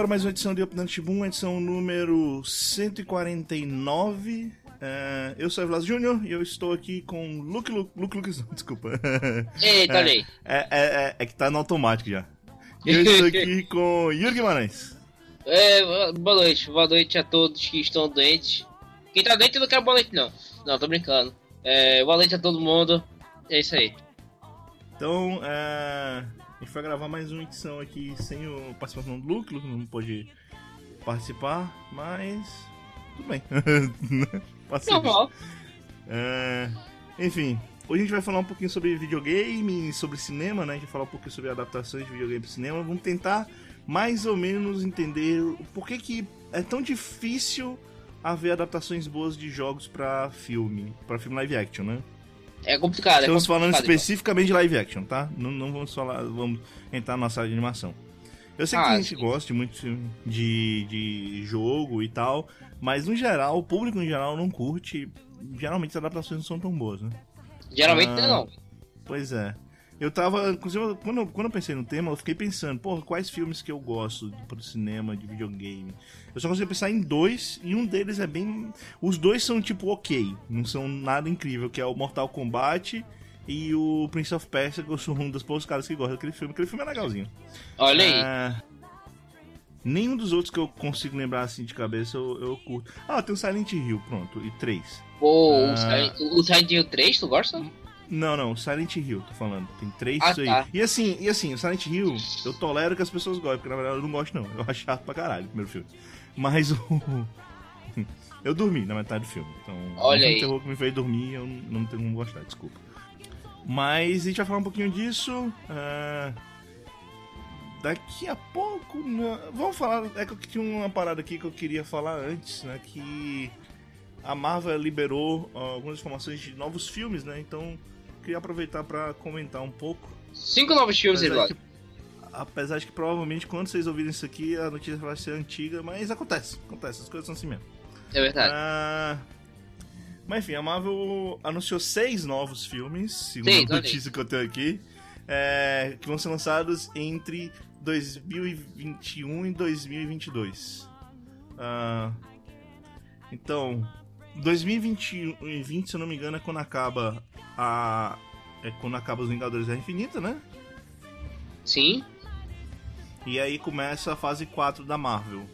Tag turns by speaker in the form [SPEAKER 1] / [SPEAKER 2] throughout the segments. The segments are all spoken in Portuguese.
[SPEAKER 1] agora mais uma edição de Update Shibun, edição número 149. É, eu sou o Vlas Júnior e eu estou aqui com Luke Luke, Luke, Luke desculpa.
[SPEAKER 2] Eita, olha aí.
[SPEAKER 1] É, é, é, é que tá no automático já. E eu estou aqui com Yuri Guimarães.
[SPEAKER 2] É, boa noite, boa noite a todos que estão doentes. Quem tá doente não quer boa noite, não. Não, tô brincando. É, boa noite a todo mundo. É isso aí.
[SPEAKER 1] Então, é, a gente vai gravar mais uma edição aqui sem o participação do Luke, Luke não pôde participar, mas tudo bem.
[SPEAKER 2] Normal.
[SPEAKER 1] É, enfim, hoje a gente vai falar um pouquinho sobre videogame, sobre cinema, né? A gente vai falar um pouquinho sobre adaptações de videogame para cinema. Vamos tentar mais ou menos entender por que, que é tão difícil haver adaptações boas de jogos para filme, para filme live action, né?
[SPEAKER 2] É complicado.
[SPEAKER 1] Estamos
[SPEAKER 2] é complicado,
[SPEAKER 1] falando
[SPEAKER 2] então.
[SPEAKER 1] especificamente de live action, tá? Não, não vamos falar, vamos entrar na sala de animação. Eu sei que
[SPEAKER 2] Ah,
[SPEAKER 1] a gente
[SPEAKER 2] sim.
[SPEAKER 1] gosta muito de, de jogo e tal, mas no geral, o público em geral não curte. Geralmente as adaptações não são tão boas, né?
[SPEAKER 2] Geralmente
[SPEAKER 1] Ah.
[SPEAKER 2] não.
[SPEAKER 1] Pois é. Eu tava. Inclusive, quando eu, quando eu pensei no tema, eu fiquei pensando, pô, quais filmes que eu gosto pro cinema, de videogame? Eu só consigo pensar em dois, e um deles é bem. Os dois são tipo ok, não são nada incrível, que é o Mortal Kombat e o Prince of Persia, que eu sou um dos poucos caras que gostam daquele filme. Aquele filme é legalzinho.
[SPEAKER 2] Olha aí.
[SPEAKER 1] É, Nenhum dos outros que eu consigo lembrar assim de cabeça eu, eu curto. Ah, tem o Silent Hill, pronto, e três.
[SPEAKER 2] Pô,
[SPEAKER 1] ah.
[SPEAKER 2] o Silent Hill 3, tu gosta?
[SPEAKER 1] Não, não, Silent Hill, tô falando. Tem três
[SPEAKER 2] Ah,
[SPEAKER 1] isso aí.
[SPEAKER 2] tá.
[SPEAKER 1] E assim, e assim, o Silent Hill, eu tolero que as pessoas gostem, porque na verdade eu não gosto não. Eu acho chato pra caralho o primeiro filme. Mas o. eu dormi na metade do filme. Então,
[SPEAKER 2] Olha
[SPEAKER 1] o
[SPEAKER 2] aí.
[SPEAKER 1] terror que me fez dormir, eu não tenho como gostar, desculpa. Mas a gente vai falar um pouquinho disso. ah, Daqui a pouco. Vamos falar. É que eu tinha uma parada aqui que eu queria falar antes, né? Que a Marvel liberou algumas informações de novos filmes, né? Então queria aproveitar pra comentar um pouco.
[SPEAKER 2] Cinco novos filmes,
[SPEAKER 1] Apesar
[SPEAKER 2] Eduardo.
[SPEAKER 1] de, apesar de que provavelmente quando vocês ouvirem isso aqui a notícia vai ser antiga, mas acontece, acontece, as coisas são assim mesmo.
[SPEAKER 2] É verdade.
[SPEAKER 1] Ah, mas enfim, a Marvel anunciou seis novos filmes, segundo
[SPEAKER 2] Seis,
[SPEAKER 1] a
[SPEAKER 2] olha
[SPEAKER 1] notícia que eu tenho aqui, é, que vão ser lançados entre 2021 e 2022. Ah, então, 2020, e 20, se eu não me engano, é quando acaba a. É quando acaba os Vingadores da Infinita, né?
[SPEAKER 2] Sim.
[SPEAKER 1] E aí começa a fase 4 da Marvel.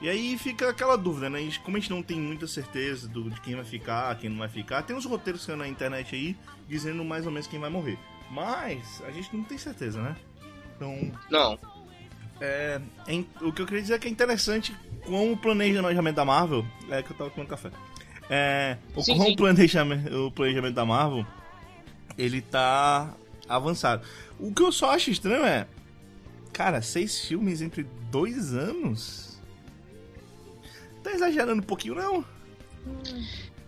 [SPEAKER 1] E aí fica aquela dúvida, né? Como a gente não tem muita certeza do, de quem vai ficar, quem não vai ficar, tem uns roteiros que na internet aí dizendo mais ou menos quem vai morrer. Mas a gente não tem certeza, né? Então,
[SPEAKER 2] Não.
[SPEAKER 1] é, é o que eu queria dizer é que é interessante com o planejamento da Marvel. É que eu tava tomando café. É, o-
[SPEAKER 2] Sim,
[SPEAKER 1] com
[SPEAKER 2] sim.
[SPEAKER 1] O, planejamento, o planejamento da Marvel, ele tá avançado. O que eu só acho estranho é. Cara, seis filmes entre dois anos? Tá exagerando um pouquinho, não?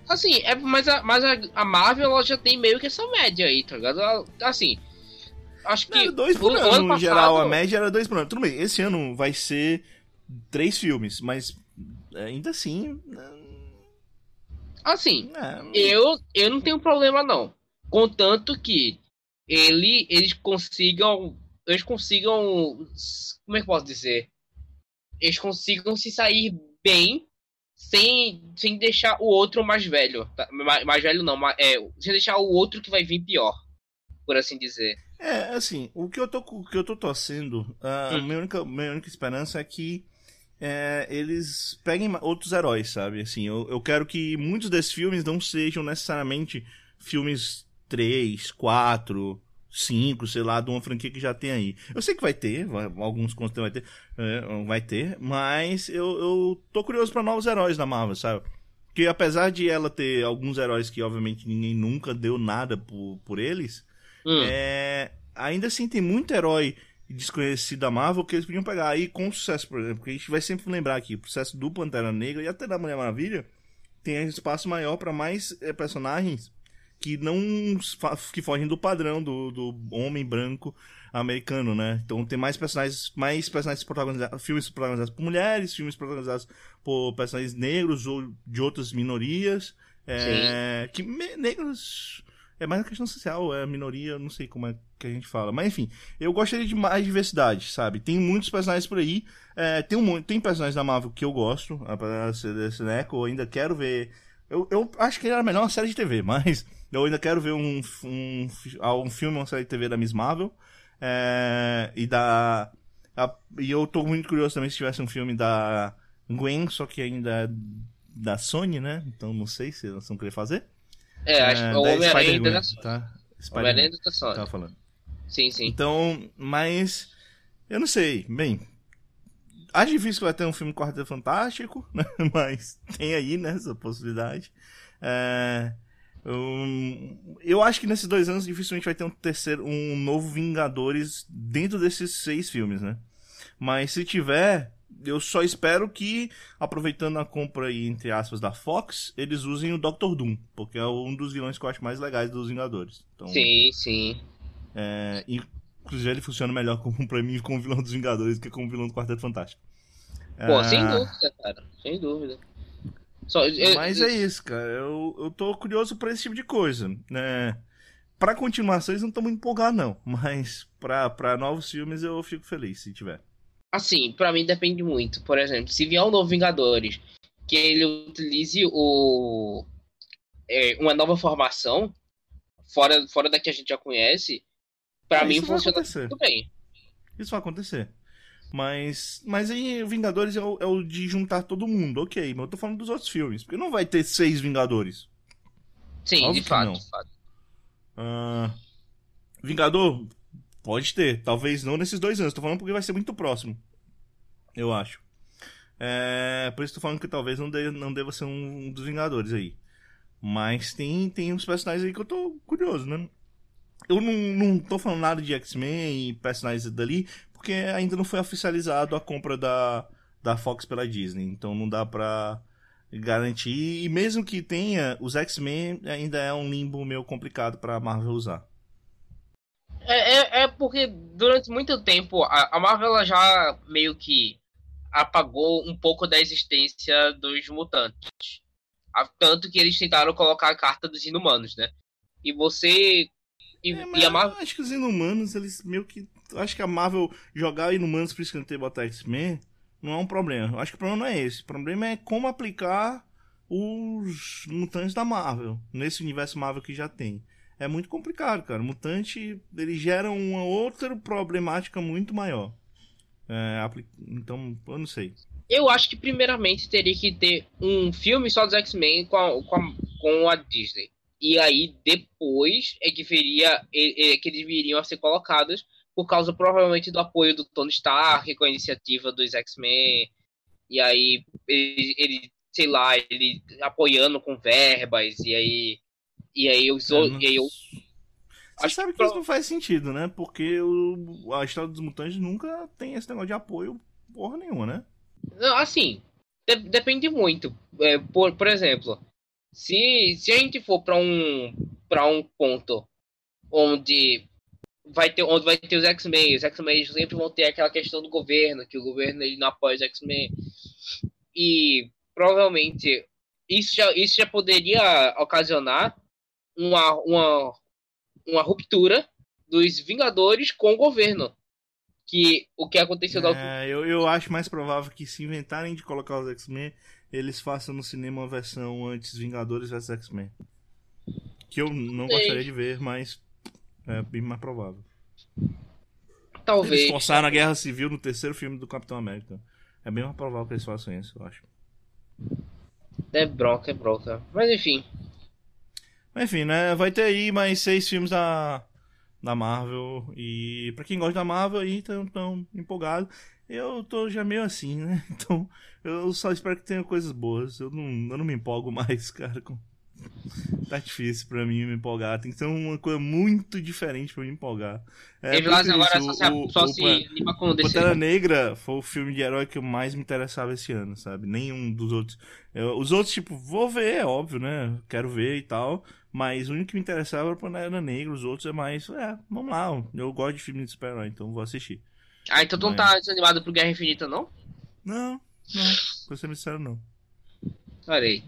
[SPEAKER 2] Assim, é, mas, a, mas a, Marvel ela já tem meio que essa média aí, tá ligado? Ela- assim. Acho que.
[SPEAKER 1] Não, era dois por
[SPEAKER 2] o- o
[SPEAKER 1] ano, em geral, a média era dois por ano. Tudo bem, esse ano vai ser três filmes, mas ainda assim.
[SPEAKER 2] Assim,
[SPEAKER 1] É,
[SPEAKER 2] eu, eu não tenho problema não. Contanto que ele, eles consigam. Eles consigam. Como é que posso dizer? Eles consigam se sair bem sem, sem deixar o outro mais velho. tá? Mais, mais velho não, mas, é, sem deixar o outro que vai vir pior. Por assim dizer.
[SPEAKER 1] É, assim, o que eu tô, o que eu tô torcendo, a
[SPEAKER 2] Hum.
[SPEAKER 1] minha, única, minha única esperança é que é, eles peguem outros heróis, sabe? Assim, eu, eu quero que muitos desses filmes não sejam necessariamente filmes 3, 4, 5, sei lá, de uma franquia que já tem aí. Eu sei que vai ter, vai- alguns contos vai ter, é, vai ter, mas eu, eu tô curioso pra novos heróis da Marvel, sabe? Porque apesar de ela ter alguns heróis que obviamente ninguém nunca deu nada por, por eles,
[SPEAKER 2] Hum,
[SPEAKER 1] é, ainda assim tem muito herói desconhecido da Marvel que eles podiam pegar aí com sucesso, por exemplo. Porque a gente vai sempre lembrar aqui, o processo do Pantera Negra e até da Mulher Maravilha tem espaço maior para mais eh, personagens que não que fogem do padrão do, do homem branco americano, né? Então tem mais personagens, mais personagens protagonizados, filmes protagonizados por mulheres, filmes protagonizados por personagens negros ou de outras minorias, é, que negros É mais uma questão social, é minoria, não sei como é que a gente fala. Mas enfim, eu gostaria de mais diversidade, sabe? Tem muitos personagens por aí. É, tem, um, tem personagens da Marvel que eu gosto, apesar de ser eu ainda quero ver. Eu, eu acho que era melhor uma série de TV, mas eu ainda quero ver um, um, um filme, uma série de TV da Miss Marvel. É, e da. A, e eu tô muito curioso também se tivesse um filme da Gwen, só que ainda é da Sony, né? Então não sei se elas vão querer fazer.
[SPEAKER 2] É, acho que é o Homem-Aranha ainda da
[SPEAKER 1] Sony. Tá?
[SPEAKER 2] Homem-Aranha da Sony.
[SPEAKER 1] Tava falando.
[SPEAKER 2] Sim, sim.
[SPEAKER 1] Então, mas. Eu não sei. Bem. Acho difícil que vai ter um filme Quarteto Fantástico, né? Mas tem aí, né, essa possibilidade. É. Um, eu acho que nesses dois anos dificilmente vai ter um terceiro, um novo Vingadores dentro desses seis filmes, né? Mas se tiver, eu só espero que, aproveitando a compra aí, entre aspas, da Fox, eles usem o Doctor Doom, porque é um dos vilões que eu acho mais legais dos Vingadores. Então,
[SPEAKER 2] sim, sim.
[SPEAKER 1] É, inclusive ele funciona melhor como pra mim como vilão dos Vingadores do que como vilão do Quarteto Fantástico.
[SPEAKER 2] Pô, é... sem dúvida, cara. Sem dúvida.
[SPEAKER 1] Só, eu, Mas eu... é isso, cara. Eu, eu tô curioso pra esse tipo de coisa. Né? Pra continuações não tô muito empolgado, não. Mas pra, pra novos filmes eu fico feliz se tiver.
[SPEAKER 2] Assim, pra mim depende muito. Por exemplo, se vier um novo Vingadores que ele utilize o. É, uma nova formação, fora, fora da que a gente já conhece, pra é, mim funciona muito bem.
[SPEAKER 1] Isso vai acontecer. Mas, mas aí Vingadores é o, é o, de juntar todo mundo, ok. Mas eu tô falando dos outros filmes. Porque não vai ter seis Vingadores.
[SPEAKER 2] Sim, Óbvio de fato, de fato.
[SPEAKER 1] Uh, Vingador, pode ter. Talvez não nesses dois anos. Tô falando porque vai ser muito próximo. Eu acho. É, por isso tô falando que talvez não, de, não deva ser um dos Vingadores aí. Mas tem, tem uns personagens aí que eu tô curioso, né? Eu não, não tô falando nada de X-Men e personagens dali, porque ainda não foi oficializado a compra da, da Fox pela Disney. Então não dá pra garantir. E mesmo que tenha, os X-Men ainda é um limbo meio complicado pra Marvel usar.
[SPEAKER 2] É, é, é porque durante muito tempo a, a Marvel já meio que apagou um pouco da existência dos mutantes. Tanto que eles tentaram colocar a carta dos inumanos, né? E você. E,
[SPEAKER 1] é, e a Marvel. acho que os inumanos, eles meio que acho que a Marvel jogar Inumanos pro escanteio e botar X-Men não é um problema. Eu acho que o problema não é esse. O problema é como aplicar os mutantes da Marvel nesse universo Marvel que já tem. É muito complicado, cara. Mutante, ele gera uma outra problemática muito maior. É, então, eu não sei.
[SPEAKER 2] Eu acho que primeiramente teria que ter um filme só dos X-Men com a, com, a, com a Disney. E aí depois é que viria é, é, que eles viriam a ser colocados por causa provavelmente do apoio do Tony Stark com a iniciativa dos X-Men. E aí ele, ele, sei lá, ele apoiando com verbas e aí e aí os é, e aí eu
[SPEAKER 1] Você acho sabe que, que isso não faz sentido, né? Porque o, a história dos mutantes nunca tem esse negócio de apoio porra nenhuma, né?
[SPEAKER 2] Assim, de, depende muito. É, por, por exemplo, se, se a gente for para um para um ponto onde vai ter onde vai ter os X-Men. Os X-Men sempre vão ter aquela questão do governo, que o governo ele não apoia os X-Men. E provavelmente isso já, isso já poderia ocasionar uma, uma, uma ruptura dos Vingadores com o governo. Que o que aconteceu
[SPEAKER 1] é, da eu, eu acho mais provável que se inventarem de colocar os X-Men, eles façam no cinema uma versão antes Vingadores vs X-Men. Que eu não gostaria de ver, mas é bem mais provável.
[SPEAKER 2] Talvez.
[SPEAKER 1] Eles forçaram a guerra civil no terceiro filme do Capitão América. É bem mais provável que eles façam isso, eu acho.
[SPEAKER 2] É bronca, é bronca. Mas enfim.
[SPEAKER 1] Enfim, né? Vai ter aí mais seis filmes da, da Marvel. E pra quem gosta da Marvel aí, tão, tão empolgado. Eu tô já meio assim, né? Então, eu só espero que tenha coisas boas. Eu não, eu não me empolgo mais, cara, com tá difícil pra mim me empolgar. Tem que ser uma coisa muito diferente pra me empolgar.
[SPEAKER 2] É, agora isso, só, o, só o, se anima com
[SPEAKER 1] Pantera Negra foi o filme de herói que eu mais me interessava esse ano, sabe? Nenhum dos outros. Eu, os outros, tipo, vou ver, é óbvio, né? Quero ver e tal. Mas o único que me interessava era o Pantera Negra. Os outros é mais, é, vamos lá. Eu gosto de filme de super-herói, então vou assistir.
[SPEAKER 2] Ah, então tu não tá desanimado pro Guerra Infinita, não?
[SPEAKER 1] Não, não. Pra ser sincero, não.
[SPEAKER 2] Olha aí.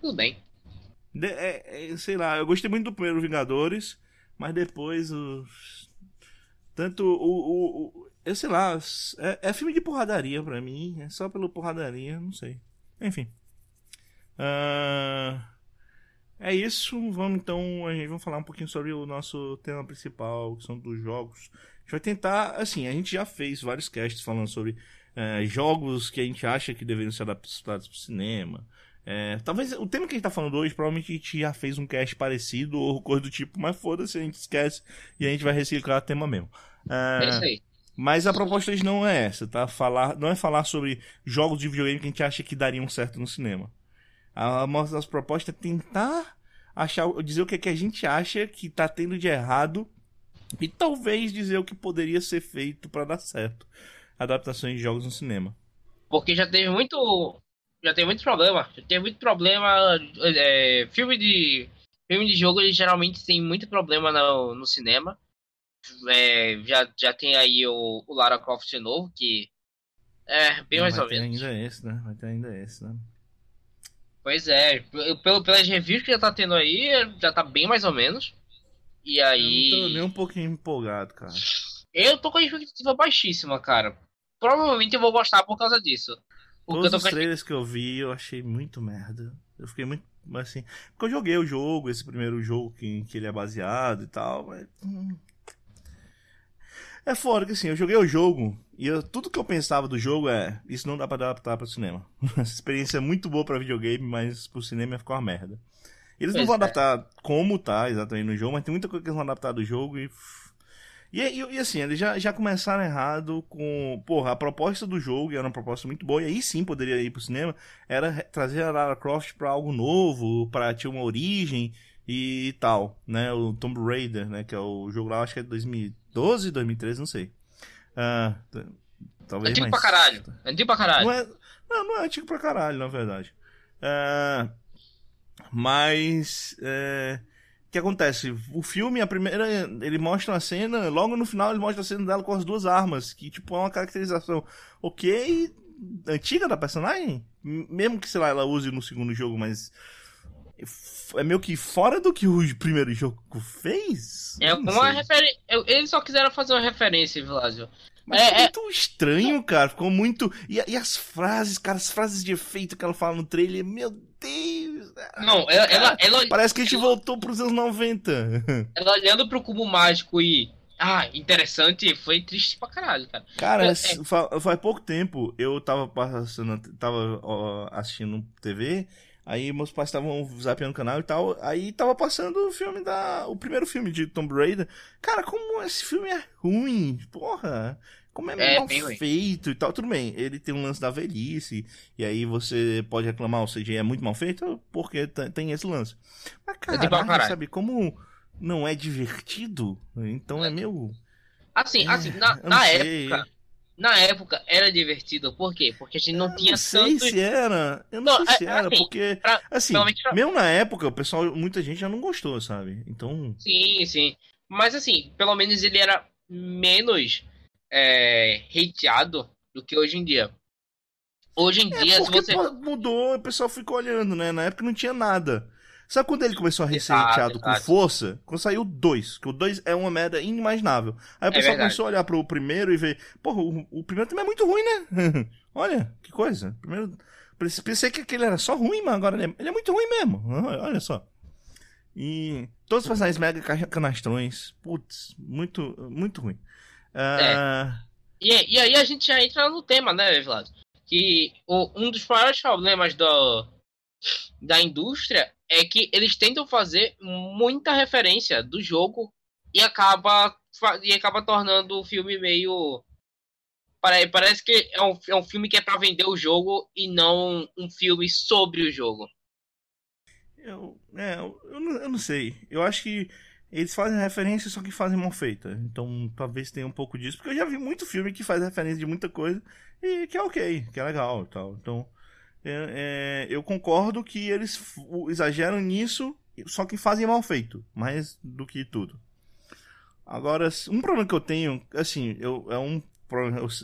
[SPEAKER 2] Tudo bem.
[SPEAKER 1] De, é, é, sei lá, eu gostei muito do primeiro Vingadores, mas depois os. Tanto o. o, o eu sei lá, é, é, filme de porradaria pra mim, é só pelo porradaria, não sei. Enfim. Uh, é isso, vamos então, a gente vai falar um pouquinho sobre o nosso tema principal, que são dos jogos. A gente vai tentar, assim, a gente já fez vários casts falando sobre é, jogos que a gente acha que deveriam ser adaptados para o cinema. É, talvez o tema que a gente tá falando hoje, provavelmente a gente já fez um cast parecido ou coisa do tipo, mas foda-se, a gente esquece e a gente vai reciclar o tema mesmo.
[SPEAKER 2] É, é isso aí.
[SPEAKER 1] Mas a proposta hoje não é essa, tá? Falar, não é falar sobre jogos de videogame que a gente acha que dariam certo no cinema. A nossa proposta é tentar achar, dizer o que, é que a gente acha que tá tendo de errado e talvez dizer o que poderia ser feito para dar certo adaptações de jogos no cinema.
[SPEAKER 2] Porque já teve muito. Já teve muito problema. Já teve muito problema. É, filme de. Filme de jogo, ele geralmente tem muito problema no, no cinema. É, já, já tem aí o, o Lara Croft de novo, que é bem mais ou menos.
[SPEAKER 1] Ainda esse, né? Vai ter ainda esse, né?
[SPEAKER 2] Pois é, pelo, pelas reviews que já tá tendo aí, já tá bem mais ou menos. E aí.
[SPEAKER 1] Eu não tô nem um pouquinho empolgado, cara.
[SPEAKER 2] Eu tô com a expectativa baixíssima, cara provavelmente eu vou gostar por causa disso.
[SPEAKER 1] Todos os trailers que eu vi, eu achei muito merda. Eu fiquei muito. Assim. Porque eu joguei o jogo, esse primeiro jogo que, que ele é baseado e tal, mas. Hum. É fora que assim, eu joguei o jogo e eu, tudo que eu pensava do jogo é: isso não dá pra adaptar pra cinema. Essa experiência é muito boa pra videogame, mas pro cinema ficou uma merda. Eles pois não vão é. adaptar como tá exatamente no jogo, mas tem muita coisa que eles vão adaptar do jogo e e, e, e, assim, eles já, já começaram errado com. Porra, a proposta do jogo, era uma proposta muito boa, e aí sim poderia ir pro cinema, era trazer a Lara Croft pra algo novo, pra ter uma origem e tal, né? O Tomb Raider, né? Que é o jogo lá, acho que é 2012, 2013, não sei. Uh, talvez
[SPEAKER 2] antigo
[SPEAKER 1] mais...
[SPEAKER 2] pra caralho. Antigo pra caralho.
[SPEAKER 1] Não, é, não, não é antigo pra caralho, na verdade. Uh, mas. Uh, que acontece? O filme, a primeira, ele mostra uma cena, logo no final ele mostra a cena dela com as duas armas, que tipo é uma caracterização ok, antiga da personagem, mesmo que sei lá ela use no segundo jogo, mas é meio que fora do que o primeiro jogo fez.
[SPEAKER 2] É uma referência. Eles só quiseram fazer uma referência, Vilásio.
[SPEAKER 1] Mas é, é muito estranho, cara. Ficou muito. E, e, as frases, cara, as frases de efeito que ela fala no trailer, meu Deus!
[SPEAKER 2] Não, ela, ela, ela,
[SPEAKER 1] Parece que a gente voltou pros anos 90.
[SPEAKER 2] Ela olhando pro cubo mágico e. Ah, interessante, foi triste pra caralho, cara.
[SPEAKER 1] Cara, é, é... faz pouco tempo eu tava passando, tava ó, assistindo TV, aí meus pais estavam zapeando o canal e tal, aí tava passando o filme da. o primeiro filme de Tomb Raider. Cara, como esse filme é ruim, porra. Como é, é mal feito e tal, tudo bem. Ele tem um lance da velhice, e aí você pode reclamar, ou seja, é muito mal feito, porque tem esse lance. Mas, cara, sabe, como não é divertido, então é, é meio.
[SPEAKER 2] Assim, é, assim, na, na época. Na época era divertido, por quê? Porque a gente não eu tinha
[SPEAKER 1] não sei
[SPEAKER 2] tanto...
[SPEAKER 1] se era. Eu não, não sei se é, era, assim, porque. Pra, assim, pra... mesmo na época, o pessoal, muita gente já não gostou, sabe? Então.
[SPEAKER 2] Sim, sim. Mas assim, pelo menos ele era menos é, hateado do que hoje em dia. Hoje em é dia,
[SPEAKER 1] se você. Mudou, o pessoal ficou olhando, né? Na época não tinha nada. Sabe quando ele começou a ser hateado com força? Quando saiu o 2, que o 2 é uma merda inimaginável. Aí o é pessoal é começou a olhar pro primeiro e ver, porra, o, o primeiro também é muito ruim, né? Olha, que coisa. Primeiro, pensei que aquele era só ruim, mas agora ele é, ele é muito ruim mesmo. Olha só. E todos os personagens mega canastrões. Putz, muito, muito ruim.
[SPEAKER 2] Uh... É. E, e, aí a gente já entra no tema, né, Vlad? Que o, um dos maiores problemas do, da indústria é que eles tentam fazer muita referência do jogo e acaba, e acaba tornando o filme meio. Parece que é um, é um filme que é para vender o jogo e não um filme sobre o jogo.
[SPEAKER 1] Eu, é, eu, eu, não, eu não sei. Eu acho que eles fazem referência, só que fazem mal feita. Então talvez tenha um pouco disso. Porque eu já vi muito filme que faz referência de muita coisa e que é ok, que é legal e tal. Então é, é, eu concordo que eles exageram nisso, só que fazem mal feito. Mais do que tudo. Agora, um problema que eu tenho, assim, eu, é um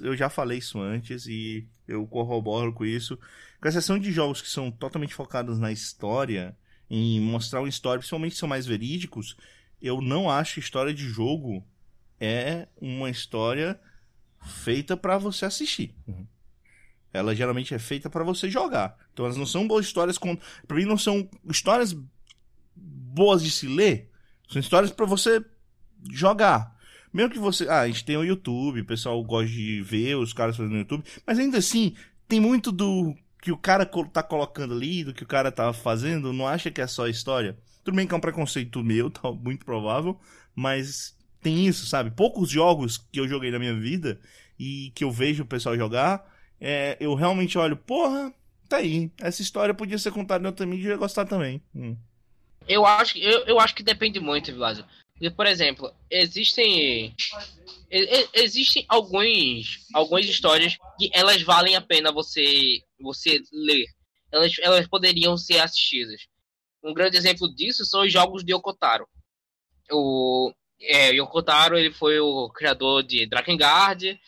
[SPEAKER 1] eu já falei isso antes e eu corroboro com isso. Com exceção de jogos que são totalmente focados na história, em mostrar uma história, principalmente se são mais verídicos, eu não acho que história de jogo é uma história feita para você assistir. Ela geralmente é feita para você jogar. Então elas não são boas histórias com, para mim não são histórias boas de se ler, são histórias para você jogar. Mesmo que você, ah, a gente tem o YouTube, o pessoal gosta de ver os caras fazendo no YouTube, mas ainda assim tem muito do que o cara tá colocando ali, do que o cara tá fazendo, não acha que é só história. Tudo bem que é um preconceito meu, tá muito provável, mas tem isso, sabe? Poucos jogos que eu joguei na minha vida e que eu vejo o pessoal jogar, é, eu realmente olho, porra, tá aí. Essa história podia ser contada em outra mídia e eu ia gostar também. Hum.
[SPEAKER 2] Eu acho, eu, eu acho que depende muito, Vilásio. Por exemplo, existem existem alguns algumas histórias que elas valem a pena você você ler. Elas, elas poderiam ser assistidas. Um grande exemplo disso são os jogos de Yokotaro. O é, Yokotaro ele foi o criador de Drakengard.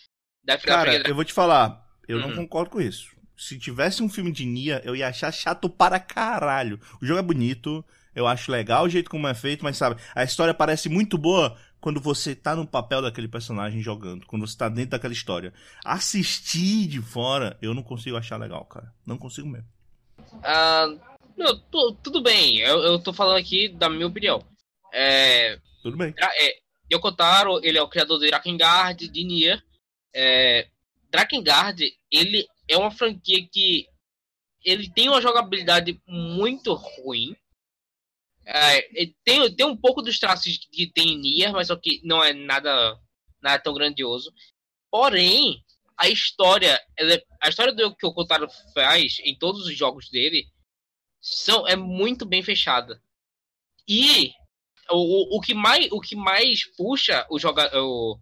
[SPEAKER 1] Da Cara, eu vou te falar, eu uhum. não concordo com isso. Se tivesse um filme de Nia, eu ia achar chato para caralho. O jogo é bonito, eu acho legal o jeito como é feito, mas sabe, a história parece muito boa quando você tá no papel daquele personagem jogando, quando você tá dentro daquela história. Assistir de fora, eu não consigo achar legal, cara. Não consigo mesmo.
[SPEAKER 2] Uh, não, tudo bem, eu, eu tô falando aqui da minha opinião. É,
[SPEAKER 1] tudo bem.
[SPEAKER 2] É, Yokotaro, ele é o criador de Drakengard, de Nier. É, Drakengard, ele é uma franquia que ele tem uma jogabilidade muito ruim. É, tem, tem um pouco dos traços que tem em Nier, mas só que não é nada, nada tão grandioso. Porém, a história, ela, a história do que o Kotaro faz em todos os jogos dele são, é muito bem fechada. E o, o, que mais, o que mais puxa o, joga, o,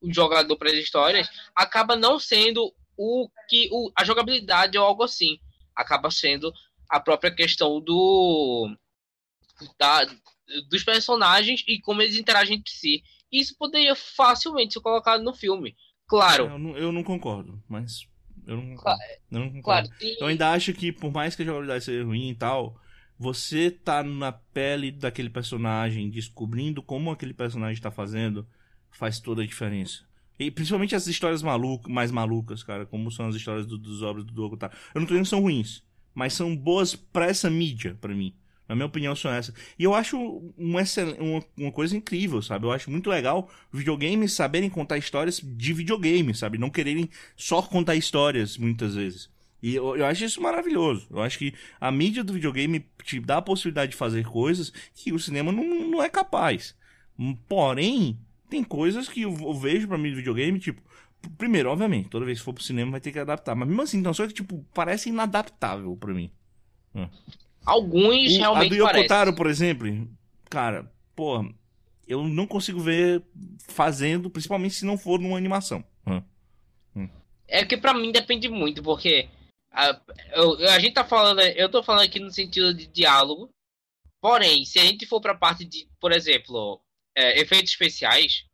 [SPEAKER 2] o jogador para as histórias acaba não sendo o que o, a jogabilidade ou algo assim. Acaba sendo a própria questão do da, dos personagens e como eles interagem entre si. Isso poderia facilmente ser colocado no filme. Claro.
[SPEAKER 1] Eu não, eu não concordo, mas. Eu não concordo. Claro, eu, não concordo. Claro, eu ainda acho que, por mais que a jogabilidade seja ruim e tal, você tá na pele daquele personagem, descobrindo como aquele personagem está fazendo, faz toda a diferença. E principalmente as histórias malucas, mais malucas, cara, como são as histórias do, dos obras do Dogo, tá? Eu não tô dizendo que são ruins, mas são boas pra essa mídia, para mim. Na minha opinião, são essas. E eu acho uma, uma, coisa incrível, sabe? Eu acho muito legal videogames saberem contar histórias de videogame, sabe? Não quererem só contar histórias, muitas vezes. E eu, eu acho isso maravilhoso. Eu acho que a mídia do videogame te dá a possibilidade de fazer coisas que o cinema não, não é capaz. Porém, tem coisas que eu, eu vejo pra mim do videogame, tipo, primeiro, obviamente, toda vez que for pro cinema vai ter que adaptar. Mas mesmo assim, então, só que, tipo, parece inadaptável pra mim.
[SPEAKER 2] Hum. Alguns realmente. A do Yokotaro,
[SPEAKER 1] por exemplo, cara, pô, eu não consigo ver fazendo, principalmente se não for numa animação. Hum.
[SPEAKER 2] Hum. É que para mim depende muito, porque a, eu, a gente tá falando, eu tô falando aqui no sentido de diálogo. Porém, se a gente for pra parte de, por exemplo, é, efeitos especiais,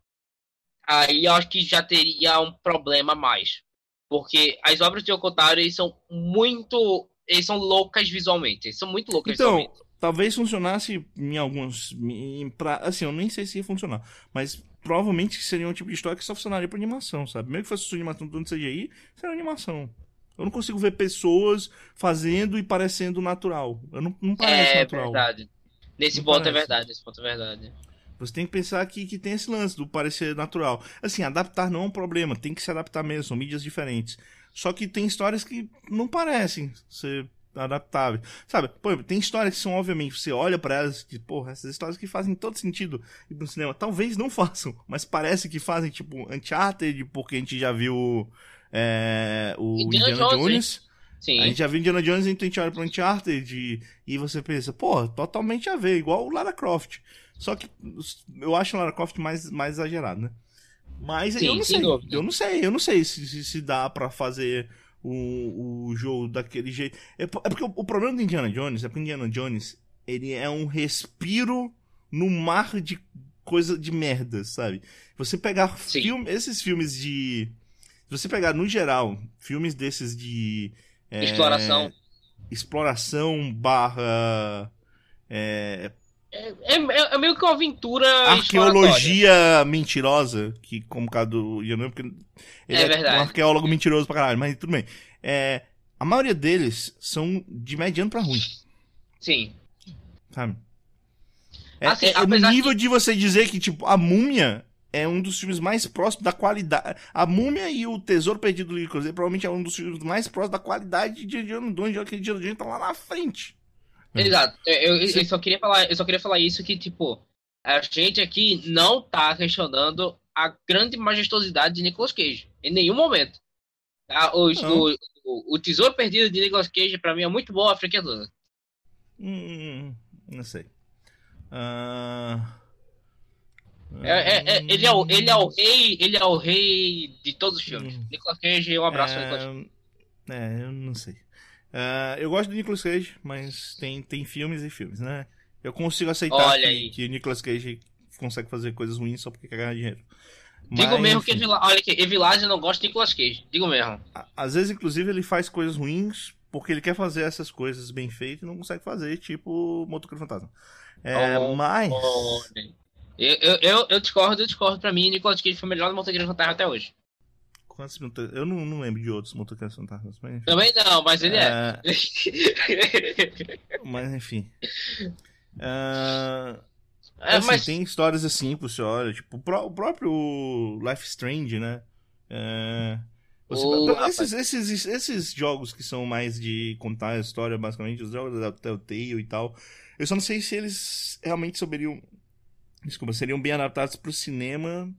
[SPEAKER 2] aí eu acho que já teria um problema mais. Porque as obras de Yokotaro são muito eles são loucas visualmente. Eles são muito loucas
[SPEAKER 1] então,
[SPEAKER 2] visualmente.
[SPEAKER 1] Talvez funcionasse em alguns. Em, pra, assim, eu nem sei se ia funcionar. Mas provavelmente seria um tipo de história que só funcionaria pra animação, sabe? Mesmo que fosse sua animação do CGI, seria animação. Eu não consigo ver pessoas fazendo e parecendo natural. Eu não, não parece é, natural.
[SPEAKER 2] É verdade. Nesse não ponto é parece. é verdade, nesse ponto é verdade.
[SPEAKER 1] Você tem que pensar que, que tem esse lance do parecer natural. Assim, adaptar não é um problema, tem que se adaptar mesmo, são mídias diferentes. Só que tem histórias que não parecem ser adaptáveis. Sabe? Pô, tem histórias que são, obviamente, você olha para elas e, porra, essas histórias que fazem todo sentido ir pro cinema. Talvez não façam, mas parece que fazem, tipo, Uncharted, porque a gente já viu é, o Indiana, Indiana Jones. Jones. Sim. A gente já viu Indiana Jones, então a gente olha pro Uncharted e, e você pensa, pô, totalmente a ver, igual o Lara Croft. Só que eu acho o Lara Croft mais, mais exagerado, né? Mas Sim, eu não sei. Eu não sei, eu não sei se, se, se dá para fazer o, o jogo daquele jeito. É, é porque o, o, problema do Indiana Jones é porque o Indiana Jones ele é um respiro no mar de coisa de merda, sabe? Você pegar filme, esses filmes de. Se você pegar, no geral, filmes desses de.
[SPEAKER 2] É, exploração.
[SPEAKER 1] Exploração barra. É,
[SPEAKER 2] É, é- é meio que uma aventura.
[SPEAKER 1] arqueologia mentirosa, que como o caso do Yanan, porque ele
[SPEAKER 2] É verdade.
[SPEAKER 1] um arqueólogo mentiroso pra caralho, mas tudo bem. É, a maioria deles são de mediano pra ruim,
[SPEAKER 2] Sim.
[SPEAKER 1] sabe? É,
[SPEAKER 2] Assim,
[SPEAKER 1] é- é no nível de você dizer que, tipo, a múmia é um dos filmes mais próximos da qualidade. A múmia e o Tesouro Perdido do Cage provavelmente é um dos filmes mais próximos da qualidade de Indiana Jones, que Indiana Jones tá lá na frente. É.
[SPEAKER 2] Exato. Eu, eu- eu só queria falar, eu só queria falar isso que, tipo, a gente aqui não tá questionando a grande majestosidade de Nicolas Cage. Em nenhum momento. Tá? O, o, o, o Tesouro Perdido de Nicolas Cage, pra mim, é muito bom a franquia toda.
[SPEAKER 1] Hum, não sei. Ah,
[SPEAKER 2] É, é- é- ele, é o, ele é o rei, ele é o rei de todos os filmes.
[SPEAKER 1] Hum.
[SPEAKER 2] Nicolas Cage, um abraço ao Nicolas Cage.
[SPEAKER 1] É, eu não sei. Ah, eu gosto do Nicolas Cage, mas tem, tem filmes e filmes, né? Eu consigo aceitar que, que o Nicolas Cage consegue fazer coisas ruins só porque quer ganhar dinheiro.
[SPEAKER 2] Digo
[SPEAKER 1] Mas,
[SPEAKER 2] mesmo que
[SPEAKER 1] enfim,
[SPEAKER 2] Evila... Olha aqui, Evilage não gosta de Nicolas Cage. Digo mesmo.
[SPEAKER 1] Às vezes, inclusive, ele faz coisas ruins porque ele quer fazer essas coisas bem feitas e não consegue fazer, tipo Motoqueiro Fantasma. É,
[SPEAKER 2] Oh,
[SPEAKER 1] mas...
[SPEAKER 2] Olha. Eu, eu, eu, discordo, eu discordo. Pra mim, Nicolas Cage foi o melhor do Fantasma até hoje.
[SPEAKER 1] Quantos Eu não, não lembro de outros Motoqueiros Fantasmas, mas enfim.
[SPEAKER 2] Também não, mas ele é.
[SPEAKER 1] Mas enfim. Ah,
[SPEAKER 2] É,
[SPEAKER 1] assim,
[SPEAKER 2] mas
[SPEAKER 1] tem histórias assim você olha, tipo, o pró- o próprio Life Strange, né? É, você-
[SPEAKER 2] rapaz.
[SPEAKER 1] esses, esses, esses jogos que são mais de contar a história, basicamente, os jogos da Telltale e tal, eu só não sei se eles realmente saberiam. Desculpa, seriam bem adaptados pro cinema,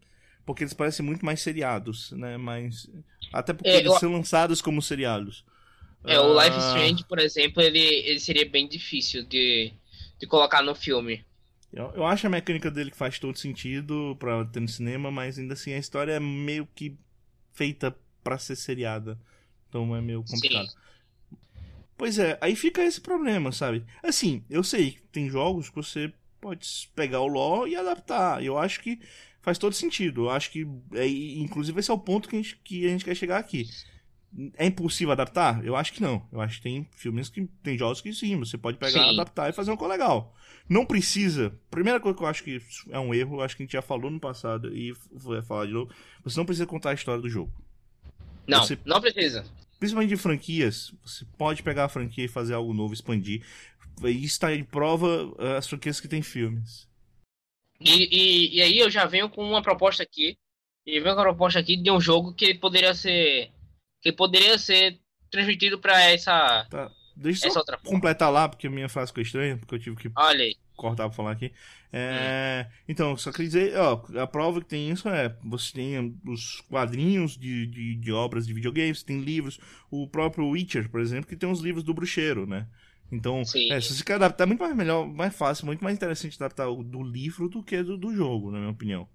[SPEAKER 1] porque eles parecem muito mais seriados, né? Mas. Até porque
[SPEAKER 2] É,
[SPEAKER 1] eles
[SPEAKER 2] eu-
[SPEAKER 1] são lançados como seriados.
[SPEAKER 2] é, o Life
[SPEAKER 1] Ah,
[SPEAKER 2] Strange, por exemplo, ele, ele seria bem difícil de, de colocar no filme.
[SPEAKER 1] Eu, eu acho a mecânica dele que faz todo sentido pra ter no cinema, mas ainda assim a história é meio que feita pra ser seriada. Então é meio complicado. Pois é, aí fica esse problema, sabe? Assim, eu sei que tem jogos que você pode pegar o lore e adaptar. Eu acho que faz todo sentido. Eu acho que, é, inclusive, esse é o ponto que a, gente, que a gente quer chegar aqui. É impossível adaptar? Eu acho que não. Eu acho que tem filmes que tem jogos que sim, você pode pegar,
[SPEAKER 2] Sim.
[SPEAKER 1] adaptar e fazer uma coisa legal. Não precisa. Primeira coisa que eu acho que é um erro, eu acho que a gente já falou no passado e vou falar de novo. Você não precisa contar a história do jogo.
[SPEAKER 2] Não,
[SPEAKER 1] Você-
[SPEAKER 2] não precisa.
[SPEAKER 1] Principalmente de franquias, você pode pegar a franquia e fazer algo novo, expandir. E está de prova eh, as franquias que têm filmes.
[SPEAKER 2] E, e, e aí eu já venho com uma proposta aqui. E venho com uma proposta aqui de um jogo que poderia ser. Que poderia ser transmitido pra essa.
[SPEAKER 1] Tá? Deixa eu
[SPEAKER 2] Essa outra
[SPEAKER 1] completar lá, porque a minha frase ficou estranha, porque eu tive que
[SPEAKER 2] Olha aí.
[SPEAKER 1] cortar pra falar aqui. É, Então, só queria dizer, ó, a prova que tem isso é, você tem os quadrinhos de, de, de obras de videogames, tem livros, o próprio Witcher, por exemplo, que tem os livros do bruxeiro, né? Então, é, se você quer adaptar, é muito mais melhor, mais fácil, muito mais interessante adaptar o do livro do que do, do jogo, na minha opinião.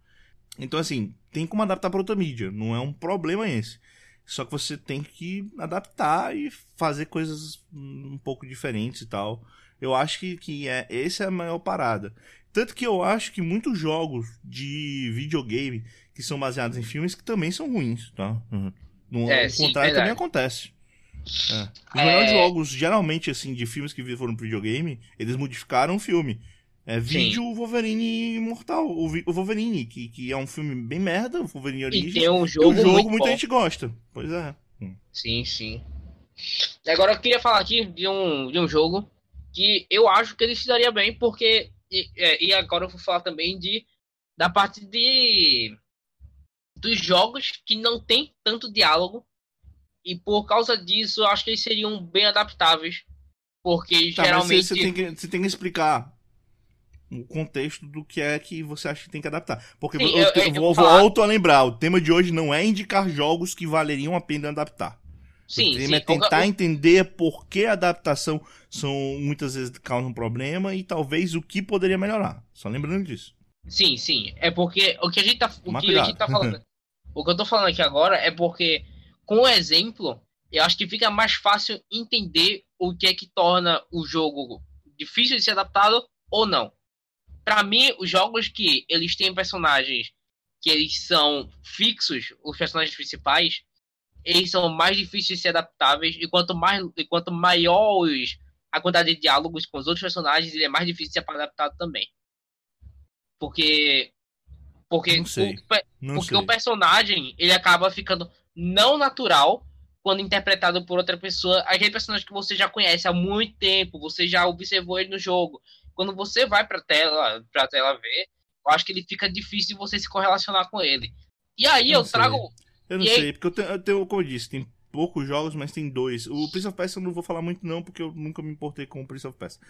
[SPEAKER 1] Então, assim, tem como adaptar para outra mídia, não é um problema esse. Só que você tem que adaptar e fazer coisas um pouco diferentes e tal. Eu acho que, que é, essa é a maior parada. Tanto que eu acho que muitos jogos de videogame que são baseados em filmes que também são ruins, tá? Uhum. No
[SPEAKER 2] É,
[SPEAKER 1] o
[SPEAKER 2] sim,
[SPEAKER 1] contrário
[SPEAKER 2] verdade.
[SPEAKER 1] também acontece. É. Os
[SPEAKER 2] É.
[SPEAKER 1] melhores jogos, geralmente, assim, de filmes que foram pro videogame, eles modificaram o filme. É vídeo o Wolverine Imortal, o, Wolverine, que, que é um filme bem merda, o Wolverine
[SPEAKER 2] E
[SPEAKER 1] Origins.
[SPEAKER 2] tem um
[SPEAKER 1] E
[SPEAKER 2] jogo,
[SPEAKER 1] o jogo
[SPEAKER 2] muito
[SPEAKER 1] muita
[SPEAKER 2] bom.
[SPEAKER 1] gente gosta. Pois é. Hum.
[SPEAKER 2] Sim, sim. Agora eu queria falar aqui de um, de um jogo que eu acho que ele se daria bem, porque. E, é, e agora eu vou falar também de da parte de dos jogos que não tem tanto diálogo. E por causa disso, eu acho que eles seriam bem adaptáveis. Porque
[SPEAKER 1] Tá, mas
[SPEAKER 2] geralmente.
[SPEAKER 1] você, tem que, você tem que explicar o contexto do que é que você acha que tem que adaptar. Porque
[SPEAKER 2] Sim,
[SPEAKER 1] eu,
[SPEAKER 2] eu- eu- eu
[SPEAKER 1] vou, auto a lembrar, o tema de hoje não é indicar jogos que valeriam a pena adaptar.
[SPEAKER 2] Sim,
[SPEAKER 1] o
[SPEAKER 2] sim.
[SPEAKER 1] tema é tentar entender por que a adaptação são muitas vezes causa um problema e talvez o que poderia melhorar. Só lembrando disso.
[SPEAKER 2] Sim, sim. É porque o que a gente tá, o que a gente tá falando. o que eu tô falando aqui agora é porque, com o exemplo, eu acho que fica mais fácil entender o que é que torna o jogo difícil de ser adaptado ou não. Pra mim, os jogos que eles têm personagens que eles são fixos, os personagens principais, eles são mais difíceis de ser adaptáveis e quanto mais e quanto maior os, a quantidade de diálogos com os outros personagens ele é mais difícil de ser adaptado também. Porque. Porque, o, porque o personagem ele acaba ficando não natural quando interpretado por outra pessoa. Aquele personagem que você já conhece há muito tempo, você já observou ele no jogo. Quando você vai pra tela, pra tela ver, eu acho que ele fica difícil de você se correlacionar com ele. E aí eu
[SPEAKER 1] sei.
[SPEAKER 2] trago.
[SPEAKER 1] Eu não
[SPEAKER 2] E aí-
[SPEAKER 1] sei, porque eu tenho, eu tenho, como eu disse, tem poucos jogos, mas tem dois. O Prince of Persia eu não vou falar muito não, porque eu nunca me importei com o Prince of Persia.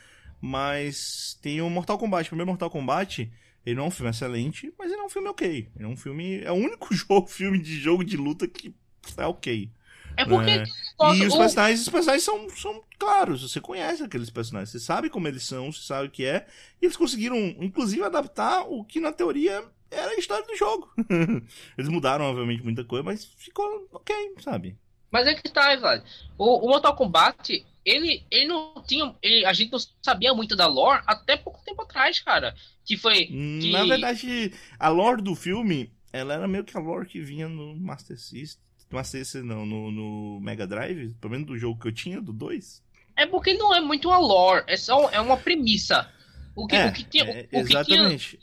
[SPEAKER 1] Mas tem o Mortal Kombat. O primeiro Mortal Kombat, ele não é um filme excelente, mas ele é um filme ok. Ele é um filme... É o único jogo, filme de jogo de luta que é ok.
[SPEAKER 2] É porque.
[SPEAKER 1] É.
[SPEAKER 2] nossa,
[SPEAKER 1] e os
[SPEAKER 2] o-
[SPEAKER 1] personagens, os personagens são, são claros, você conhece aqueles personagens, você sabe como eles são, você sabe o que é. E eles conseguiram, inclusive, adaptar o que na teoria era a história do jogo. eles mudaram, obviamente, muita coisa, mas ficou ok, sabe?
[SPEAKER 2] Mas é que tá, velho. O, o Mortal Kombat, ele, ele não tinha. ele- a gente não sabia muito da lore até pouco tempo atrás, cara. Que foi. Que-
[SPEAKER 1] Na verdade, a lore do filme, ela era meio que a lore que vinha no Master System. Master System não, no, no Mega Drive, pelo menos do jogo que eu tinha, do 2.
[SPEAKER 2] É porque não é muito uma lore, é só é uma premissa. O que, o que tinha.
[SPEAKER 1] é,
[SPEAKER 2] o que tinha
[SPEAKER 1] exatamente.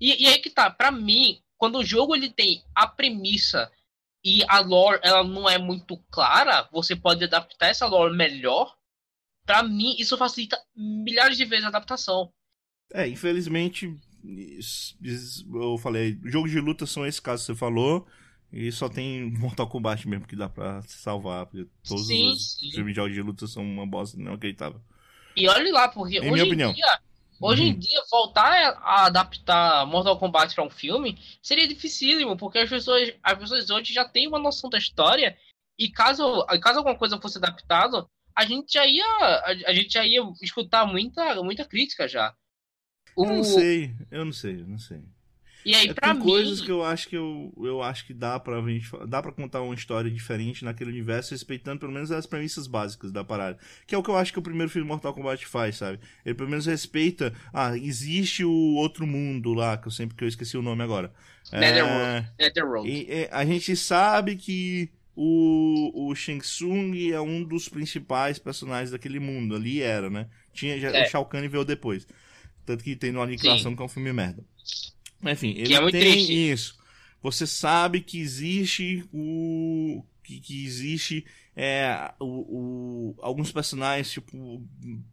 [SPEAKER 2] E, e aí que tá, pra mim, quando o jogo ele tem a premissa e a lore ela não é muito clara, você pode adaptar essa lore melhor. Pra mim, isso facilita milhares de vezes a adaptação.
[SPEAKER 1] É, infelizmente, eu falei, jogos de luta são esse caso que você falou, e só tem Mortal Kombat mesmo que dá pra salvar, porque todos
[SPEAKER 2] Sim,
[SPEAKER 1] os
[SPEAKER 2] sim.
[SPEAKER 1] filmes de jogos de luta são uma bosta inacreditável.
[SPEAKER 2] E olhe lá, porque
[SPEAKER 1] Em
[SPEAKER 2] hoje
[SPEAKER 1] minha
[SPEAKER 2] em
[SPEAKER 1] opinião.
[SPEAKER 2] dia, hoje em
[SPEAKER 1] Uhum.
[SPEAKER 2] dia, voltar a adaptar Mortal Kombat pra um filme seria dificílimo, porque as pessoas, as pessoas hoje já têm uma noção da história, e caso, caso alguma coisa fosse adaptado, a gente já ia, a, a gente já ia escutar muita, muita crítica já.
[SPEAKER 1] Eu
[SPEAKER 2] O-
[SPEAKER 1] não sei, eu não sei, eu não sei.
[SPEAKER 2] E aí,
[SPEAKER 1] É,
[SPEAKER 2] pra
[SPEAKER 1] tem
[SPEAKER 2] mim,
[SPEAKER 1] coisas que eu acho que eu, eu acho que dá pra gente, dá para contar uma história diferente naquele universo, respeitando pelo menos as premissas básicas da parada. Que é o que eu acho que o primeiro filme Mortal Kombat faz, sabe? Ele pelo menos respeita, ah, existe o outro mundo lá, que eu sempre que eu esqueci o nome agora.
[SPEAKER 2] Netherworld.
[SPEAKER 1] É,
[SPEAKER 2] Netherworld.
[SPEAKER 1] e, é, a gente sabe que o, o Shang Tsung é um dos principais personagens daquele mundo. Ali era, né? Tinha, já,
[SPEAKER 2] É.
[SPEAKER 1] O Shao Kahn veio depois. Tanto que tem no Aniquilação, que é um filme merda. Enfim, ele
[SPEAKER 2] é muito
[SPEAKER 1] tem
[SPEAKER 2] triste.
[SPEAKER 1] isso. Você sabe que existe o. que, que existe é, o, o- alguns personagens, tipo.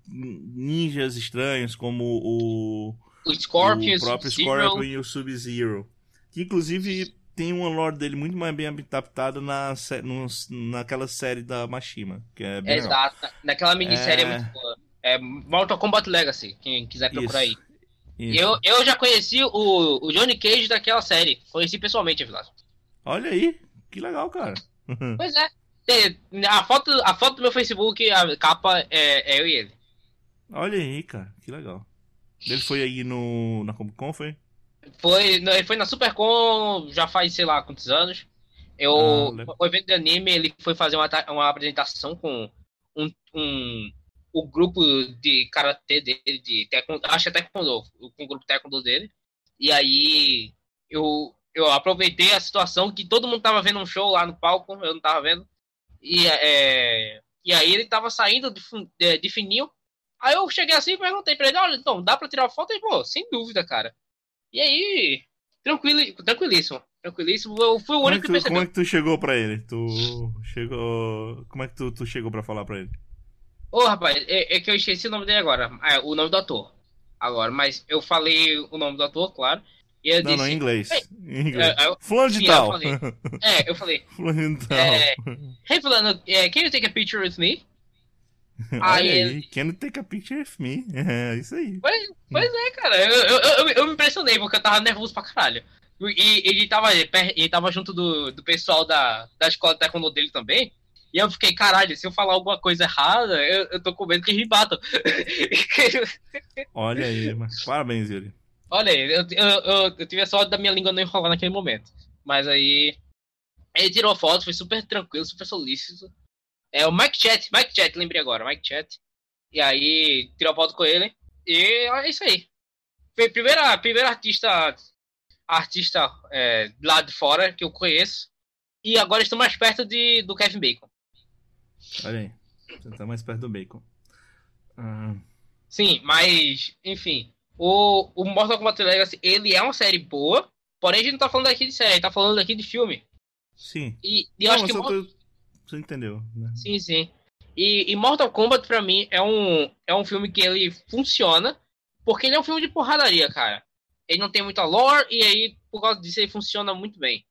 [SPEAKER 1] ninjas estranhos, como o
[SPEAKER 2] O Scorpion,
[SPEAKER 1] o próprio. Scorpion e o Sub-Zero. Que inclusive tem uma lore dele muito mais bem adaptada na, no- naquela série da Mashima, que é bem.
[SPEAKER 2] Exato. Naquela minissérie é...
[SPEAKER 1] É.
[SPEAKER 2] muito boa. É Mortal Kombat Legacy, quem quiser procurar
[SPEAKER 1] Isso,
[SPEAKER 2] aí.
[SPEAKER 1] Isso.
[SPEAKER 2] Eu, eu já conheci o, o Johnny Cage daquela série. Conheci pessoalmente, Vilas.
[SPEAKER 1] Olha aí, que legal, cara.
[SPEAKER 2] Pois é. A foto, a foto do meu Facebook, a capa é, é eu e ele.
[SPEAKER 1] Olha aí, cara, que legal. Ele foi aí no, na Comic Con, foi?
[SPEAKER 2] Foi, ele foi na Supercon já faz sei lá quantos anos. Eu,
[SPEAKER 1] Ah,
[SPEAKER 2] o evento de anime, ele foi fazer uma, uma apresentação com um, um, o grupo de karatê dele, de taekwondo, acho que é taekwondo, com o grupo taekwondo dele. E aí eu, eu aproveitei a situação que todo mundo tava vendo um show lá no palco, eu não tava vendo. E, é, e aí ele tava saindo de, de, de fininho. Aí eu cheguei assim e perguntei pra ele, olha, então, dá pra tirar foto? Ele, pô, sem dúvida, cara. E aí, tranquilo, tranquilíssimo. Tranquilíssimo. Eu fui o
[SPEAKER 1] Como é,
[SPEAKER 2] único
[SPEAKER 1] que
[SPEAKER 2] que
[SPEAKER 1] tu, como
[SPEAKER 2] percebeu.
[SPEAKER 1] é que tu chegou pra ele? Tu chegou. Como é que tu, tu chegou pra falar pra ele?
[SPEAKER 2] Ô, rapaz, é, é que eu esqueci o nome dele agora. Ah, o nome do ator. Agora, mas eu falei o nome do ator, claro. E eu
[SPEAKER 1] Não,
[SPEAKER 2] disse.
[SPEAKER 1] não, em inglês. Em inglês.
[SPEAKER 2] é, eu-
[SPEAKER 1] Fulano de
[SPEAKER 2] sim,
[SPEAKER 1] tal.
[SPEAKER 2] eu falei. É, eu falei.
[SPEAKER 1] Fulano de tal.
[SPEAKER 2] É, hey, Fulano, é, can you take a picture with me? Aí ele-
[SPEAKER 1] can you take a picture of me? É isso aí.
[SPEAKER 2] Pois, pois é, cara. Eu, eu, eu, me impressionei porque eu tava nervoso pra caralho. E ele tava, ele tava junto do, do pessoal da, da escola de taekwondo dele também. E eu fiquei, caralho, se eu falar alguma coisa errada, eu, eu tô com medo que eles me batam.
[SPEAKER 1] Olha aí, mas parabéns, Yuri.
[SPEAKER 2] Olha aí, eu, eu, eu, eu tive a sorte da minha língua não enrolar naquele momento. Mas aí. Ele tirou foto, foi super tranquilo, super solícito. É o Mike Chat, Mike Chat, lembrei agora, Mike Chat. E aí, tirou foto com ele. E é isso aí. Foi a primeira, primeira artista artista é, lá de fora que eu conheço. E agora estou mais perto de, do Kevin Bacon.
[SPEAKER 1] Olha aí. Você tá mais perto do bacon. Ah,
[SPEAKER 2] Sim, mas, enfim. O, o Mortal Kombat Legacy, ele é uma série boa, porém a gente não tá falando aqui de série, tá falando aqui de filme.
[SPEAKER 1] sim.
[SPEAKER 2] E, e eu
[SPEAKER 1] Não,
[SPEAKER 2] acho que.
[SPEAKER 1] mas eu
[SPEAKER 2] Mor-
[SPEAKER 1] tô- Você entendeu, né?
[SPEAKER 2] Sim, sim. E, e Mortal Kombat, pra mim, é um, é um filme que ele funciona, porque ele é um filme de porradaria, cara. Ele não tem muita lore, e aí, por causa disso, ele funciona muito bem.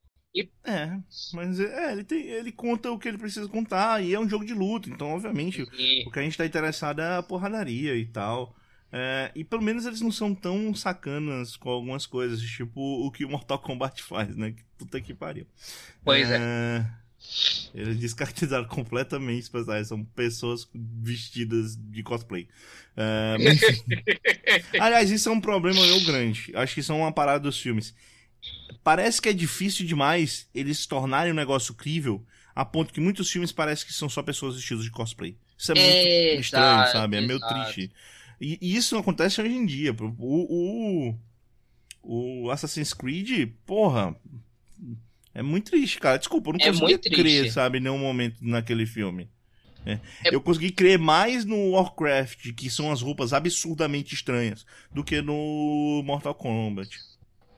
[SPEAKER 1] É, mas é, ele, tem, ele conta o que ele precisa contar e é um jogo de luta, então obviamente
[SPEAKER 2] E,
[SPEAKER 1] o que a gente tá interessado é a porradaria e tal. É, e pelo menos eles não são tão sacanas com algumas coisas, tipo o que o Mortal Kombat faz, né? Que Puta que pariu.
[SPEAKER 2] Pois é.
[SPEAKER 1] Eles descaracterizaram completamente os personagens, são pessoas vestidas de cosplay. É, mas. Aliás, isso é um problema meu grande. Acho que isso é uma parada dos filmes. Parece que é difícil demais eles se tornarem um negócio crível, a ponto que muitos filmes parecem que são só pessoas vestidas de cosplay. Isso é muito
[SPEAKER 2] Exato,
[SPEAKER 1] estranho, sabe? É meio
[SPEAKER 2] exato.
[SPEAKER 1] triste. E, e isso não acontece hoje em dia. O, o, o Assassin's Creed, porra. É muito triste, cara. Desculpa, eu não
[SPEAKER 2] É
[SPEAKER 1] consegui crer, sabe, em nenhum momento naquele filme. É.
[SPEAKER 2] É-
[SPEAKER 1] Eu consegui crer mais no Warcraft, que são as roupas absurdamente estranhas, do que no Mortal Kombat.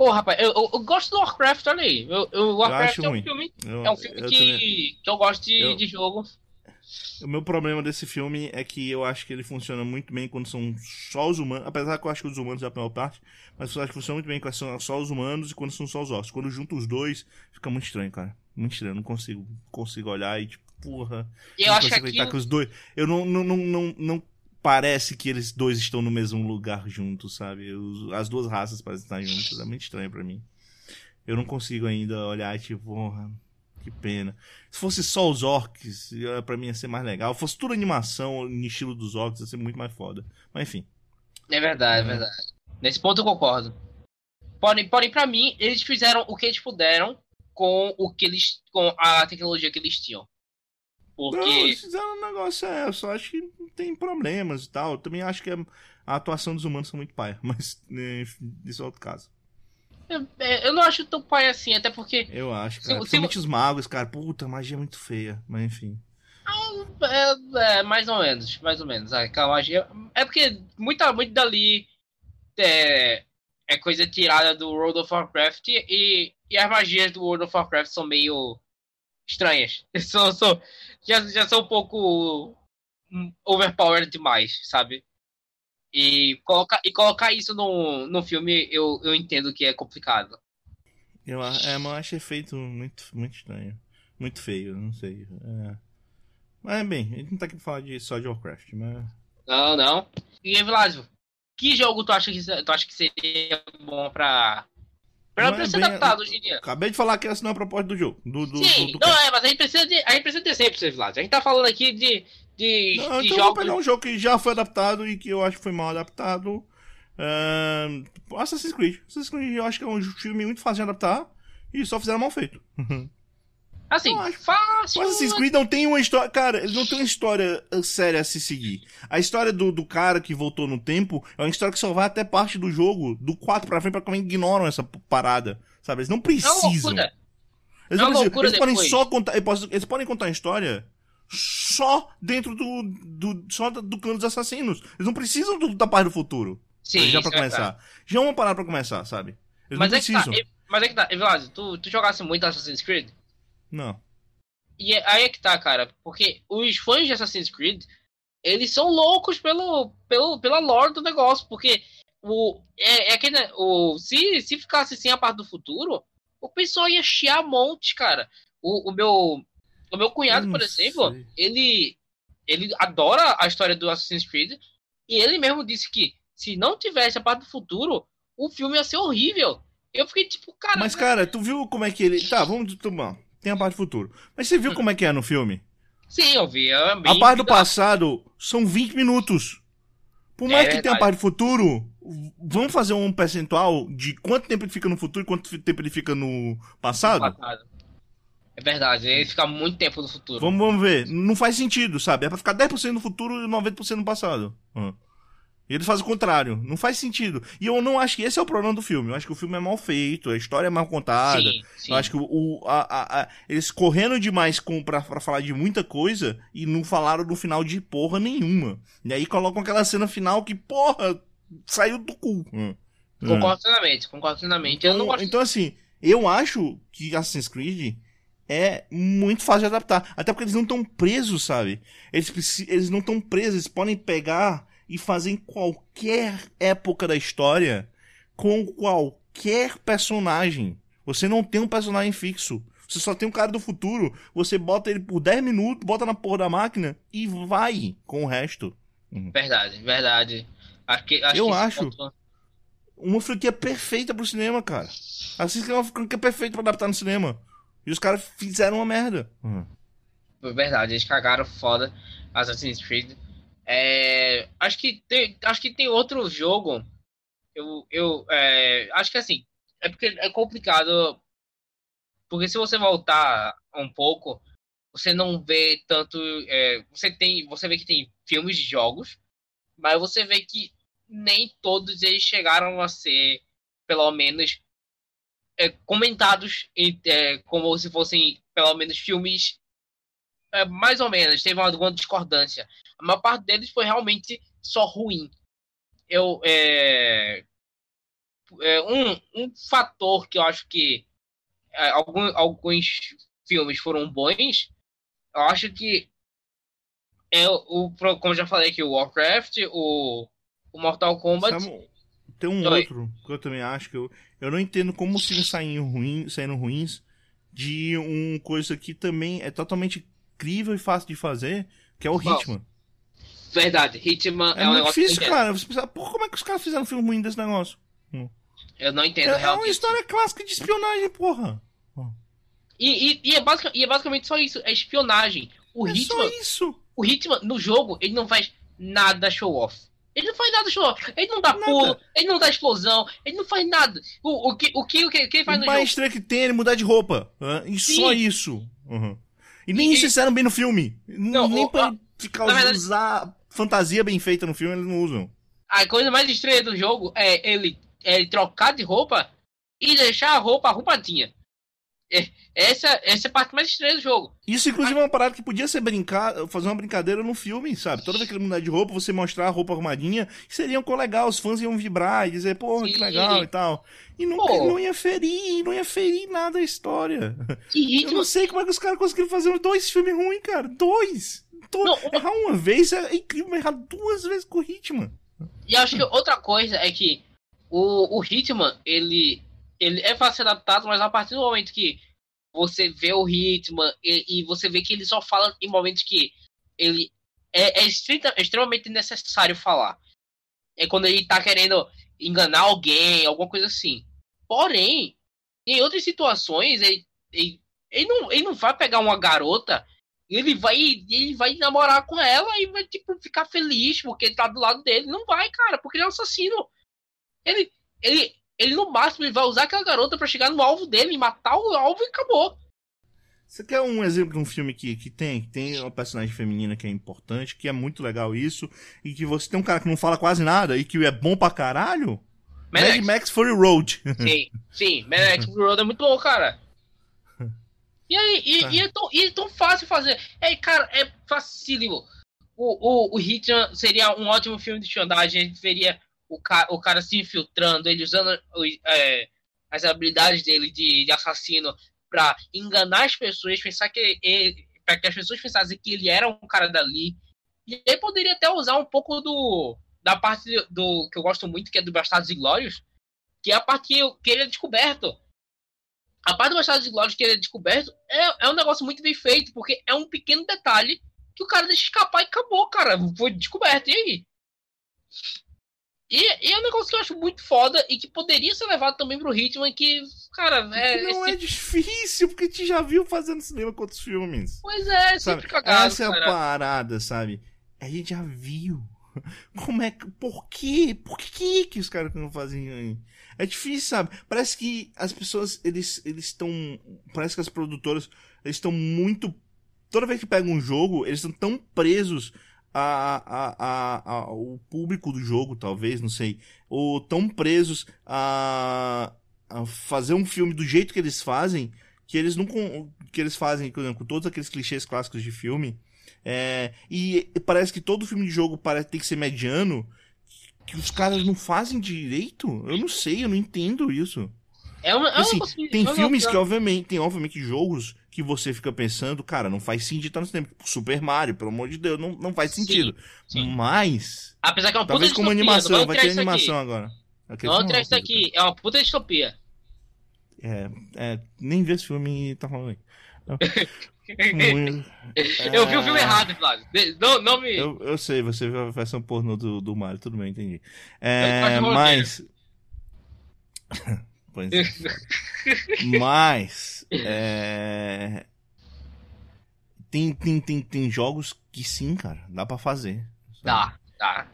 [SPEAKER 2] Pô, rapaz, eu, eu, eu gosto do Warcraft, olha aí. Eu, eu- o Warcraft
[SPEAKER 1] acho
[SPEAKER 2] é um
[SPEAKER 1] ruim.
[SPEAKER 2] filme, é um filme que,
[SPEAKER 1] também-
[SPEAKER 2] que eu gosto de, de jogo.
[SPEAKER 1] O meu problema desse filme é que eu acho que ele funciona muito bem quando são só os humanos, apesar que eu acho que os humanos é a pior parte, mas eu acho que funciona muito bem quando são só os humanos e quando são só os ossos. Quando junta os dois, fica muito estranho, cara. Muito estranho. Eu não consigo, consigo olhar e, tipo, porra.
[SPEAKER 2] Eu
[SPEAKER 1] não
[SPEAKER 2] acho que aquilo,
[SPEAKER 1] que os dois. Eu não, não, não, não, não parece que eles dois estão no mesmo lugar juntos, sabe? As duas raças parecem estar juntas. É muito estranho pra mim. Eu não consigo ainda olhar e, tipo, que pena. Se fosse só os orcs, pra mim ia ser mais legal. Se fosse tudo animação no estilo dos orcs, ia ser muito mais foda. Mas enfim.
[SPEAKER 2] É verdade, é verdade. Nesse ponto eu concordo. Porém, porém, pra mim, eles fizeram o que eles puderam com o que eles. com a tecnologia que eles tinham.
[SPEAKER 1] Não,
[SPEAKER 2] Porque.
[SPEAKER 1] eles fizeram um negócio, é, eu só acho que tem problemas e tal. Eu também acho que a, a atuação dos humanos são muito paia, mas né, isso é outro caso.
[SPEAKER 2] Eu, é, eu não acho tão pai assim, até porque.
[SPEAKER 1] Eu acho,
[SPEAKER 2] Se-
[SPEAKER 1] cara.
[SPEAKER 2] se-
[SPEAKER 1] Principalmente os magos, cara. Puta, magia é muito feia. Mas enfim.
[SPEAKER 2] É, é, mais ou menos, mais ou menos. Ah, Aquela magia. É porque muita, muito dali é, é coisa tirada do World of Warcraft e, e as magias do World of Warcraft são meio estranhas. São, são, já, já são um pouco hum, overpowered demais, sabe? E colocar, e colocar isso no, no filme eu, eu entendo que é complicado.
[SPEAKER 1] Eu, é, eu achei feito muito, muito estranho. Muito feio, não sei. É. Mas bem, a gente não tá aqui pra falar de, só de Warcraft, mas.
[SPEAKER 2] Não, não. E Evilásio, que jogo tu acha que, tu acha que seria bom pra. Pra,
[SPEAKER 1] Não é
[SPEAKER 2] ser
[SPEAKER 1] bem-
[SPEAKER 2] adaptado hoje em dia?
[SPEAKER 1] Acabei de falar que essa não é a proposta do jogo. Do, do,
[SPEAKER 2] Sim,
[SPEAKER 1] do, do
[SPEAKER 2] não é, mas a gente precisa de. A gente precisa ter sempre, Evilásio. A gente tá falando aqui de. de,
[SPEAKER 1] Não,
[SPEAKER 2] de
[SPEAKER 1] então eu vou
[SPEAKER 2] jogos.
[SPEAKER 1] pegar um jogo que já foi adaptado e que eu acho que foi mal adaptado. Ahn, Assassin's Creed. Assassin's Creed eu acho que é um filme muito fácil de adaptar e só fizeram mal feito.
[SPEAKER 2] Assim,
[SPEAKER 1] acho-
[SPEAKER 2] fácil.
[SPEAKER 1] O Assassin's Creed não tem uma história. Cara, ele não tem uma história uh, séria a se seguir. A história do, do cara que voltou no tempo é uma história que só vai até parte do jogo, do 4 pra frente, pra como ignoram essa parada. Sabe? Eles não
[SPEAKER 2] É
[SPEAKER 1] precisam. Eles,
[SPEAKER 2] É
[SPEAKER 1] não
[SPEAKER 2] uma
[SPEAKER 1] precisam.
[SPEAKER 2] loucura
[SPEAKER 1] Eles podem só contar. Eles podem, eles contar a história só dentro do. do só do, clã dos assassinos. Eles não precisam do, da parte do futuro.
[SPEAKER 2] Sim,
[SPEAKER 1] já pra
[SPEAKER 2] é
[SPEAKER 1] começar.
[SPEAKER 2] verdade.
[SPEAKER 1] Já é uma parada pra começar, sabe? Eles
[SPEAKER 2] Mas
[SPEAKER 1] não
[SPEAKER 2] é, que tá,
[SPEAKER 1] precisam.
[SPEAKER 2] mas é que tá, Evilásio, tu, tu jogasse muito Assassin's Creed?
[SPEAKER 1] Não.
[SPEAKER 2] E é- aí é que tá, cara. Porque os fãs de Assassin's Creed, eles são loucos pelo, pelo, pela lore do negócio. Porque o, é, é aquele, o, se, se ficasse sem a parte do futuro, o pessoal ia chiar monte, cara. O, o meu, o meu cunhado, por exemplo,
[SPEAKER 1] sei.
[SPEAKER 2] ele, ele adora a história do Assassin's Creed. E ele mesmo disse que se não tivesse a parte do futuro, o filme ia ser horrível. Eu fiquei tipo, cara.
[SPEAKER 1] Mas, cara, tu viu como é que ele. Tá, vamos tomar. Tem a parte do futuro. Mas você viu como é que é no filme?
[SPEAKER 2] Sim, eu vi. é
[SPEAKER 1] A parte do passado são 20 minutos. Por mais
[SPEAKER 2] É
[SPEAKER 1] que tenha a parte do futuro, vamos fazer um percentual de quanto tempo ele fica no futuro e quanto tempo ele fica no passado?
[SPEAKER 2] passado. É verdade, ele fica muito tempo no futuro.
[SPEAKER 1] Vamos, vamos ver. Não faz sentido, sabe? É pra ficar 10% no futuro e 90% no passado. Hum. Ele faz o contrário. Não faz sentido. E eu não acho que esse é o problema do filme. Eu acho que o filme é mal feito, a história é mal contada.
[SPEAKER 2] Sim, sim.
[SPEAKER 1] Eu acho que o, o- a- a- eles correram demais com, pra, pra falar de muita coisa e não falaram no final de porra nenhuma. E aí colocam aquela cena final que, porra, saiu do cu. Hum.
[SPEAKER 2] Concordo plenamente, concordo plenamente. Eu não
[SPEAKER 1] Então,
[SPEAKER 2] gosto.
[SPEAKER 1] então, assim, eu acho que Assassin's Creed é muito fácil de adaptar. Até porque eles não estão presos, sabe? Eles, eles não estão presos, eles podem pegar e fazer em qualquer época da história com qualquer personagem. Você não tem um personagem fixo. Você só tem um cara do futuro, você bota ele por 10 minutos, bota na porra da máquina e vai com o resto.
[SPEAKER 2] Verdade, verdade. Acho que, acho
[SPEAKER 1] Eu
[SPEAKER 2] que
[SPEAKER 1] acho.
[SPEAKER 2] ponto-
[SPEAKER 1] Uma franquia perfeita pro cinema, cara. Assassin's Creed é uma franquia perfeita pra adaptar no cinema. E os caras fizeram uma merda.
[SPEAKER 2] Verdade, eles cagaram foda Assassin's Creed. É, acho que tem, acho que tem outro jogo. Eu, eu é, acho que assim é porque é complicado. Porque se você voltar um pouco, você não vê tanto. é, você tem, você vê que tem filmes de jogos, mas você vê que nem todos eles chegaram a ser, pelo menos, é, comentados em- é, como se fossem pelo menos filmes é, mais ou menos, teve alguma discordância. A maior parte deles foi realmente só ruim. Eu, é, é, um, um fator que eu acho que é, algum, alguns filmes foram bons, eu acho que é o, como eu já falei aqui, o Warcraft, o, o Mortal Kombat.
[SPEAKER 1] Tem um
[SPEAKER 2] Oi.
[SPEAKER 1] outro que eu também acho que eu, eu não entendo como os filmes ruim, saindo ruins de um coisa que também é totalmente incrível e fácil de fazer, que é o
[SPEAKER 2] Qual?
[SPEAKER 1] Hitman.
[SPEAKER 2] Verdade, Hitman
[SPEAKER 1] É,
[SPEAKER 2] é, um
[SPEAKER 1] muito
[SPEAKER 2] negócio
[SPEAKER 1] difícil, cara. Você pensa, porra, como é que os caras fizeram um filme ruim desse negócio?
[SPEAKER 2] Eu não
[SPEAKER 1] É,
[SPEAKER 2] entendo
[SPEAKER 1] é uma
[SPEAKER 2] realmente.
[SPEAKER 1] história clássica de espionagem, porra.
[SPEAKER 2] E, e, e é basic- e é basicamente só isso, é espionagem. O
[SPEAKER 1] é
[SPEAKER 2] Hitman,
[SPEAKER 1] só isso.
[SPEAKER 2] o Hitman no jogo, ele não faz nada show off. Ele não faz nada show off. Ele não dá
[SPEAKER 1] Nada.
[SPEAKER 2] pulo, ele não dá explosão, ele não faz nada. O, o, que, o, que, o que ele faz
[SPEAKER 1] O
[SPEAKER 2] no
[SPEAKER 1] mais
[SPEAKER 2] jogo?
[SPEAKER 1] estranho que tem é ele mudar de roupa. E só
[SPEAKER 2] Sim.
[SPEAKER 1] isso. Uhum. E nem
[SPEAKER 2] E-
[SPEAKER 1] isso fizeram bem no filme.
[SPEAKER 2] Não,
[SPEAKER 1] nem
[SPEAKER 2] o-
[SPEAKER 1] pra
[SPEAKER 2] a-
[SPEAKER 1] ficar
[SPEAKER 2] verdade-
[SPEAKER 1] usar fantasia bem feita no filme, eles não usam.
[SPEAKER 2] A coisa mais estranha do jogo é ele, é ele trocar de roupa e deixar a roupa arrumadinha. É, essa, essa é a parte mais estranha do jogo.
[SPEAKER 1] Isso, inclusive, é uma parada que podia ser brincar, fazer uma brincadeira no filme, sabe? Toda vez que ele mudar de roupa, você mostrar a roupa arrumadinha, seria coisa legal, os fãs iam vibrar e dizer, porra, que legal e tal. E não,
[SPEAKER 2] Pô.
[SPEAKER 1] não ia ferir, não ia ferir nada a história. Eu não sei como é que os caras conseguiram fazer dois filmes ruins, cara. Dois!
[SPEAKER 2] Não, uma-
[SPEAKER 1] Errar uma vez é incrível, mas errar duas vezes com o Hitman.
[SPEAKER 2] E acho que outra coisa é que o, o Hitman, ele, ele é fácil adaptado, mas a partir do momento que você vê o Hitman e, e você vê que ele só fala em momentos que ele é, é estrita- extremamente necessário falar. É quando ele tá querendo enganar alguém, alguma coisa assim. Porém, em outras situações, ele, ele, ele não, ele não vai pegar uma garota ele vai, ele vai namorar com ela e vai, tipo, ficar feliz porque ele tá do lado dele. Não vai, cara, porque ele é um assassino. Ele, ele, ele no máximo, ele vai usar aquela garota pra chegar no alvo dele e matar o alvo e acabou.
[SPEAKER 1] Você quer um exemplo de um filme que, que tem? Que tem uma personagem feminina que é importante, que é muito legal isso, e que você tem um cara que não fala quase nada e que é bom pra caralho?
[SPEAKER 2] Mad. Max
[SPEAKER 1] Fury Road.
[SPEAKER 2] Sim, sim, Mad Max Fury Road é muito bom, cara. E aí, e,
[SPEAKER 1] Tá.
[SPEAKER 2] e é, tão, e é tão fácil fazer. É, cara, é facílimo. O, o, o Hitman seria um ótimo filme de espionagem. A gente veria o, ca, o cara se infiltrando, ele usando é, as habilidades dele de, de assassino pra enganar as pessoas, pensar que ele, para que as pessoas pensassem que ele era um cara dali. E ele poderia até usar um pouco do da parte do que eu gosto muito, que é do Bastardos e Glórios, que é a parte que, eu- que ele é descoberto. A parte do Bastardos e Glórios que ele é descoberto é, é um negócio muito bem feito, porque é um pequeno detalhe que o cara deixa escapar e acabou, cara. Foi descoberto, e aí? E, e é um negócio que eu acho muito foda e que poderia ser levado também pro Hitman, que, cara, é.
[SPEAKER 1] não é
[SPEAKER 2] esse-
[SPEAKER 1] difícil, porque a gente já viu fazendo cinema com outros filmes.
[SPEAKER 2] Pois é,
[SPEAKER 1] Sabe?
[SPEAKER 2] sempre cagado.
[SPEAKER 1] Essa é a parada, sabe? A gente já viu. Como é que. Por quê? Por que que os caras não fazem aí? É difícil, sabe? Parece que as pessoas, eles eles estão. Parece que as produtoras, estão muito. Toda vez que pegam um jogo, eles estão tão presos a, a, a, a, o público do jogo, talvez, não sei, ou tão presos a, a fazer um filme do jeito que eles fazem, que eles não que eles fazem com, com todos aqueles clichês clássicos de filme. É, e parece que todo filme de jogo parece ter que ser mediano, que os caras não fazem direito. Eu não sei, eu não entendo isso.
[SPEAKER 2] É uma, é
[SPEAKER 1] assim,
[SPEAKER 2] uma
[SPEAKER 1] tem
[SPEAKER 2] é
[SPEAKER 1] filmes que, obviamente, tem obviamente jogos que você fica pensando, cara, não faz sentido estar no cinema. Tipo, Super Mario, pelo amor de Deus, não, não faz sentido.
[SPEAKER 2] Sim, sim.
[SPEAKER 1] Mas.
[SPEAKER 2] Apesar que é uma
[SPEAKER 1] Talvez
[SPEAKER 2] puta
[SPEAKER 1] como
[SPEAKER 2] distopia,
[SPEAKER 1] animação, vai ter animação
[SPEAKER 2] aqui.
[SPEAKER 1] agora.
[SPEAKER 2] Vamos tirar isso
[SPEAKER 1] fazer,
[SPEAKER 2] aqui, é uma puta distopia.
[SPEAKER 1] É, é, nem vê esse filme tá falando aí. Muito-
[SPEAKER 2] Eu vi o filme
[SPEAKER 1] Ah,
[SPEAKER 2] errado, Flávio. Não, não me.
[SPEAKER 1] Eu, eu sei, você viu a versão pornô do, do Mario, tudo bem, entendi. É, mas. pois é. Mas. É... Tem, tem, tem, tem jogos que sim, cara, dá pra fazer. sabe?
[SPEAKER 2] Dá, dá.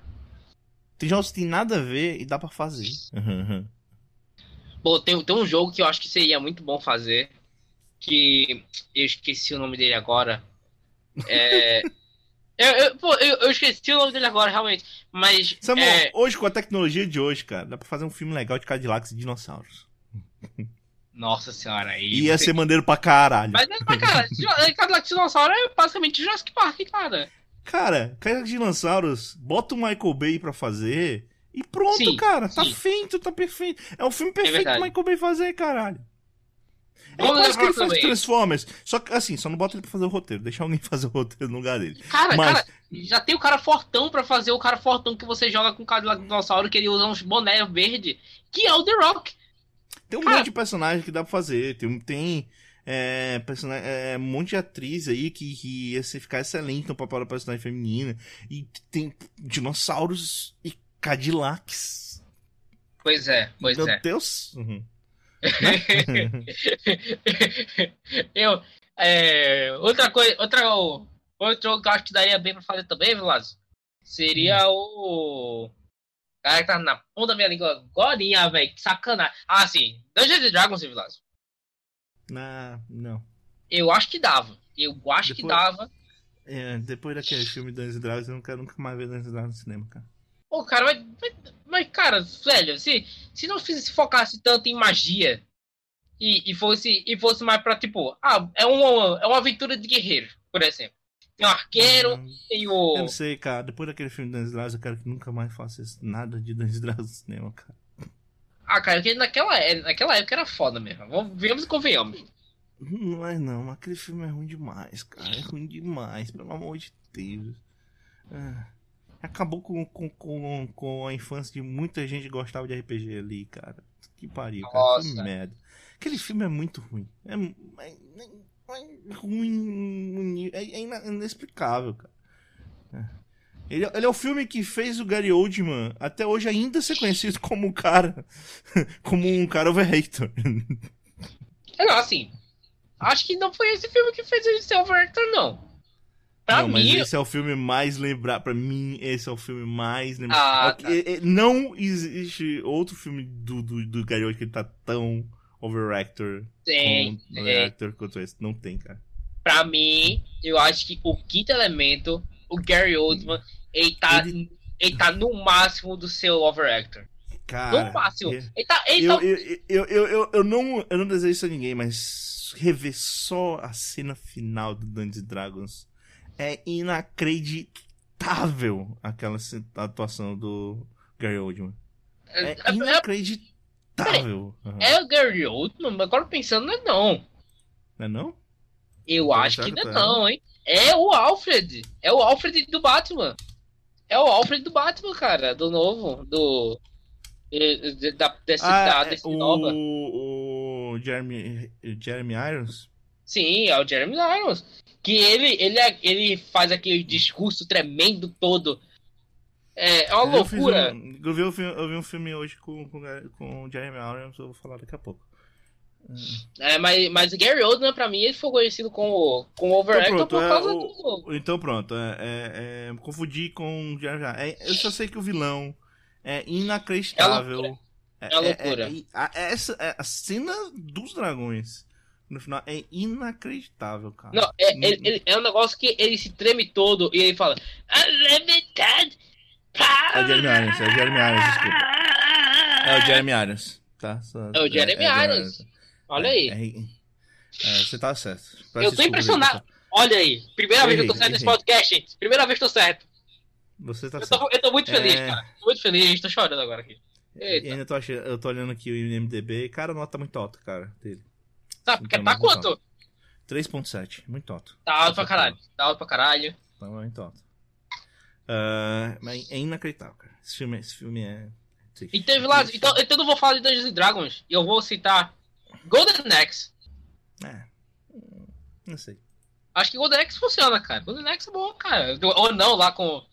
[SPEAKER 1] Tem jogos que tem nada a ver e dá pra fazer.
[SPEAKER 2] Pô, tem, tem um jogo que eu acho que seria muito bom fazer. Que eu esqueci o nome dele agora. É. eu, eu, pô, eu, eu esqueci o nome dele agora, realmente. Mas.
[SPEAKER 1] Samuel,
[SPEAKER 2] é,
[SPEAKER 1] hoje com a tecnologia de hoje, cara, dá pra fazer um filme legal de Cadillacs e dinossauros.
[SPEAKER 2] Nossa senhora, aí.
[SPEAKER 1] Ia ser maneiro pra caralho.
[SPEAKER 2] Mas, mas cara, Cadillac Dinossauro é basicamente Jurassic Park, cara.
[SPEAKER 1] Cara, Cadillacs e dinossauros, bota o Michael Bay pra fazer e pronto,
[SPEAKER 2] Sim,
[SPEAKER 1] cara. Tá
[SPEAKER 2] sim.
[SPEAKER 1] feito, tá perfeito. É o filme perfeito
[SPEAKER 2] verdade.
[SPEAKER 1] pro Michael Bay fazer, caralho. É
[SPEAKER 2] Vamos
[SPEAKER 1] quase que ele faz
[SPEAKER 2] também.
[SPEAKER 1] Transformers. Só que assim, só não bota ele pra fazer o roteiro. Deixa alguém fazer o roteiro no lugar dele.
[SPEAKER 2] Cara,
[SPEAKER 1] Mas-
[SPEAKER 2] cara, já tem o cara fortão pra fazer o cara fortão que você joga com o Cadillac Dinossauro, que ele usa uns boné verde, que é o The Rock.
[SPEAKER 1] Tem um
[SPEAKER 2] Cara-
[SPEAKER 1] monte de personagem que dá pra fazer. Tem, um- tem é, personagem, é, um monte de atriz aí que, que ia ficar excelente no papel da personagem feminina. E tem dinossauros e Cadillacs.
[SPEAKER 2] Pois é, pois
[SPEAKER 1] Meu
[SPEAKER 2] é.
[SPEAKER 1] Deus. Uhum.
[SPEAKER 2] Eu, é, outra coisa, outra, outro jogo que eu acho que daria bem pra fazer também, Vilazo, seria o. Cara, que tá na ponta da minha língua agorinha, velho, que sacanagem. Ah, sim, Dungeons and Dragons, Vilazo.
[SPEAKER 1] Ah, não.
[SPEAKER 2] Eu acho que dava. Eu acho que
[SPEAKER 1] Depois-
[SPEAKER 2] dava.
[SPEAKER 1] É, depois daquele filme Dungeons and Dragons, eu não quero nunca mais ver Dungeons and Dragons no cinema, cara.
[SPEAKER 2] Pô, cara, mas, mas, mas, cara, velho, se, se não se focasse tanto em magia e, e, fosse, e fosse mais pra, tipo, ah, é uma, é uma aventura de guerreiro, por exemplo. Tem o arqueiro,
[SPEAKER 1] Hum,
[SPEAKER 2] tem o.
[SPEAKER 1] Eu não sei, cara. Depois daquele filme Dungeons Dragons, eu quero que nunca mais faça nada de Dungeons Dragons no cinema, cara.
[SPEAKER 2] Ah, cara, que naquela, é- naquela época era foda mesmo. Vemos e convenhamos.
[SPEAKER 1] Não é não, aquele filme é ruim demais, cara. É ruim demais, pelo amor de Deus. Ah, acabou com, com, com, com a infância de muita gente que gostava de RPG ali, cara. Que pariu, cara.
[SPEAKER 2] Nossa.
[SPEAKER 1] Filme merda. Aquele filme é muito ruim. É, é- é ruim. É, é inexplicável, cara. É. Ele, ele é o filme que fez o Gary Oldman até hoje ainda ser conhecido como um cara. como um cara overrated.
[SPEAKER 2] É, não, assim. Acho que não foi esse filme que fez ele ser overactor, não. Pra
[SPEAKER 1] não, mas
[SPEAKER 2] mim,
[SPEAKER 1] esse é o filme mais lembrado. Pra mim, esse é o filme mais
[SPEAKER 2] Ah,
[SPEAKER 1] lembrado.
[SPEAKER 2] tá.
[SPEAKER 1] É, é, não existe outro filme do, do, do Gary Oldman que ele tá tão overactor,
[SPEAKER 2] tem.
[SPEAKER 1] com-
[SPEAKER 2] tem.
[SPEAKER 1] overactor quanto esse. Não tem, cara.
[SPEAKER 2] Pra mim, eu acho que o quinto elemento, o Gary Oldman, ele tá,
[SPEAKER 1] Ele-
[SPEAKER 2] ele tá no máximo do seu overactor.
[SPEAKER 1] Cara,
[SPEAKER 2] no máximo.
[SPEAKER 1] é-
[SPEAKER 2] Ele tá. Ele
[SPEAKER 1] eu,
[SPEAKER 2] tá...
[SPEAKER 1] eu, eu, eu, eu, eu não, eu não desejo isso a ninguém, mas rever só a cena final do Dungeons Dragons é inacreditável aquela atuação do Gary Oldman. É
[SPEAKER 2] é- é-
[SPEAKER 1] inacreditável. Aham.
[SPEAKER 2] é o Gary Oldman, mas agora pensando, não é não.
[SPEAKER 1] Não é não?
[SPEAKER 2] Eu
[SPEAKER 1] Então,
[SPEAKER 2] acho que não é
[SPEAKER 1] tá
[SPEAKER 2] não, hein? É o Alfred. É o Alfred do Batman. É o Alfred do Batman, cara. Do novo. Do. eh, de- Da, desse, da,
[SPEAKER 1] Ah,
[SPEAKER 2] desse
[SPEAKER 1] é,
[SPEAKER 2] nova.
[SPEAKER 1] o, o Jeremy, Jeremy Irons?
[SPEAKER 2] Sim, é o Jeremy Irons. Que ele, ele, é- ele faz aquele discurso tremendo todo. É, é uma
[SPEAKER 1] Eu
[SPEAKER 2] loucura.
[SPEAKER 1] um- eu, vi um filme, eu vi um filme hoje com, com, com o Jeremy Irons, eu vou falar daqui a pouco.
[SPEAKER 2] É, mas, mas o Gary Oldman, pra mim, ele foi conhecido como, como
[SPEAKER 1] Então
[SPEAKER 2] overactor
[SPEAKER 1] pronto,
[SPEAKER 2] por
[SPEAKER 1] é,
[SPEAKER 2] causa
[SPEAKER 1] o-
[SPEAKER 2] do.
[SPEAKER 1] então pronto, é, é, é, confundi com o Jeremy Irons. É, eu só sei que o vilão é inacreditável.
[SPEAKER 2] É loucura. É loucura.
[SPEAKER 1] é- a, essa, é a cena dos dragões no final é inacreditável, cara.
[SPEAKER 2] Não, é, ele, ele- é um negócio que ele se treme todo e ele fala. Unlimited
[SPEAKER 1] É o Jeremy Irons, é o Jeremy Irons, desculpa. É o Jeremy Irons, tá? Só-
[SPEAKER 2] É o Jeremy Irons. Olha aí.
[SPEAKER 1] É, é, é, você tá certo. Peço
[SPEAKER 2] Eu tô impressionado.
[SPEAKER 1] Victor.
[SPEAKER 2] Olha aí. Primeira vez que eu tô
[SPEAKER 1] Errei,
[SPEAKER 2] certo nesse
[SPEAKER 1] errei.
[SPEAKER 2] podcast, gente. Primeira vez que eu tô certo.
[SPEAKER 1] Você tá
[SPEAKER 2] Eu
[SPEAKER 1] certo.
[SPEAKER 2] tô, eu tô muito feliz,
[SPEAKER 1] É.
[SPEAKER 2] cara. Tô muito feliz. Tô chorando agora aqui.
[SPEAKER 1] E
[SPEAKER 2] Eita.
[SPEAKER 1] ainda tô achando, eu tô olhando aqui o IMDB, cara, nota tá muito alta, cara, dele.
[SPEAKER 2] Sabe, porque
[SPEAKER 1] Então,
[SPEAKER 2] tá quanto?
[SPEAKER 1] alto. 3.7, muito alto.
[SPEAKER 2] Tá alto pra caralho. Tá alto pra caralho.
[SPEAKER 1] Tá muito alto. Ah, mas é inacreditável, cara. Esse filme, esse filme é... triste.
[SPEAKER 2] E teve lá. Então, então eu não vou falar de Dungeons and Dragons. Eu vou citar Golden Axe.
[SPEAKER 1] É. Não sei.
[SPEAKER 2] Acho que Golden Axe funciona, cara. Golden Axe é bom, cara. Ou não, lá com.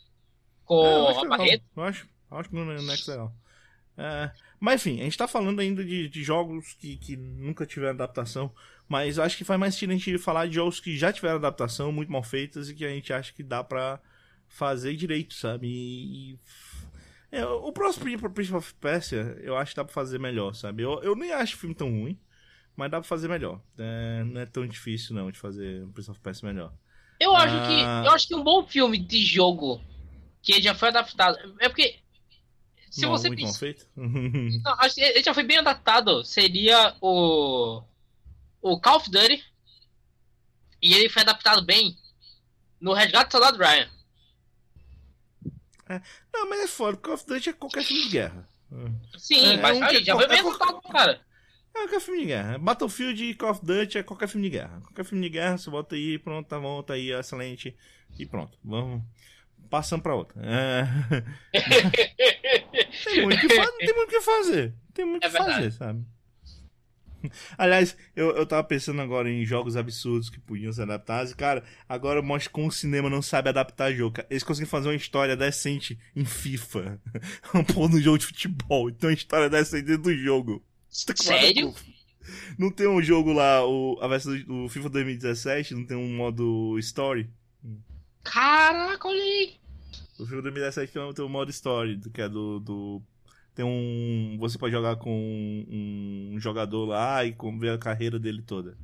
[SPEAKER 2] Com
[SPEAKER 1] É, eu acho
[SPEAKER 2] a. Barreto.
[SPEAKER 1] Eu acho, eu acho que no Next é legal. É, mas enfim, a gente tá falando ainda de, de jogos que, que nunca tiveram adaptação. Mas eu acho que faz mais sentido a gente falar de jogos que já tiveram adaptação, muito mal feitas, e que a gente acha que dá pra fazer direito, sabe? E. e- é, o próximo Prince of Persia, eu acho que dá pra fazer melhor, sabe? Eu, eu nem acho o filme tão ruim, mas dá pra fazer melhor. É, não é tão difícil, não, de fazer o Prince of Persia melhor.
[SPEAKER 2] Eu acho
[SPEAKER 1] Ah.
[SPEAKER 2] que. Eu acho que um bom filme de jogo que já foi adaptado. É porque. Se
[SPEAKER 1] Não,
[SPEAKER 2] você
[SPEAKER 1] muito mal feito?
[SPEAKER 2] Não, acho que ele já foi bem adaptado. Seria o. O Call of Duty. E ele foi adaptado bem no Resgate do Soldado Ryan.
[SPEAKER 1] não, mas é foda, Call of Duty é qualquer filme de guerra.
[SPEAKER 2] Sim,
[SPEAKER 1] É,
[SPEAKER 2] mas
[SPEAKER 1] é um
[SPEAKER 2] aí,
[SPEAKER 1] que-
[SPEAKER 2] já foi
[SPEAKER 1] é
[SPEAKER 2] bem
[SPEAKER 1] qual-
[SPEAKER 2] adaptado, cara.
[SPEAKER 1] É qualquer filme de guerra. Battlefield e Call of Duty é qualquer filme de guerra. Qualquer filme de guerra, você bota aí, pronto, tá bom, tá aí, excelente. E pronto, vamos. Passando pra outra. É... tem muito o que fazer, tem muito que fazer. Tem muito o
[SPEAKER 2] É
[SPEAKER 1] que fazer, sabe? Aliás, eu, eu tava pensando agora em jogos absurdos que podiam ser adaptados. E, cara, agora mostra como o cinema não sabe adaptar jogo. cara. Eles conseguem fazer uma história decente em FIFA. Um pôr no jogo de futebol. Então, uma história decente dentro do jogo. Tá
[SPEAKER 2] Sério?
[SPEAKER 1] Não tem um jogo lá, o, a versão do FIFA 2017, não tem um modo story?
[SPEAKER 2] Caraca, olha aí.
[SPEAKER 1] O FIFA 2017 tem tem um modo story, que é do, do. Tem um. Você pode jogar com um, um jogador lá e com- ver a carreira dele toda.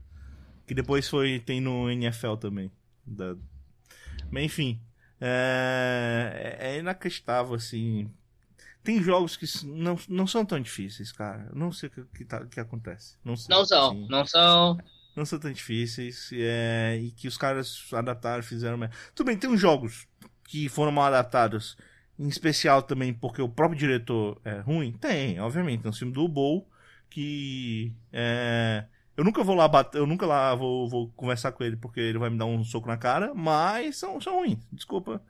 [SPEAKER 1] Que depois foi. Tem no NFL também. Da... Mas enfim. É, é inacreditável, assim. Tem jogos que não, não são tão difíceis, cara. Não sei o que, que, tá- que acontece. Não, sei,
[SPEAKER 2] Não são,
[SPEAKER 1] assim
[SPEAKER 2] não são.
[SPEAKER 1] Não são tão difíceis é, e que os caras adaptaram, fizeram. Tudo bem, tem uns jogos que foram mal adaptados, em especial também porque o próprio diretor é ruim. Tem, obviamente, tem um filme do Bowl que é, eu nunca vou lá bater, eu nunca lá vou, vou conversar com ele porque ele vai me dar um soco na cara, mas são, são ruins, desculpa.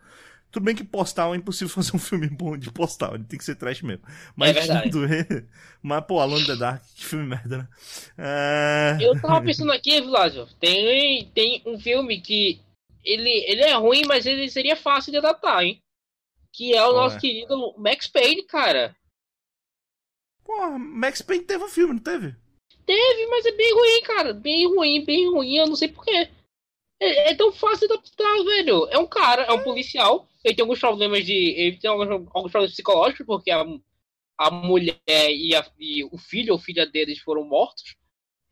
[SPEAKER 1] Tudo bem que Postal é impossível fazer um filme bom de Postal, ele tem que ser trash mesmo. Mas,
[SPEAKER 2] É
[SPEAKER 1] tudo mas pô, Alone in the Dark, que filme merda, né? É...
[SPEAKER 2] Eu tava pensando aqui, Vilásio, tem, tem um filme que ele, ele é ruim, mas ele seria fácil de adaptar, hein? Que é o nosso
[SPEAKER 1] é?
[SPEAKER 2] querido Max Payne, cara.
[SPEAKER 1] Porra, Max Payne teve um filme, não teve?
[SPEAKER 2] Teve, mas é bem ruim, cara. Bem ruim, bem ruim, eu não sei porquê. É, é tão fácil de adaptar, velho. É um cara, é um policial. Ele tem alguns problemas de. Ele tem alguns, alguns problemas psicológicos, porque a, a mulher e, a- e o filho ou filha deles foram mortos.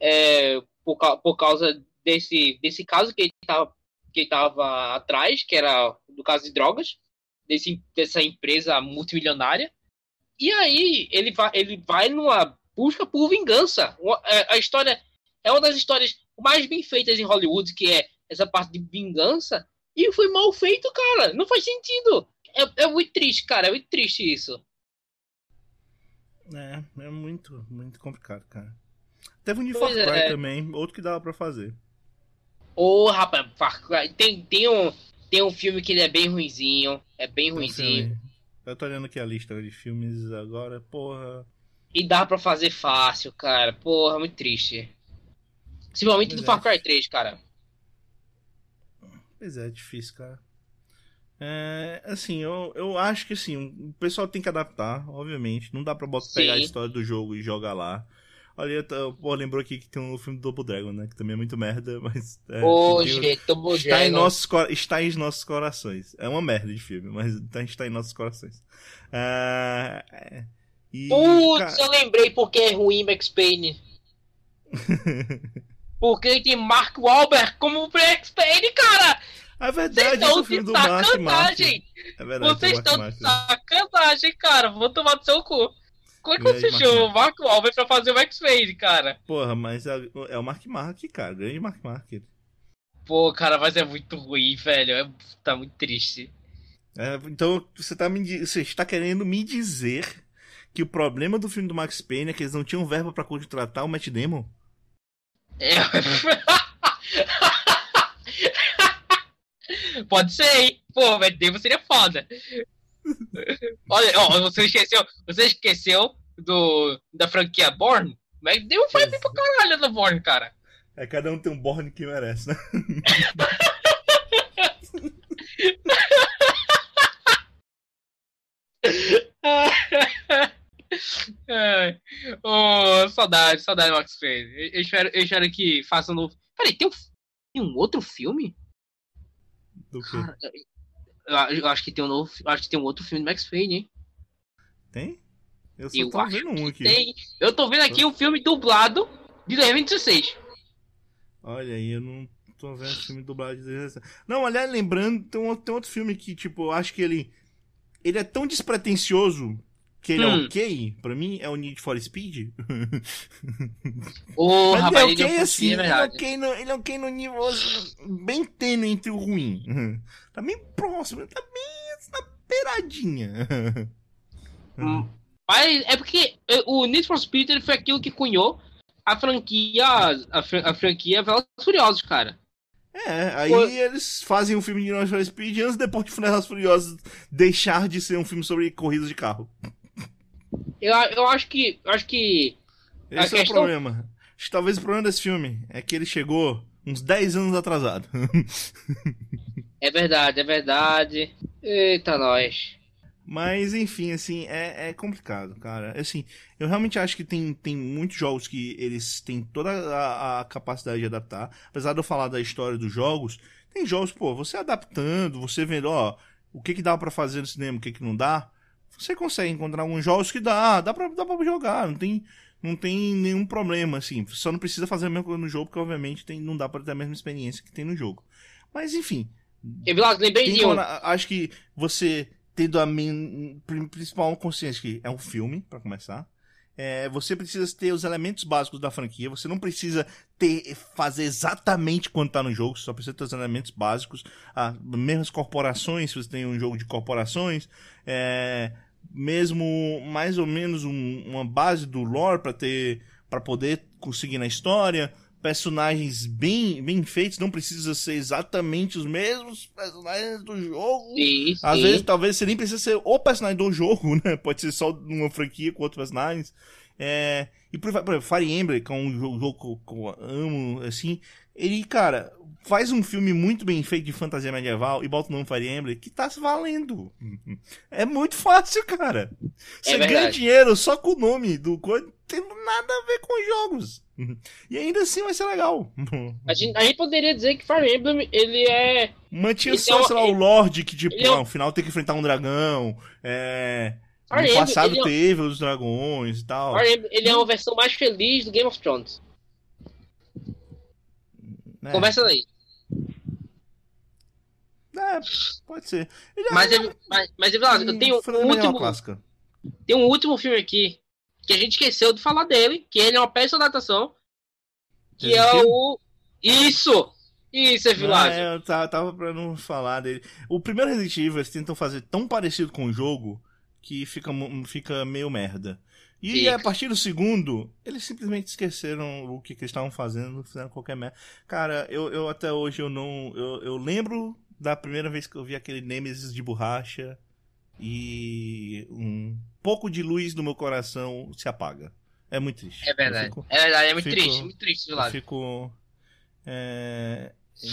[SPEAKER 2] é, por, por causa desse, desse caso que ele tava, que ele tava atrás, que era do caso de drogas, desse, dessa empresa multimilionária. E aí ele vai, ele vai numa busca por vingança. Uma- é, A história é uma das histórias mais bem feitas em Hollywood, que é essa parte de vingança. E foi mal feito, cara. Não faz sentido. É, é muito triste, cara. É muito triste isso.
[SPEAKER 1] É, é muito, muito complicado, cara. Teve um de
[SPEAKER 2] Pois
[SPEAKER 1] Far Cry
[SPEAKER 2] é.
[SPEAKER 1] também, outro que dava pra fazer.
[SPEAKER 2] Ô, rapaz, Far Cry- tem, tem, um, tem um filme que ele é bem ruinzinho. É bem ruinzinho.
[SPEAKER 1] Eu tô olhando aqui a lista de filmes agora, porra.
[SPEAKER 2] E dá pra fazer fácil, cara. Porra, muito triste. Principalmente do
[SPEAKER 1] Pois é.
[SPEAKER 2] Far Cry 3, cara.
[SPEAKER 1] Pois é, é difícil, cara. É, assim, eu, eu acho que assim, o pessoal tem que adaptar, obviamente. Não dá pra botar, pegar a história do jogo e jogar lá. Olha, pô, lembrou aqui que tem um filme do Double Dragon, né? Que também é muito merda, mas. É,
[SPEAKER 2] Ô, gente, Double
[SPEAKER 1] está, em nossos, está em nossos corações. É uma merda de filme, mas tá- está em nossos corações. É, é, e,
[SPEAKER 2] Putz,
[SPEAKER 1] cara,
[SPEAKER 2] eu lembrei porque é ruim Max Payne. Porque tem Mark Wahlberg como o Max Payne, cara!
[SPEAKER 1] É verdade, esse o filme do Mark Mark. É
[SPEAKER 2] verdade, Vocês estão de sacanagem, cara. Vou tomar do seu cu. Como é que você chama o Mark Wahlberg pra fazer o Max Payne, cara?
[SPEAKER 1] Porra, mas é, é o Mark Mark, cara. Grande Mark Mark.
[SPEAKER 2] Pô, cara, mas é muito ruim, velho. É, tá muito triste.
[SPEAKER 1] É, então, você tá, me, você está querendo me dizer que o problema do filme do Max Payne é que eles não tinham verba para contratar o Matt Damon?
[SPEAKER 2] Pode ser, hein? Pô, Matt Damon seria foda. Olha, ó, você esqueceu, você esqueceu do, da franquia Born? Matt Damon foi bem pra caralho da Born, cara.
[SPEAKER 1] É, cada um tem um Born que merece, né?
[SPEAKER 2] é. oh, saudade, saudade Max Payne. Eu, eu, espero, eu espero que façam um novo. Peraí, tem um, tem um outro filme?
[SPEAKER 1] Do quê? Cara,
[SPEAKER 2] eu, eu, acho que tem um novo. Acho que tem um outro filme do Max Payne, hein?
[SPEAKER 1] Tem? Eu só eu tô vendo um aqui. Tem.
[SPEAKER 2] Eu tô vendo aqui um filme dublado de 2016.
[SPEAKER 1] Olha aí, eu não tô vendo filme dublado de 2016. Não, aliás, lembrando, tem, um, tem outro filme que, tipo, eu acho que ele. Ele é tão despretensioso que ele é hum. é ok, pra mim, é o Need for Speed.
[SPEAKER 2] Oh, Mas rapaz, ele é ok assim,
[SPEAKER 1] ele é ok, no, ele é ok no nível bem tênue entre o ruim. Tá bem próximo, tá bem na beiradinha.
[SPEAKER 2] Hum. Mas é porque é, o Need for Speed ele foi aquilo que cunhou a franquia, a, a franquia Velozes Furiosos, cara.
[SPEAKER 1] É, aí Foi... eles fazem um filme de Need for Speed antes depois de Velozes Furiosos deixar de ser um filme sobre corridas de carro.
[SPEAKER 2] Eu, eu acho que. Acho que.
[SPEAKER 1] Esse é questão... o problema. Acho que talvez o problema desse filme é que ele chegou uns 10 anos atrasado.
[SPEAKER 2] é verdade, é verdade. Eita, nós.
[SPEAKER 1] Mas, enfim, assim, é, é complicado, cara. Assim, eu realmente acho que tem, tem muitos jogos que eles têm toda a, a capacidade de adaptar. Apesar de eu falar da história dos jogos, tem jogos, pô, você adaptando, você vendo, ó, o que que dá para fazer no cinema, o que que não dá você consegue encontrar alguns jogos que dá, dá pra, dá pra jogar, não tem, não tem nenhum problema, assim. Só não precisa fazer a mesma coisa no jogo, porque obviamente tem, não dá pra ter a mesma experiência que tem no jogo. Mas enfim.
[SPEAKER 2] Eu lembrei de um.
[SPEAKER 1] Acho que você tendo a principal consciência que é um filme, para começar. É, você precisa ter os elementos básicos da franquia. Você não precisa ter fazer exatamente quanto tá no jogo. Você só precisa ter os elementos básicos. Ah, mesmo as corporações, se você tem um jogo de corporações. É, mesmo mais ou menos um, uma base do lore para ter para poder conseguir na história personagens bem bem feitos não precisa ser exatamente os mesmos personagens do jogo
[SPEAKER 2] sim,
[SPEAKER 1] às sim. vezes talvez você nem precisa ser o personagem do jogo né pode ser só uma franquia com outros personagens é, e por, exemplo Fire Emblem que é um jogo que eu amo assim ele cara faz um filme muito bem feito de fantasia medieval e bota o nome Fire Emblem que tá se valendo. É muito fácil, cara. Você é ganha dinheiro só com o nome do coisa, tem nada a ver com jogos. E ainda assim vai ser legal.
[SPEAKER 2] A gente, a gente poderia dizer que Fire Emblem, ele é...
[SPEAKER 1] Mantinha só, é, sei lá, o Lorde que, tipo, é... no final tem que enfrentar um dragão, é... Fire no passado Emblem, teve é... os dragões e tal.
[SPEAKER 2] Fire Emblem, ele é uma versão mais feliz do Game of Thrones. É. Conversa daí.
[SPEAKER 1] É, pode ser.
[SPEAKER 2] Ele é mas, é, mas, mas eu tenho um último. Clássica. Tem um último filme aqui que a gente esqueceu de falar dele, que ele é uma peça de adaptação. Que é o. Isso! Isso, é vilagem.
[SPEAKER 1] É, eu tava pra não falar dele. O primeiro Resident Evil eles tentam fazer tão parecido com o jogo que fica, fica meio merda. E Fica. a partir do segundo, eles simplesmente esqueceram o que, que eles estavam fazendo, fizeram qualquer merda. Cara, eu, eu até hoje eu não. Eu, eu lembro da primeira vez que eu vi aquele Nemesis de borracha e um pouco de luz no meu coração se apaga. É muito triste.
[SPEAKER 2] É verdade. Fico, é verdade, é muito fico, triste, muito triste do lado.
[SPEAKER 1] Eu fico. É, é,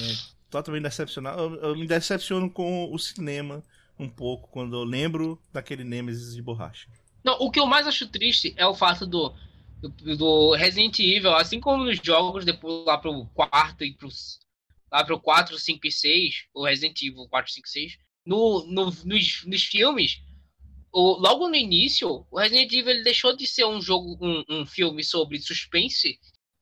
[SPEAKER 1] totalmente decepcionado. Eu, eu me decepciono com o cinema um pouco quando eu lembro daquele Nemesis de borracha.
[SPEAKER 2] Não, o que eu mais acho triste é o fato do, do, do Resident Evil, assim como nos jogos, depois lá pro quarto e pros, lá pro 4, 5 e 6, o Resident Evil 4, 5 e 6, no, no, nos, nos filmes, o, logo no início, o Resident Evil ele deixou de ser um jogo, um, um filme sobre suspense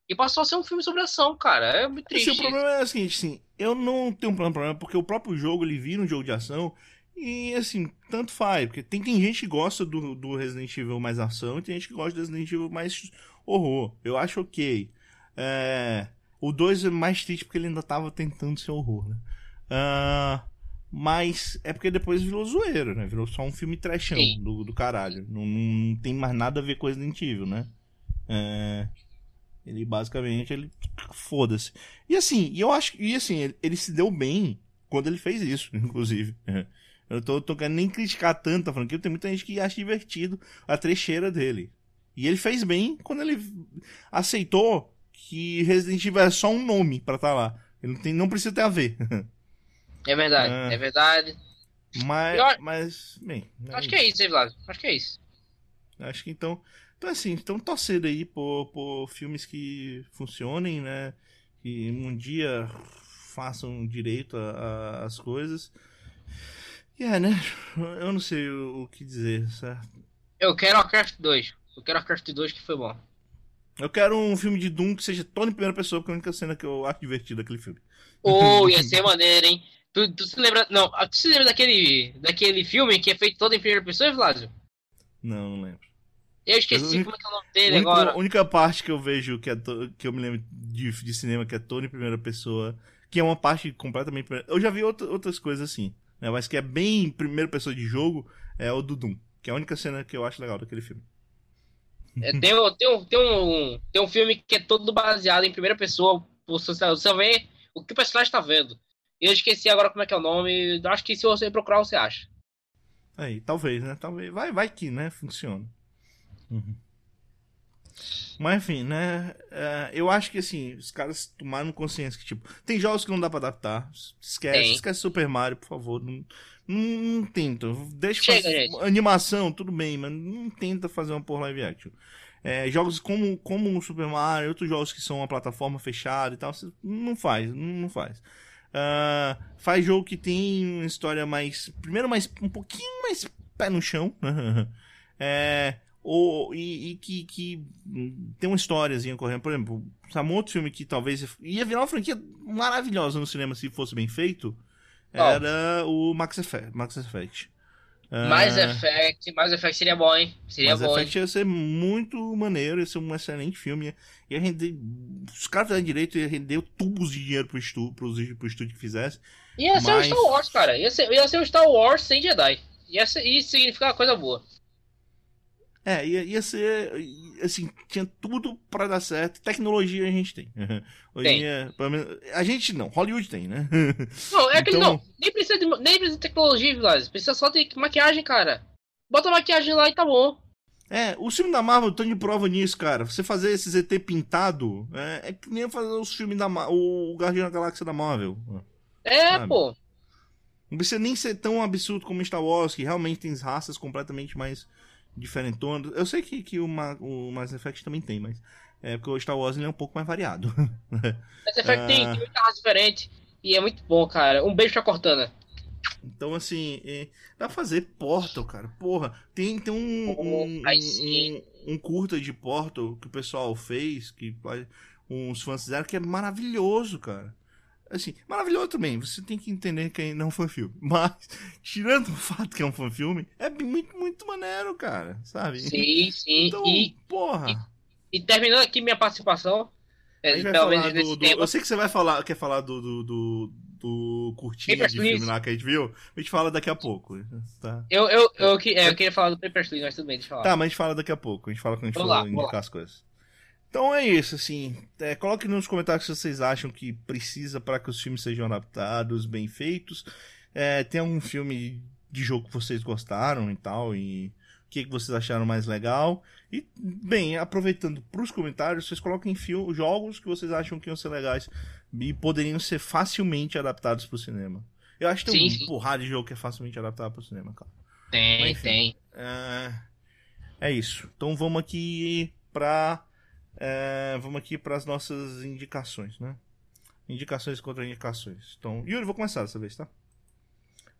[SPEAKER 2] E passou a ser um filme sobre ação, cara. É muito triste.
[SPEAKER 1] Assim, o problema é o seguinte, assim, eu não tenho um problema, porque o próprio jogo, ele vira um jogo de ação e, assim, tanto faz. Porque tem, tem gente que gosta do, do Resident Evil mais ação e tem gente que gosta do Resident Evil mais horror. Eu acho ok. É, o 2 é mais triste porque ele ainda tava tentando ser horror, né? Uh, mas é porque depois virou zoeiro, né? Virou só um filme trashão do, do caralho. Não, não, tem mais nada a ver com Resident Evil, né? É, ele basicamente, ele foda-se. E assim, eu acho e assim, ele, ele, se deu bem quando ele fez isso, inclusive. Eu tô, tô querendo nem criticar tanto a franquia, tem muita gente que acha divertido a trecheira dele. E ele fez bem quando ele aceitou que Resident Evil é só um nome para estar tá lá. Ele não, tem, não precisa ter a ver.
[SPEAKER 2] É verdade, é, é verdade.
[SPEAKER 1] Mas, eu, mas bem.
[SPEAKER 2] É acho isso. que é isso, hein, Vlad? Acho que é isso.
[SPEAKER 1] Acho que então. Então, assim, então torcendo aí por, por filmes que funcionem, né? Que um dia façam direito às coisas. E é, né? Eu não sei o, o, que dizer, certo?
[SPEAKER 2] Eu quero Warcraft 2. Eu quero Warcraft 2 que foi bom.
[SPEAKER 1] Eu quero um filme de Doom que seja todo em primeira pessoa, porque é a única cena que eu acho divertida daquele filme.
[SPEAKER 2] Oh, ia ser maneiro, hein? Tu, tu, se lembra. Não, tu se lembra daquele, daquele filme que é feito todo em primeira pessoa, Vladio?
[SPEAKER 1] Não, não lembro.
[SPEAKER 2] Eu esqueci como é que é o nome dele única, agora.
[SPEAKER 1] A única parte que eu vejo que, é to, que eu me lembro de, de cinema que é todo em primeira pessoa, que é uma parte completamente. Eu já vi outra, outras coisas assim, né? Mas que é bem primeira pessoa de jogo, é o do Doom, que é a única cena que eu acho legal daquele filme.
[SPEAKER 2] É, tem, tem, um, tem, um, tem um filme que é todo baseado em primeira pessoa. Você, você vê o que o personagem está vendo. Eu esqueci agora como é que é o nome. Acho que se você procurar, você acha.
[SPEAKER 1] Aí, talvez, né? Talvez. Vai, vai que, né? Funciona. Uhum. Mas enfim, né? É, eu acho que assim, os caras tomaram consciência que, tipo, tem jogos que não dá pra adaptar. Esquece, tem. esquece Super Mario, por favor. Não, não, não tenta. Deixa Chega, fazer animação, tudo bem, mas não tenta fazer uma porra live action. É, jogos como, como o Super Mario, outros jogos que são uma plataforma fechada e tal, não faz, não faz. Uh, faz jogo que tem uma história mais. Primeiro, mais um pouquinho mais pé no chão. é, ou, e, e que, que, tem uma históriazinha correndo. Por exemplo, sabe, um outro filme que talvez ia virar uma franquia maravilhosa no cinema se fosse bem feito era oh. o Max Effect. Max Effect.
[SPEAKER 2] Mais uh, Effect, Mais Effect seria bom, hein? Seria
[SPEAKER 1] Mass
[SPEAKER 2] bom.
[SPEAKER 1] Effect ia ser muito maneiro, ia ser um excelente filme. Ia render. Os caras fizeram direito, ia render tubos de dinheiro pro estúdio, pro, pro estúdio que fizesse.
[SPEAKER 2] Ia ser o Star Wars, cara. Ia ser, ia ser o Star Wars sem Jedi. Ia, ser, ia significar uma coisa boa.
[SPEAKER 1] É, ia, ia ser. Assim, tinha tudo para dar certo. Tecnologia a gente tem. Hoje tem. Dia, a gente não, Hollywood tem, né?
[SPEAKER 2] Não, é aquele então... não. Nem precisa, de, nem precisa de tecnologia, Vilas. Precisa só de maquiagem, cara. Bota maquiagem lá e tá bom.
[SPEAKER 1] É, o filme da Marvel tá de prova nisso, cara. Você fazer esse ZT pintado é, é que nem fazer os filmes da Marvel, o Guardião da Galáxia da Marvel.
[SPEAKER 2] É, sabe? pô.
[SPEAKER 1] Não precisa nem ser tão absurdo como Star Wars, que realmente tem raças completamente mais diferentonas. Eu sei que, que o, Ma, o Mass Effect também tem, mas é porque o Star Wars ele é um pouco mais variado.
[SPEAKER 2] Mass Effect uh... tem, tem muita raça diferente e é muito bom, cara. Um beijo pra Cortana.
[SPEAKER 1] Então, assim, é, dá pra fazer Portal, cara. Porra, tem, tem um, um, um, um, curta de Portal que o pessoal fez, que uns fãs fizeram, que é maravilhoso, cara. Assim, maravilhoso também. Você tem que entender que não foi filme. Mas, tirando o fato que é um fã filme, é muito, muito maneiro, cara. Sabe?
[SPEAKER 2] Sim, sim.
[SPEAKER 1] Então, e, porra.
[SPEAKER 2] E, e terminando aqui minha participação. É, menos
[SPEAKER 1] do, do, Eu sei que você vai falar, quer falar do, do, do, do curtinho de filme lá que a gente viu. A gente fala daqui a pouco. Tá?
[SPEAKER 2] Eu, eu, eu, eu, é, eu queria falar do Paper Please, mas tudo bem, deixa eu falar.
[SPEAKER 1] Tá, mas a gente fala daqui a pouco. A gente fala quando a gente for indicar as coisas. Então é isso, assim. É, coloque nos comentários se vocês acham que precisa para que os filmes sejam adaptados, bem feitos. É, tem algum filme de jogo que vocês gostaram e tal, e o que, que vocês acharam mais legal. E, bem, aproveitando para os comentários, vocês coloquem jogos que vocês acham que iam ser legais e poderiam ser facilmente adaptados para o cinema. Eu acho que tem sim, um porrada de jogo que é facilmente adaptado para o cinema, cara.
[SPEAKER 2] Tem, Mas, enfim, tem.
[SPEAKER 1] É... é isso. Então vamos aqui para é, vamos aqui para as nossas indicações, né? Indicações contra indicações. Então, Yuri, vou começar dessa vez, tá?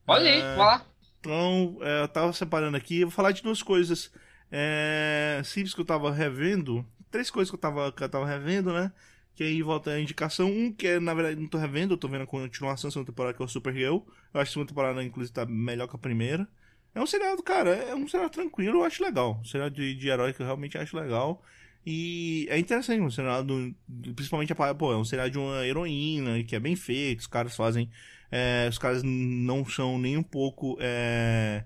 [SPEAKER 2] Pode ir, é, vai lá.
[SPEAKER 1] Então, é, eu tava separando aqui, eu vou falar de duas coisas. É, que eu tava revendo, três coisas que eu tava, que eu tava revendo, né? Que aí volta a indicação. Um que é, na verdade, não tô revendo, eu tô vendo a continuação da segunda temporada, que é o Supergirl. Eu acho que a segunda temporada, inclusive, tá melhor que a primeira. É um seriado, cara, é um seriado tranquilo, eu acho legal. Um seriado de, de herói que eu realmente acho legal. E é interessante, um seriado, principalmente, pô, é um seriado de uma heroína, que é bem feito, os caras fazem, é, os caras não são nem um pouco, é,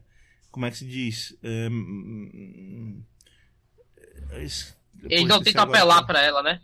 [SPEAKER 1] como é que se diz? É,
[SPEAKER 2] Eles não tentam apelar pra ela, né?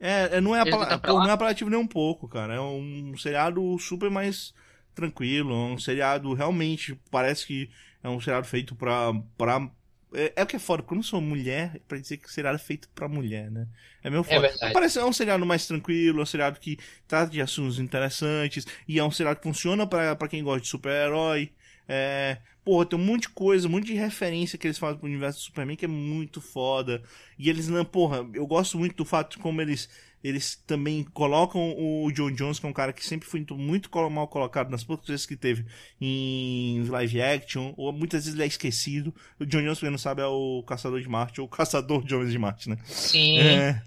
[SPEAKER 1] É, é não é, apela... pô, não é apelativo nem um pouco, cara. É um seriado super mais tranquilo, é um seriado realmente, parece que é um seriado feito pra. pra é, é o que é foda, quando eu sou mulher, pra dizer que o seriado é feito pra mulher, né? É meu foda. É Parece é um seriado mais tranquilo, é um seriado que trata de assuntos interessantes, e é um seriado que funciona pra, pra quem gosta de super-herói. É, porra, tem um monte de coisa, um monte de referência que eles fazem pro universo do Superman que é muito foda. E eles não, porra, eu gosto muito do fato de como eles eles também colocam o John Jones, que é um cara que sempre foi muito mal colocado nas poucas vezes que teve em live action, ou muitas vezes ele é esquecido. O John Jones, quem não sabe, é o Caçador de Marte, ou o Caçador de Homens de Marte, né?
[SPEAKER 2] Sim.
[SPEAKER 1] É,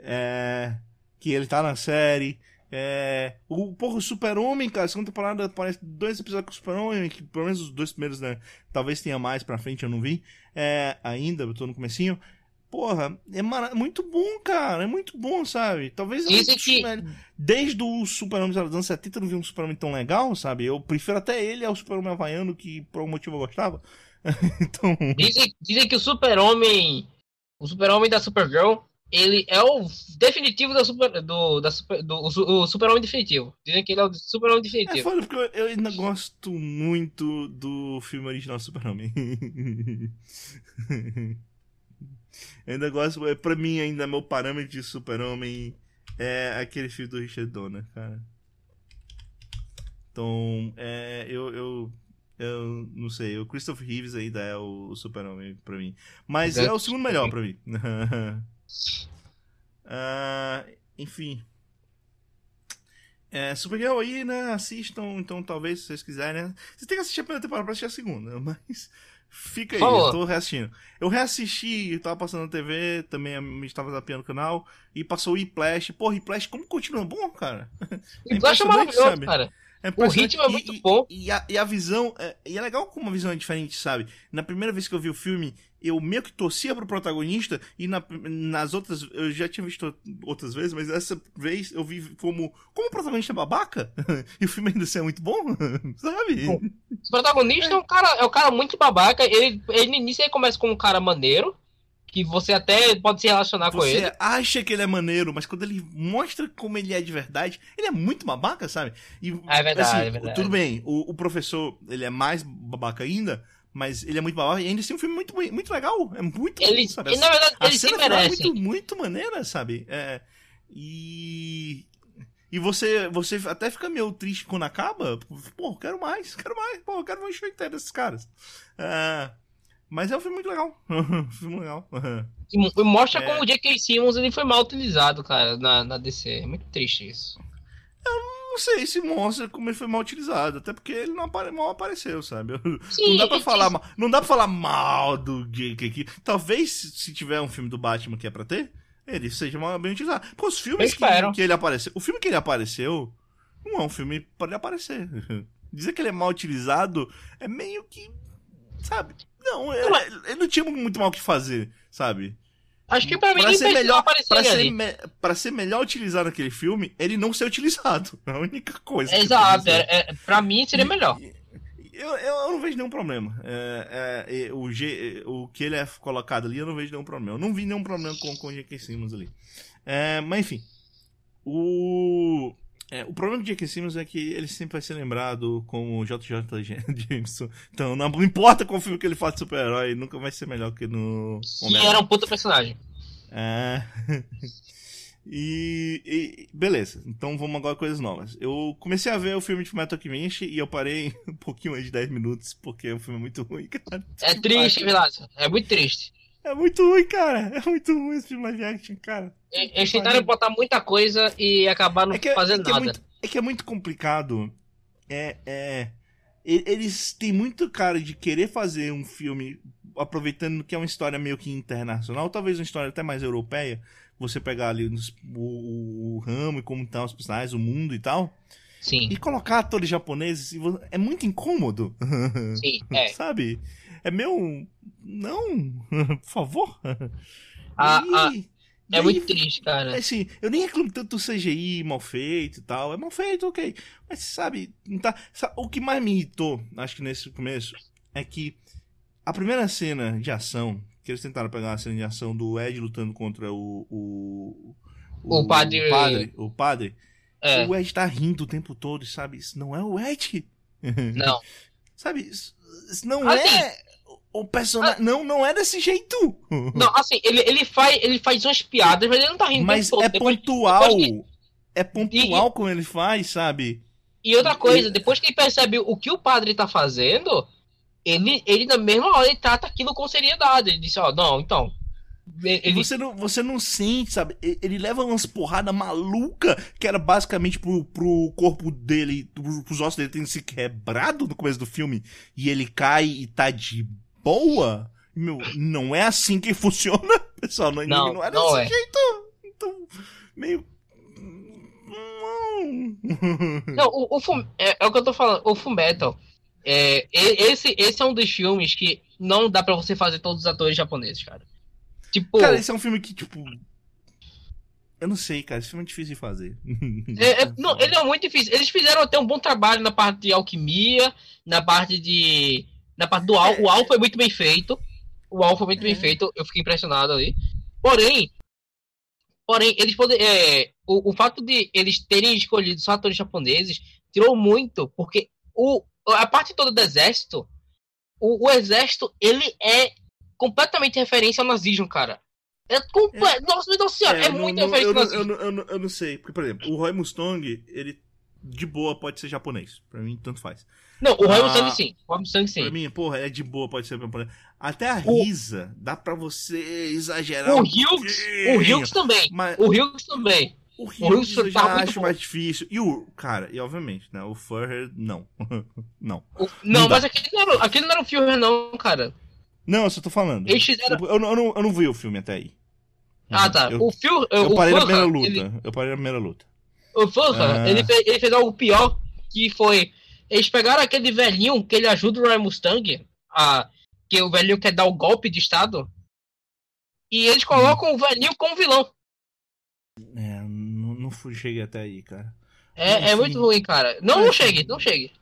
[SPEAKER 1] é, que ele tá na série. É, o porra, Super-Homem, cara, segunda temporada aparece dois episódios com o Super-Homem, que pelo menos os dois primeiros, né? Talvez tenha mais pra frente, eu não vi. É, ainda, eu tô no comecinho. Porra, é mar... muito bom, cara. É muito bom, sabe? Talvez
[SPEAKER 2] Dizem que...
[SPEAKER 1] desde o Super-Homem dos anos 70 eu não vi um Super-Homem tão legal, sabe? Eu prefiro até ele ao Super-Homem Havaiano, que por algum motivo eu gostava. então...
[SPEAKER 2] dizem, dizem que o Super-Homem. O Super-Homem da Supergirl, ele é o definitivo da super, do, da super, do o, Super-Homem definitivo. Dizem que ele é o Super-Homem definitivo. É
[SPEAKER 1] foda, porque eu ainda gosto muito do filme original Super-Homem. Ainda gosto, é, pra mim, ainda meu parâmetro de super-homem é aquele filme do Richard Donner, cara. Então, é, eu, eu, eu não sei, o Christopher Reeves ainda é o, super-homem pra mim. Mas é o segundo melhor pra mim. uh, enfim. É, Supergirl aí, né? Assistam, então talvez se vocês quiserem. Né? Vocês têm que assistir a primeira temporada pra assistir a segunda, mas Fica aí, eu tô reassistindo. Eu reassisti, tava passando na TV, também me estava zapeando o canal, e passou o E-Plash. Pô, E-Plash, como continua bom, cara?
[SPEAKER 2] É E-Plash é maravilhoso, sabe? cara. É o ritmo é muito
[SPEAKER 1] e,
[SPEAKER 2] bom.
[SPEAKER 1] E, e, a, e a visão. É, e é legal como a visão é diferente, sabe? Na primeira vez que eu vi o filme, eu meio que torcia pro protagonista, e na, nas outras. Eu já tinha visto outras vezes, mas essa vez eu vi como. Como o protagonista é babaca? e o filme ainda assim é muito bom, sabe? Bom,
[SPEAKER 2] o protagonista é. é. um cara, é um cara muito babaca. Ele, ele no início ele começa como um cara maneiro que você até pode se relacionar
[SPEAKER 1] você
[SPEAKER 2] com ele.
[SPEAKER 1] Você acha que ele é maneiro, mas quando ele mostra como ele é de verdade, ele é muito babaca, sabe?
[SPEAKER 2] E, é verdade, assim, é verdade.
[SPEAKER 1] Tudo bem, o, o, professor, ele é mais babaca ainda, mas ele é muito babaca e ainda assim é um filme muito, muito legal. É muito
[SPEAKER 2] ele,
[SPEAKER 1] sabe?
[SPEAKER 2] E, na verdade,
[SPEAKER 1] a
[SPEAKER 2] ele se merece.
[SPEAKER 1] É muito, muito maneira, sabe? É, e... E você, você até fica meio triste quando acaba. Pô, quero mais, quero mais. Pô, quero mais inteiro desses caras. Uh, mas é um filme muito legal. um filme legal.
[SPEAKER 2] E mostra é... como o J.K. Simmons ele foi mal utilizado, cara, na, na DC. É muito triste isso.
[SPEAKER 1] Eu não sei se mostra como ele foi mal utilizado, até porque ele não apare... mal apareceu, sabe? Sim, não dá pra falar mal, não dá para falar mal do J.K. Talvez se tiver um filme do Batman que é pra ter, ele seja mal bem utilizado. Porque os filmes que, que, ele apareceu, o filme que ele apareceu não é um filme para ele aparecer. Dizer que ele é mal utilizado é meio que, sabe? Não, ele, ele não tinha muito mal o que fazer, sabe?
[SPEAKER 2] Acho que pra mim pra
[SPEAKER 1] ser melhor pra ser, me, pra ser melhor utilizado naquele filme, ele não ser utilizado. É a única coisa.
[SPEAKER 2] Exato, é, é, pra mim seria melhor.
[SPEAKER 1] Eu, eu, não vejo nenhum problema. É, é, é, o, G, o que ele é colocado ali, eu não vejo nenhum problema. Eu não vi nenhum problema com, com o J.K. Simmons ali. É, mas enfim. O. É, o problema de J.K. Simmons é que ele sempre vai ser lembrado como JJ Jameson. Então, não importa qual filme que ele faz de super-herói, nunca vai ser melhor que no.
[SPEAKER 2] E era um puta personagem.
[SPEAKER 1] É. E, e, beleza, então vamos agora coisas novas. Eu comecei a ver o filme de Metal Vinci e eu parei um pouquinho mais de 10 minutos, porque o filme é muito ruim, cara.
[SPEAKER 2] É triste, Vilaço. É muito triste.
[SPEAKER 1] É muito ruim, cara. É muito ruim esse filme live action, cara.
[SPEAKER 2] Eles tentaram botar muita coisa e acabaram é não é, fazendo
[SPEAKER 1] é
[SPEAKER 2] nada.
[SPEAKER 1] É, muito, é que é muito complicado. É, é. Eles têm muito cara de querer fazer um filme aproveitando que é uma história meio que internacional, talvez uma história até mais europeia, você pegar ali o, o ramo e como estão os personagens, o mundo e tal,
[SPEAKER 2] Sim,
[SPEAKER 1] e colocar atores japoneses, é muito incômodo.
[SPEAKER 2] sim, é.
[SPEAKER 1] Sabe? É meu. Não, por favor.
[SPEAKER 2] Ah,
[SPEAKER 1] E-
[SPEAKER 2] ah,
[SPEAKER 1] e
[SPEAKER 2] É
[SPEAKER 1] aí,
[SPEAKER 2] muito triste, cara.
[SPEAKER 1] Assim, eu nem reclamo tanto do CGI mal feito e tal. É mal feito, ok. Mas sabe, não tá. sabe, o que mais me irritou, acho que nesse começo, é que a primeira cena de ação, que eles tentaram pegar uma cena de ação do Ed lutando contra o. O,
[SPEAKER 2] O padre-
[SPEAKER 1] O padre. O padre
[SPEAKER 2] É,
[SPEAKER 1] o Ed tá rindo o tempo todo, sabe? Isso não é o Ed.
[SPEAKER 2] não.
[SPEAKER 1] Sabe? Isso, isso não
[SPEAKER 2] Assim-
[SPEAKER 1] é o personagem. Não, não é desse jeito.
[SPEAKER 2] Não, assim, ele, ele, faz, ele faz umas piadas, mas ele não tá rindo.
[SPEAKER 1] Mas é pontual.
[SPEAKER 2] depois que-
[SPEAKER 1] É pontual como ele faz, sabe?
[SPEAKER 2] E outra coisa, depois que ele percebe o que o padre tá fazendo, ele, ele na mesma hora ele trata aquilo com seriedade. Ele disse, ó, não, então.
[SPEAKER 1] E
[SPEAKER 2] Ele,
[SPEAKER 1] Você não, você não sente, sabe? E- Ele leva umas porradas maluca que era basicamente pro, pro corpo dele, pro- pros ossos dele terem se quebrado no começo do filme. E ele cai e tá de boa. Meu, não é assim que funciona, pessoal. Não,
[SPEAKER 2] Não,
[SPEAKER 1] não é
[SPEAKER 2] não
[SPEAKER 1] desse
[SPEAKER 2] é.
[SPEAKER 1] jeito. Então, meio. Não.
[SPEAKER 2] Não, o, o Fum- é, é o que eu tô falando. O Fullmetal, é, esse, esse é um dos filmes que não dá pra você fazer todos os atores japoneses, cara. Tipo,
[SPEAKER 1] Cara, esse é um filme que, tipo. Eu não sei, cara. Esse filme é difícil de fazer.
[SPEAKER 2] é- é- não, ele é muito difícil. Eles fizeram até um bom trabalho na parte de alquimia, na parte de. Na parte do Al. O Al foi muito bem feito. O Al foi muito bem
[SPEAKER 1] É.
[SPEAKER 2] feito. Eu fiquei impressionado ali. Porém. Porém, eles podem. É, o, o fato de eles terem escolhido só atores japoneses tirou muito, porque o, a parte toda do exército. O, o exército, ele é completamente referência ao nazismo, cara. É completo. Nossa, meu senhora, é,
[SPEAKER 1] não-
[SPEAKER 2] muito
[SPEAKER 1] não-
[SPEAKER 2] referência
[SPEAKER 1] eu,
[SPEAKER 2] ao
[SPEAKER 1] não,
[SPEAKER 2] nazismo.
[SPEAKER 1] eu, não, eu, eu não sei. Porque, por exemplo, o Roy Mustang, ele de boa pode ser japonês. Pra mim, tanto faz.
[SPEAKER 2] Não, o Roy
[SPEAKER 1] Ah,
[SPEAKER 2] sim. O Roy Mustang sim.
[SPEAKER 1] Pra mim, porra, é de boa, pode ser japonês. Até a
[SPEAKER 2] O-
[SPEAKER 1] risa, dá pra você exagerar.
[SPEAKER 2] O
[SPEAKER 1] um
[SPEAKER 2] Hughes,
[SPEAKER 1] pouquinho.
[SPEAKER 2] o Hughes também.
[SPEAKER 1] Mas
[SPEAKER 2] O Hughes também.
[SPEAKER 1] o
[SPEAKER 2] o
[SPEAKER 1] Hughes eu já
[SPEAKER 2] tá
[SPEAKER 1] acho
[SPEAKER 2] bom.
[SPEAKER 1] mais difícil. E o, cara, e obviamente, né? O Furrer, não. não.
[SPEAKER 2] O-
[SPEAKER 1] Não
[SPEAKER 2] não, mas aquele não, era, aquele não era o filme, não, cara.
[SPEAKER 1] Não, eu só tô falando.
[SPEAKER 2] Eles fizeram.
[SPEAKER 1] Eu, eu não, eu, não, eu não vi o filme até aí.
[SPEAKER 2] Ah, tá.
[SPEAKER 1] Eu,
[SPEAKER 2] o filme.
[SPEAKER 1] eu parei na primeira luta.
[SPEAKER 2] ele-
[SPEAKER 1] Eu parei na primeira luta.
[SPEAKER 2] O Furra,
[SPEAKER 1] Ah.
[SPEAKER 2] ele, fez, ele fez algo pior, que foi. Eles pegaram aquele velhinho que ele ajuda o Roy Mustang, a, que o velhinho quer dar o golpe de Estado, e eles colocam o velhinho como vilão.
[SPEAKER 1] É, não, não fui, cheguei até aí, cara.
[SPEAKER 2] É, é muito ruim, cara. Não, não
[SPEAKER 1] Enfim.
[SPEAKER 2] chegue, não chegue.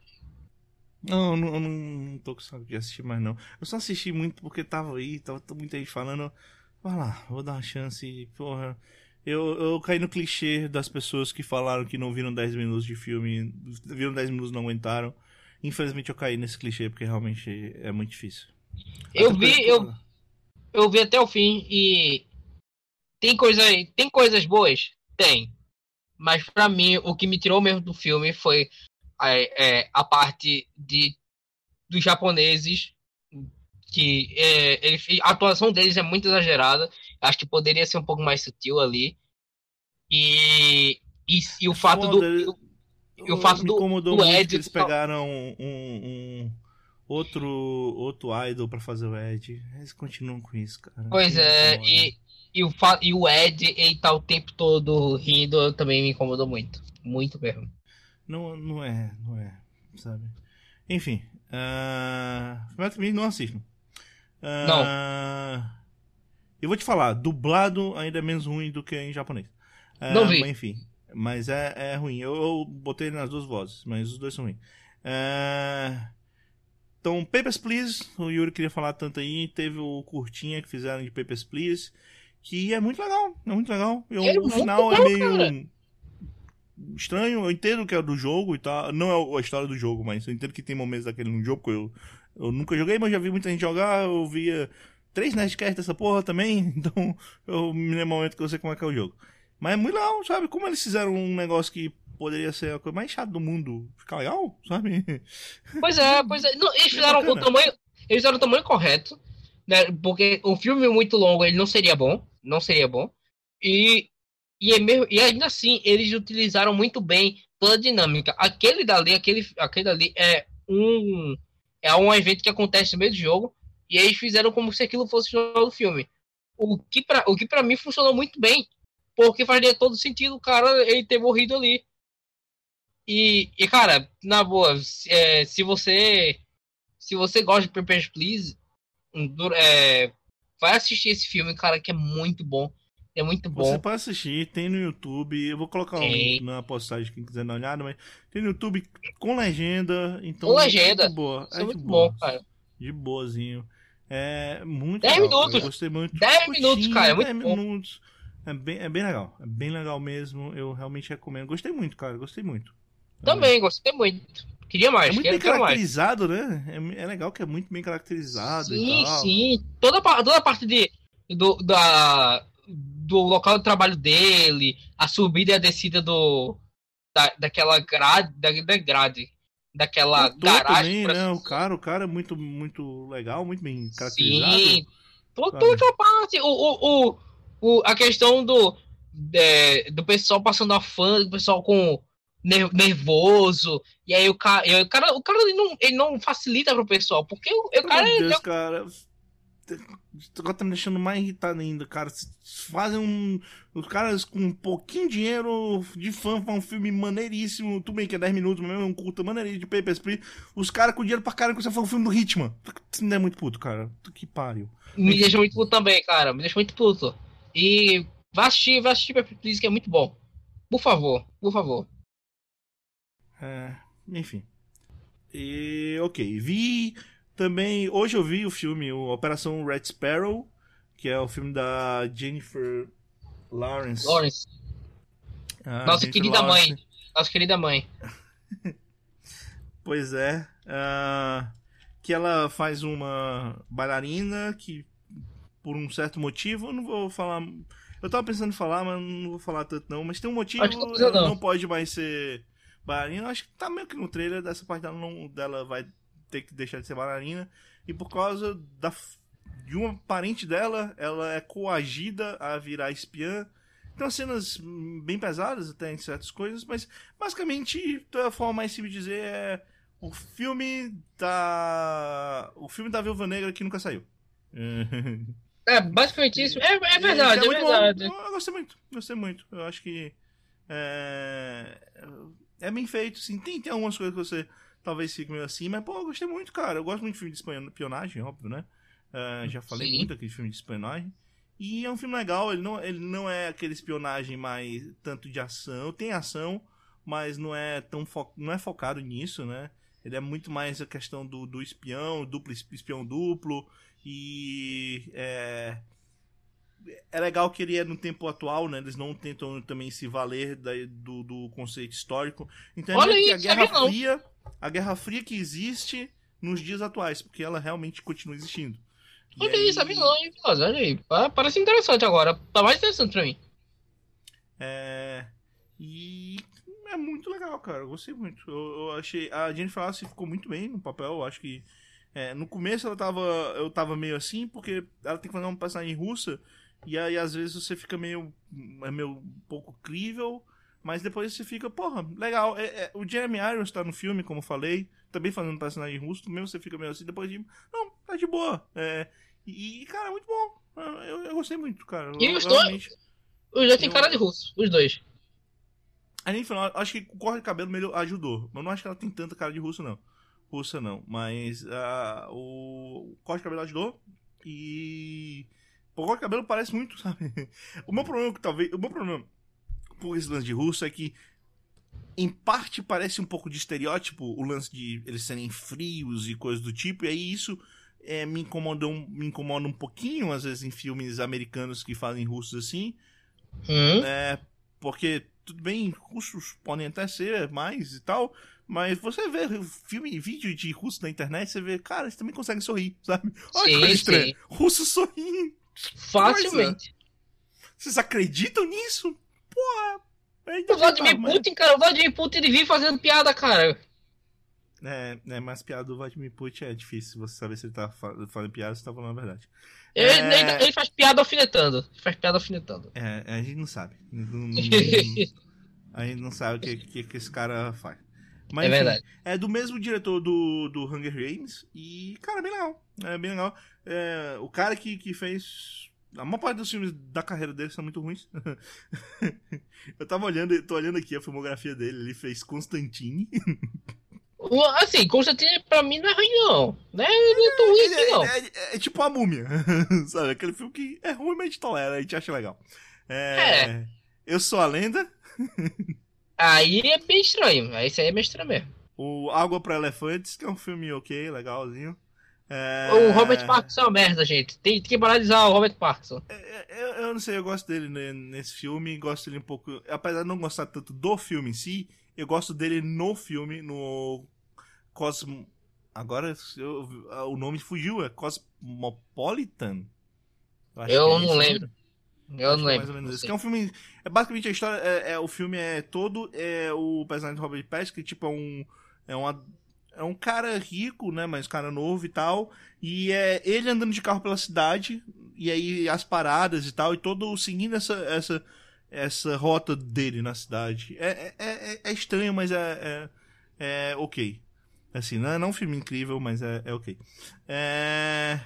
[SPEAKER 1] Não, eu não, eu não, não tô com saco de assistir mais, não. Eu só assisti muito porque tava aí, tava muita gente falando. Vai lá, vou dar uma chance. Porra. Eu, eu caí no clichê das pessoas que falaram que não viram 10 minutos de filme, viram 10 minutos e não aguentaram. Infelizmente eu caí nesse clichê porque realmente é muito difícil.
[SPEAKER 2] Eu
[SPEAKER 1] Até
[SPEAKER 2] vi, eu, eu vi até o fim e tem coisa, tem coisas boas, tem. Mas pra mim o que me tirou mesmo do filme foi a, é, a parte de dos japoneses que é, ele, a atuação deles é muito exagerada. Acho que poderia ser um pouco mais sutil ali. E e, e o fato do o fato
[SPEAKER 1] me
[SPEAKER 2] do-
[SPEAKER 1] incomodou
[SPEAKER 2] do
[SPEAKER 1] muito
[SPEAKER 2] Ed
[SPEAKER 1] que eles
[SPEAKER 2] só-
[SPEAKER 1] pegaram um, um outro outro idol pra fazer o Ed. Eles continuam com isso, cara.
[SPEAKER 2] Pois
[SPEAKER 1] Me
[SPEAKER 2] é,
[SPEAKER 1] incomoda.
[SPEAKER 2] e, e, o, e o Ed, ele tá o tempo todo rindo, também me incomodou muito. Muito mesmo.
[SPEAKER 1] Não, não é, não é, sabe? Enfim, uh, também não assistam. Ah, Eu vou te falar, dublado ainda é menos ruim do que em japonês. Ah,
[SPEAKER 2] Não vi.
[SPEAKER 1] Mas enfim, mas é, é ruim. Eu, eu botei nas duas vozes, mas os dois são ruins. Ah, então, Papers, Please, o Yuri queria falar tanto aí. Teve o curtinha que fizeram de Papers, Please, que é muito legal, é muito legal. Eu-
[SPEAKER 2] É
[SPEAKER 1] o final é meio
[SPEAKER 2] cara.
[SPEAKER 1] estranho. Eu entendo que é do jogo e tal. Não é a história do jogo, mas eu entendo que tem momentos daquele no jogo que eu, eu nunca joguei, mas já vi muita gente jogar. Eu via três Nerdcasts dessa porra também, então eu me lembro momento que eu sei como é que é o jogo. Mas é muito legal, sabe? Como eles fizeram um negócio que poderia ser a coisa mais chata do mundo, ficar legal, sabe?
[SPEAKER 2] Pois é, pois é. Não, eles fizeram o
[SPEAKER 1] bacana.
[SPEAKER 2] tamanho. Eles fizeram o tamanho correto. Né? Porque um filme muito longo ele não seria bom. Não seria bom. E, e, é mesmo, e ainda assim, eles utilizaram muito bem toda a dinâmica. Aquele dali, aquele, aquele dali é um. É um evento que acontece no meio do jogo. E aí fizeram como se aquilo fosse o final do filme. O que pra, o que pra mim funcionou muito bem. Porque fazia todo sentido o cara ele ter morrido ali. E, e cara, na boa, se, é, se você. Se você gosta de Papers, Please, é, vai assistir esse filme, cara, que é muito bom. É muito bom.
[SPEAKER 1] Você pode assistir, tem no YouTube. Eu vou colocar um link na postagem, quem quiser dar uma olhada, mas tem no YouTube com legenda. Então,
[SPEAKER 2] com legenda.
[SPEAKER 1] É muito boa.
[SPEAKER 2] Isso é, muito boa. bom, cara.
[SPEAKER 1] De boazinho. É muito
[SPEAKER 2] 10
[SPEAKER 1] legal,
[SPEAKER 2] minutos.
[SPEAKER 1] Gostei muito.
[SPEAKER 2] 10 minutos, cara. É muito 10
[SPEAKER 1] bom. minutos. É bem, é bem legal. É bem legal mesmo. Eu realmente recomendo. Gostei muito, cara. Gostei muito.
[SPEAKER 2] Também, é. gostei muito. Queria mais.
[SPEAKER 1] É muito
[SPEAKER 2] bem
[SPEAKER 1] caracterizado, né? É, é, legal que é muito bem caracterizado.
[SPEAKER 2] Sim, sim. Toda, toda a parte de, do, da, do local de trabalho dele, a subida e a descida do da, daquela grade, da, da grade, daquela garagem.
[SPEAKER 1] Também, né? O cara, o cara é muito muito legal, muito bem caracterizado. Sim.
[SPEAKER 2] Toda, aquela parte, o, o, o, o, a questão do é, do pessoal passando a fã, do pessoal com nervoso, e aí o cara, o cara, o cara ele não, ele não facilita pro pessoal, porque o, o cara,
[SPEAKER 1] Meu Deus,
[SPEAKER 2] ele,
[SPEAKER 1] cara Agora tá me deixando mais irritado ainda, cara. Fazem um. Os caras com um pouquinho de dinheiro de fã pra um filme maneiríssimo. Tudo bem que é 10 minutos, mas é um curta maneiríssimo de Papers, Please. Os caras com dinheiro pra caramba que você faz um filme do Hitman. Você não é muito puto, cara. Que pariu.
[SPEAKER 2] Me deixa muito puto também, cara. Me deixa muito puto. E vai assistir, vai assistir Papers, Please, que é muito bom. Por favor, por favor.
[SPEAKER 1] É, enfim. E, ok. Vi também, hoje eu vi o filme o Operação Red Sparrow, que é o filme da Jennifer Lawrence.
[SPEAKER 2] Lawrence. Ah, Nossa Jennifer querida Lawrence. mãe. Nossa querida mãe.
[SPEAKER 1] pois é. Uh, que ela faz uma bailarina que, por um certo motivo, eu não vou falar. Eu tava pensando em falar, mas não vou falar tanto não. Mas tem um motivo, ela não. não pode mais ser bailarina. Acho que tá meio que no trailer dessa parte dela, não, dela vai ter que deixar de ser bailarina. E por causa da, de uma parente dela, ela é coagida a virar espiã. Então, cenas bem pesadas até em certas coisas, mas basicamente, a forma mais simples de dizer é o filme da. O filme da Viúva Negra que nunca saiu.
[SPEAKER 2] É, basicamente isso. É, é verdade, é, é verdade.
[SPEAKER 1] Bom. Eu gostei muito, gostei muito. Eu acho que. É, é bem feito, sim. Tem, tem algumas coisas que você talvez fique meio assim, mas, pô, eu gostei muito, cara. Eu gosto muito de filme de espionagem, óbvio, né? Uh, já falei Sim. muito aqui de filme de espionagem. E é um filme legal, ele não, ele não é aquele espionagem mais tanto de ação. Tem ação, mas não é tão fo não é focado nisso, né? Ele é muito mais a questão do, do espião, duplo espião duplo. E é, é legal que ele é no tempo atual, né? Eles não tentam também se valer da, do, do conceito histórico. Então
[SPEAKER 2] Olha
[SPEAKER 1] é
[SPEAKER 2] que
[SPEAKER 1] a Guerra Fria a Guerra Fria que existe nos dias atuais, porque ela realmente continua existindo.
[SPEAKER 2] E olha aí, sabe não, hein, Olha aí. Parece interessante agora. Tá mais interessante pra mim.
[SPEAKER 1] É. E é muito legal, cara. Eu gostei muito. Eu, eu achei. A Jennifer Aniston ficou muito bem no papel. Eu acho que. É, no começo ela tava. Eu tava meio assim, porque ela tem que fazer uma personagem russa. E aí às vezes você fica meio. É meio um pouco crível. Mas depois você fica, porra, legal. É, é, o Jeremy Irons tá no filme, como eu falei, também fazendo um personagem russo, mesmo você fica meio assim, depois de. Não, tá de boa. É, e, cara, é muito bom. Eu, eu gostei muito, cara.
[SPEAKER 2] E os dois. Os dois têm cara de russo, os dois.
[SPEAKER 1] A gente falou, acho que o corte de cabelo melhor ajudou. Mas não acho que ela tem tanta cara de russo, não. Russa não. Mas uh, o corte de cabelo ajudou. E. O cabelo parece muito, sabe? O meu problema que talvez. O meu problema por esse lance de russo é que em parte parece um pouco de estereótipo o lance de eles serem frios e coisas do tipo, e aí isso é, me, incomoda um, me incomoda um pouquinho, às vezes, em filmes americanos que fazem russos assim.
[SPEAKER 2] Hum?
[SPEAKER 1] É, porque, tudo bem, russos podem até ser mais e tal, mas você vê filme, vídeo de russo na internet, você vê, cara, eles também conseguem sorrir, sabe? Olha sim, que coisa estranha. Russo sorrindo.
[SPEAKER 2] Facilmente.
[SPEAKER 1] Vocês acreditam nisso? porra.
[SPEAKER 2] O Vladimir Putin, cara, o Vladimir Putin ele vive fazendo piada, cara.
[SPEAKER 1] É, é, mas piada do Vladimir Putin é difícil você saber se ele tá falando piada ou se tá falando a verdade.
[SPEAKER 2] Ele, é... ele, ele, faz piada alfinetando. Ele faz piada alfinetando.
[SPEAKER 1] É, a gente não sabe. Não, não, a gente não sabe o que, que, que esse cara faz. Mas,
[SPEAKER 2] É
[SPEAKER 1] enfim,
[SPEAKER 2] verdade.
[SPEAKER 1] É do mesmo diretor do, do Hunger Games. E, cara, é bem legal. É bem legal. É, o cara que, que fez. A maior parte dos filmes da carreira dele são muito ruins. eu tava olhando, tô olhando aqui a filmografia dele. Ele fez Constantine.
[SPEAKER 2] Assim, Constantine pra mim não é ruim, não. Não é, não é tão ruim
[SPEAKER 1] Ele
[SPEAKER 2] assim, não.
[SPEAKER 1] é, é- é tipo a múmia. Sabe? Aquele filme que é ruim, mas a gente tolera, a gente acha legal. É,
[SPEAKER 2] É.
[SPEAKER 1] Eu sou a lenda.
[SPEAKER 2] Aí é bem estranho. Aí isso aí é bem estranho mesmo.
[SPEAKER 1] O Água para Elefantes, que é um filme ok, legalzinho. É,
[SPEAKER 2] O Robert Parkinson é uma merda, gente. Tem, tem que paralisar o Robert Parkinson.
[SPEAKER 1] é, Eu, eu não sei, eu gosto dele né, nesse filme, gosto dele um pouco. Apesar de não gostar tanto do filme em si, eu gosto dele no filme, no Cosmo. Agora eu- o nome fugiu, é Cosmopolitan?
[SPEAKER 2] Eu
[SPEAKER 1] é
[SPEAKER 2] não
[SPEAKER 1] nome.
[SPEAKER 2] lembro. Eu
[SPEAKER 1] Acho
[SPEAKER 2] não
[SPEAKER 1] é
[SPEAKER 2] lembro.
[SPEAKER 1] mais ou menos isso. Que é um filme. É basicamente a história. É, é- o filme é todo. É o personagem do Robert Pattinson, que tipo é um. É uma. É um cara rico, né? Mas um cara novo e tal. E é ele andando de carro pela cidade. E aí as paradas e tal. E todo seguindo essa. essa essa rota dele na cidade. É, é, é, é estranho, mas é, é, é ok. Assim, não é, não é um filme incrível, mas é, é ok. É,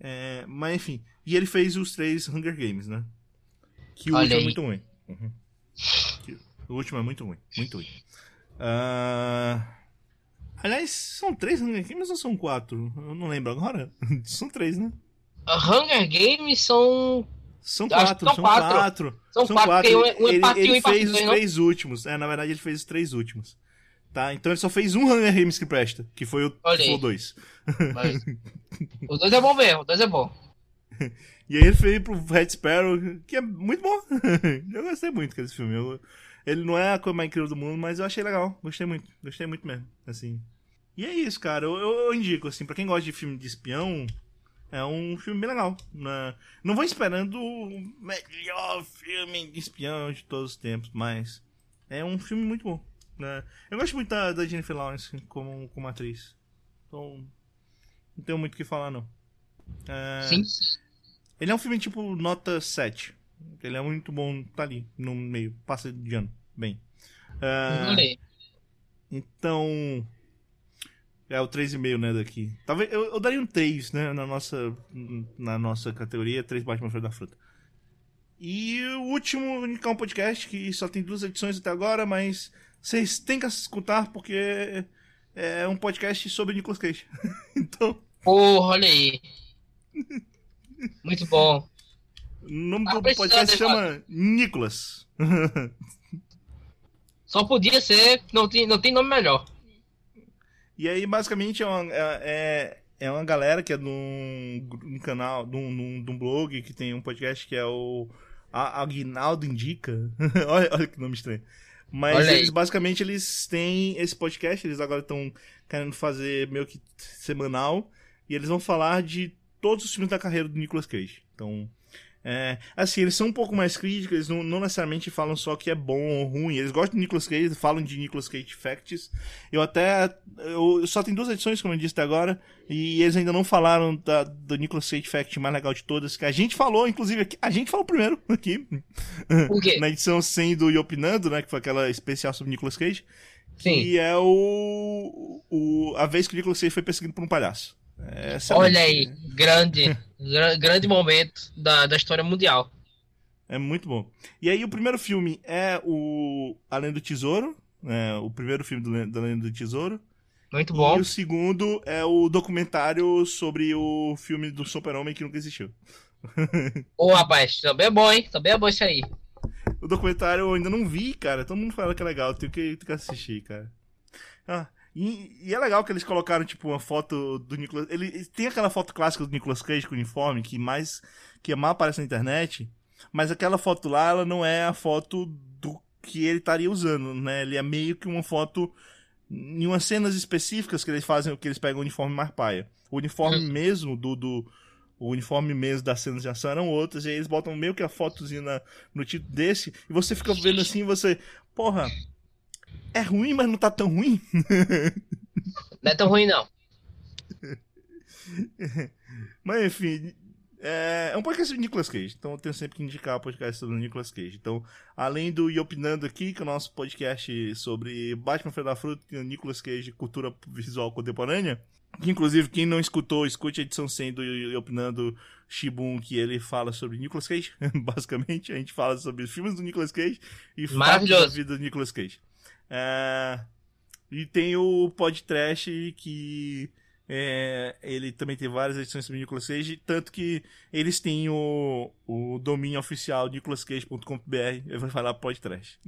[SPEAKER 1] é, mas enfim. E ele fez os três Hunger Games, né? Que o
[SPEAKER 2] Olha
[SPEAKER 1] último é
[SPEAKER 2] aí.
[SPEAKER 1] muito ruim. Uhum. Que O último é muito ruim. Muito ruim. Ah, Aliás, são três Hunger Games ou são quatro? Eu não lembro agora. são três, né?
[SPEAKER 2] Hunger Games são.
[SPEAKER 1] São quatro,
[SPEAKER 2] são
[SPEAKER 1] são
[SPEAKER 2] quatro.
[SPEAKER 1] quatro.
[SPEAKER 2] São quatro, porque um- um
[SPEAKER 1] Ele,
[SPEAKER 2] empate e
[SPEAKER 1] ele
[SPEAKER 2] um empate
[SPEAKER 1] fez os
[SPEAKER 2] não?
[SPEAKER 1] três últimos. É, na verdade, ele fez os três últimos. Tá? Então ele só fez um Hunger Games que presta, que foi o,
[SPEAKER 2] Olha
[SPEAKER 1] que foi
[SPEAKER 2] aí.
[SPEAKER 1] o dois.
[SPEAKER 2] Mas... Os dois é bom mesmo, os dois é bom.
[SPEAKER 1] E aí ele fez pro Red Sparrow, que é muito bom. eu gostei muito desse filme. Eu- ele não é a coisa mais incrível do mundo, mas eu achei legal. Gostei muito. Gostei muito mesmo. Assim. E é isso, cara. Eu, eu- eu indico, assim, pra quem gosta de filme de espião, é um filme bem legal. né? Não vou esperando o melhor filme de espião de todos os tempos, mas é um filme muito bom. Né? Eu gosto muito da, da Jennifer Lawrence como, como atriz. Então, não tenho muito o que falar, não. É,
[SPEAKER 2] Sim.
[SPEAKER 1] Ele é um filme tipo nota 7. Ele é muito bom, tá ali, no meio, passa de ano, bem.
[SPEAKER 2] Aí.
[SPEAKER 1] então. É o 3,5, né, daqui. Talvez eu, eu daria um 3, né, na nossa na nossa categoria, 3 Batman Feira da Fruta. E o último indicar um podcast que só tem duas edições até agora, mas vocês têm que escutar porque é um podcast sobre Nicolas Cage. então,
[SPEAKER 2] Porra, olha aí. Muito bom.
[SPEAKER 1] o nome
[SPEAKER 2] Tá
[SPEAKER 1] do podcast chama Nicolas.
[SPEAKER 2] Só podia ser, não tem, não tem nome melhor.
[SPEAKER 1] E aí, basicamente, é uma, é, é- é uma galera que é de um, um canal, de um, de um- blog que tem um podcast que é o Aguinaldo Indica. olha, olha que nome estranho. Mas eles, basicamente, eles têm esse podcast, eles agora estão querendo fazer meio que semanal, e eles vão falar de todos os filmes da carreira do Nicolas Cage. Então, é, assim, eles são um pouco mais críticos, eles não, não necessariamente falam só que é bom ou ruim. Eles gostam de Nicolas Cage, falam de Nicolas Cage Facts. Eu até. Eu, só tenho duas edições, como eu disse até agora, e eles ainda não falaram da, do Nicolas Cage Fact mais legal de todas, que a gente falou, inclusive, aqui, a gente falou primeiro aqui.
[SPEAKER 2] Por quê?
[SPEAKER 1] Na edição 100 do Iopinando, né, que foi aquela especial sobre Nicolas Cage.
[SPEAKER 2] Sim.
[SPEAKER 1] E é o, o. A vez que o Nicolas Cage foi perseguido por um palhaço. É.
[SPEAKER 2] Olha aí, grande, gra- grande momento da, da história mundial.
[SPEAKER 1] É muito bom. E aí o primeiro filme é o Além do Tesouro, né, o primeiro filme do, do Além do Tesouro.
[SPEAKER 2] Muito bom.
[SPEAKER 1] E o segundo é o documentário sobre o filme do Super-Homem que nunca existiu.
[SPEAKER 2] Ô, rapaz, também é bom, hein? Também é bom isso aí.
[SPEAKER 1] O documentário eu ainda não vi, cara. Todo mundo fala que é legal, tenho que, tenho que assistir, cara. Ah, e, e é legal que eles colocaram, tipo, uma foto do Nicolas. Ele tem aquela foto clássica do Nicolas Cage com o uniforme, que mais. que mais aparece na internet. Mas aquela foto lá, ela não é a foto do que ele estaria usando, né? Ele é meio que uma foto em umas cenas específicas que eles fazem, que eles pegam o uniforme mais paia. O uniforme
[SPEAKER 2] Uhum.
[SPEAKER 1] mesmo do, do o uniforme mesmo das cenas de ação eram outras, e aí eles botam meio que a fotozinha na- no título desse, e você fica vendo assim, você, porra, é ruim, mas não tá tão ruim.
[SPEAKER 2] Não é tão ruim, não.
[SPEAKER 1] Mas enfim, é, é um podcast sobre Nicolas Cage, então eu tenho sempre que indicar o podcast sobre o Nicolas Cage. Então, além do E Opinando aqui, que é o nosso podcast sobre Batman Feira da Fruta e Nicolas Cage, cultura visual contemporânea, que inclusive quem não escutou, escute a edição 100 do E Opinando Shibun, que ele fala sobre Nicolas Cage, basicamente. A gente fala sobre os filmes do Nicolas Cage e fatos da vida do Nicolas Cage. É... E tem o podcast que é, ele também tem várias edições sobre Nicolas Cage, tanto que eles têm o, o domínio oficial nicolascage.com.br, eu vou falar podcast.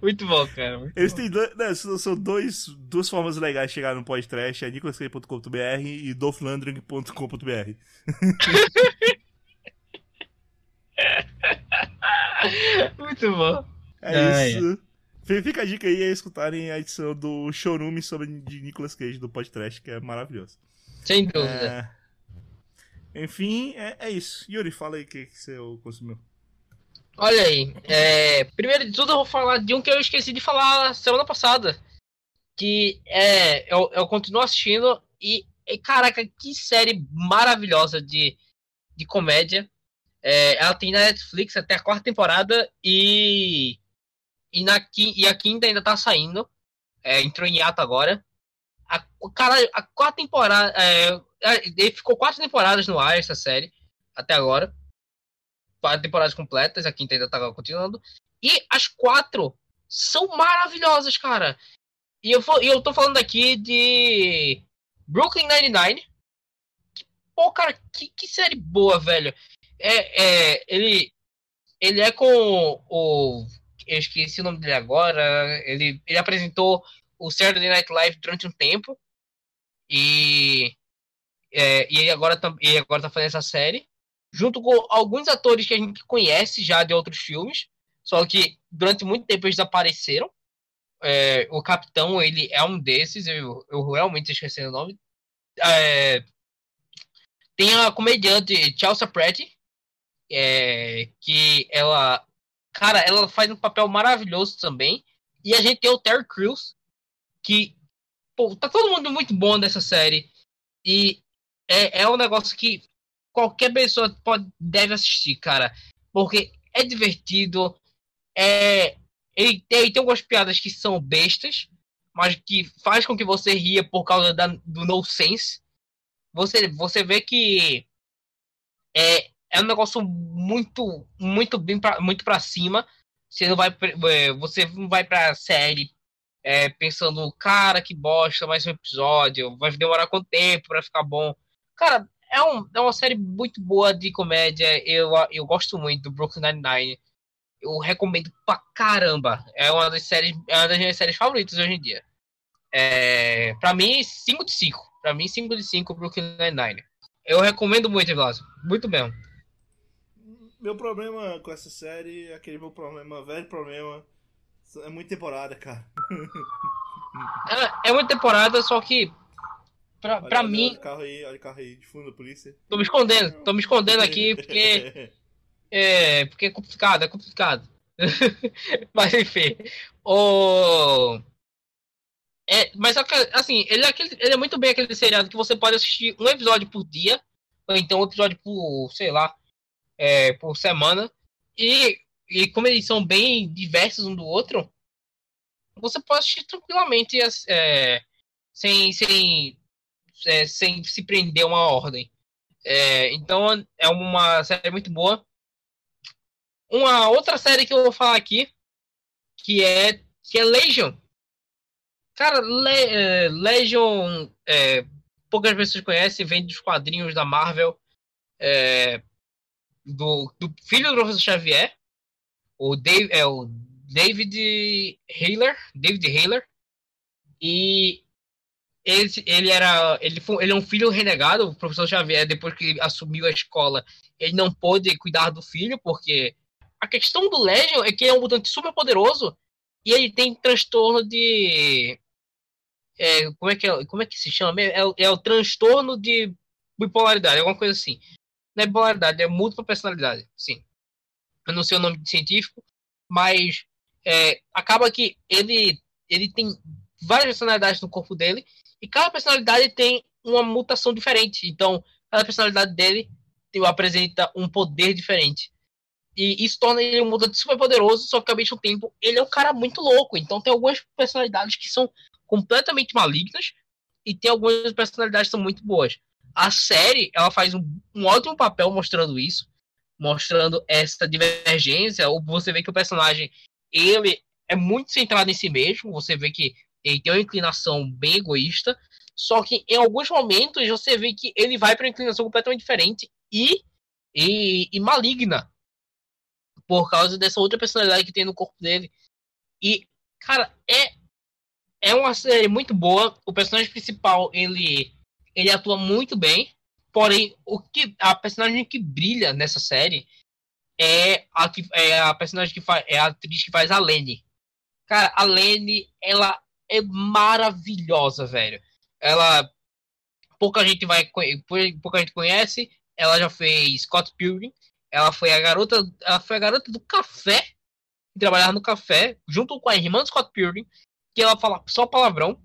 [SPEAKER 2] muito bom, cara. Muito
[SPEAKER 1] eles
[SPEAKER 2] bom.
[SPEAKER 1] têm dois, né, são dois, duas formas legais de chegar no podcast, é nicolascage.com.br e dolphlandring.com.br.
[SPEAKER 2] muito bom.
[SPEAKER 1] É ah, isso. É. Fica a dica aí é escutarem a edição do Chorume sobre de Nicolas Cage do podcast, que é maravilhoso.
[SPEAKER 2] Sem dúvida.
[SPEAKER 1] É... Enfim, é, é, isso. Yuri, fala aí o que, que você consumiu.
[SPEAKER 2] Olha aí, é... primeiro de tudo eu vou falar de um que eu esqueci de falar semana passada. Que é. Eu, eu continuo assistindo e, e, Caraca, que série maravilhosa de, de comédia. É, ela tem na Netflix até a quarta temporada e e, na, e a quinta ainda tá saindo. É, entrou em ato agora. A, cara, a quarta temporada. É, é, ele ficou quatro temporadas no ar, essa série, até agora. Quatro temporadas completas, a quinta ainda tá continuando. E as quatro são maravilhosas, cara. E eu, eu tô falando aqui de Brooklyn Nine-Nine. Pô, cara, que, que série boa, velho. É, é, ele, ele é com o eu esqueci o nome dele agora. Ele, ele apresentou o Saturday Night Live durante um tempo. E, é, e agora, ele agora tá fazendo essa série. Junto com alguns atores que a gente conhece já de outros filmes. Só que durante muito tempo eles desapareceram. É, o Capitão, ele é um desses. Eu, eu realmente esqueci o nome. É, tem a comediante Chelsea Pratt. É, que ela Cara, ela faz um papel maravilhoso também. E a gente tem o Terry Crews, que pô, tá todo mundo muito bom nessa série. E é, é um negócio que qualquer pessoa pode, deve assistir, cara. Porque é divertido. É, ele, tem, tem algumas piadas que são bestas, mas que faz com que você ria por causa da, do no sense. Você, você vê que é, é um negócio muito, muito bem pra, muito para cima. Você não vai, é, você não vai pra série é, pensando, cara, que bosta, mais um episódio, vai demorar quanto tempo para ficar bom. Cara, é, um, é uma série muito boa de comédia. Eu, eu gosto muito do Brooklyn Nine-Nine. Eu recomendo pra caramba. É uma das séries, é uma das minhas séries favoritas hoje em dia. É, pra mim, 5 de 5. Pra mim, 5 de 5 Brooklyn Nine-Nine. Eu recomendo muito, Veloso. Muito mesmo
[SPEAKER 1] meu problema com essa série é aquele meu problema, velho problema. É muita temporada, cara.
[SPEAKER 2] é, é muita temporada, só que. Pra, olha, pra olha, mim.
[SPEAKER 1] Olha o carro aí, olha o carro aí de fundo da polícia.
[SPEAKER 2] Tô me escondendo, tô me escondendo aqui porque. é, porque é complicado, é complicado. mas enfim. O. É, mas assim, ele é, aquele, ele é muito bem aquele seriado que você pode assistir um episódio por dia, ou então um episódio por, sei lá, é, por semana. E, e como eles são bem diversos um do outro, você pode assistir tranquilamente é, sem, sem, é, sem se prender a uma ordem. É, então é uma série muito boa. Uma outra série que eu vou falar aqui, que é, que é Legion. Cara, Le, é, Legion, é, poucas pessoas conhecem, vem dos quadrinhos da Marvel. É, do, do filho do professor Xavier, o, Dave, é, o David Haler, David Haler, e ele, ele era ele, foi, ele é um filho renegado, o professor Xavier, depois que assumiu a escola, ele não pôde cuidar do filho, porque a questão do Legion é que ele é um mutante super poderoso e ele tem transtorno de é, como, é que é, como é que se chama? É, é o transtorno de bipolaridade, alguma coisa assim. Não é bipolaridade, é múltipla personalidade, sim. Eu não sei o nome científico, mas é, acaba que ele, ele tem várias personalidades no corpo dele e cada personalidade tem uma mutação diferente. Então, cada personalidade dele tipo, apresenta um poder diferente. E isso torna ele um mutante super poderoso, só que ao mesmo tempo ele é um cara muito louco. Então tem algumas personalidades que são completamente malignas e tem algumas personalidades que são muito boas. A série, ela faz um, um ótimo papel mostrando isso, mostrando essa divergência. Ou você vê que o personagem, ele é muito centrado em si mesmo, você vê que ele tem uma inclinação bem egoísta, só que em alguns momentos você vê que ele vai para uma inclinação completamente diferente e, e, e maligna por causa dessa outra personalidade que tem no corpo dele. E, cara, é é uma série muito boa. O personagem principal, ele ele atua muito bem. Porém, o que a personagem que brilha nessa série é a que é a personagem que faz é a atriz que faz a Lenny. Cara, a Lenny, ela é maravilhosa, velho. Ela pouca gente vai pouca gente conhece. Ela já fez Scott Pilgrim. Ela foi a garota, ela foi a garota do café que trabalhava no café junto com a irmã do Scott Pilgrim, que ela fala só palavrão.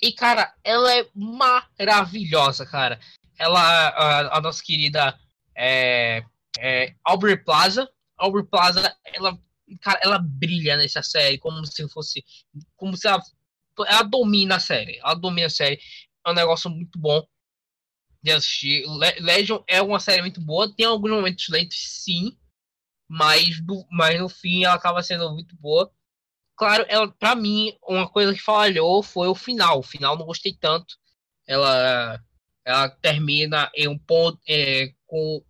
[SPEAKER 2] E, cara, ela é maravilhosa, cara. Ela, a, a nossa querida é, é, Albert Plaza. Albert Plaza, ela, cara, ela brilha nessa série como se fosse. Como se ela. Ela domina a série. Ela domina a série. É um negócio muito bom de assistir. Legion é uma série muito boa. Tem alguns momentos lentos, sim. Mas, do, mas no fim ela acaba sendo muito boa. Claro, ela, pra mim, uma coisa que falhou foi o final. O final não gostei tanto. Ela, ela termina em um ponto é, com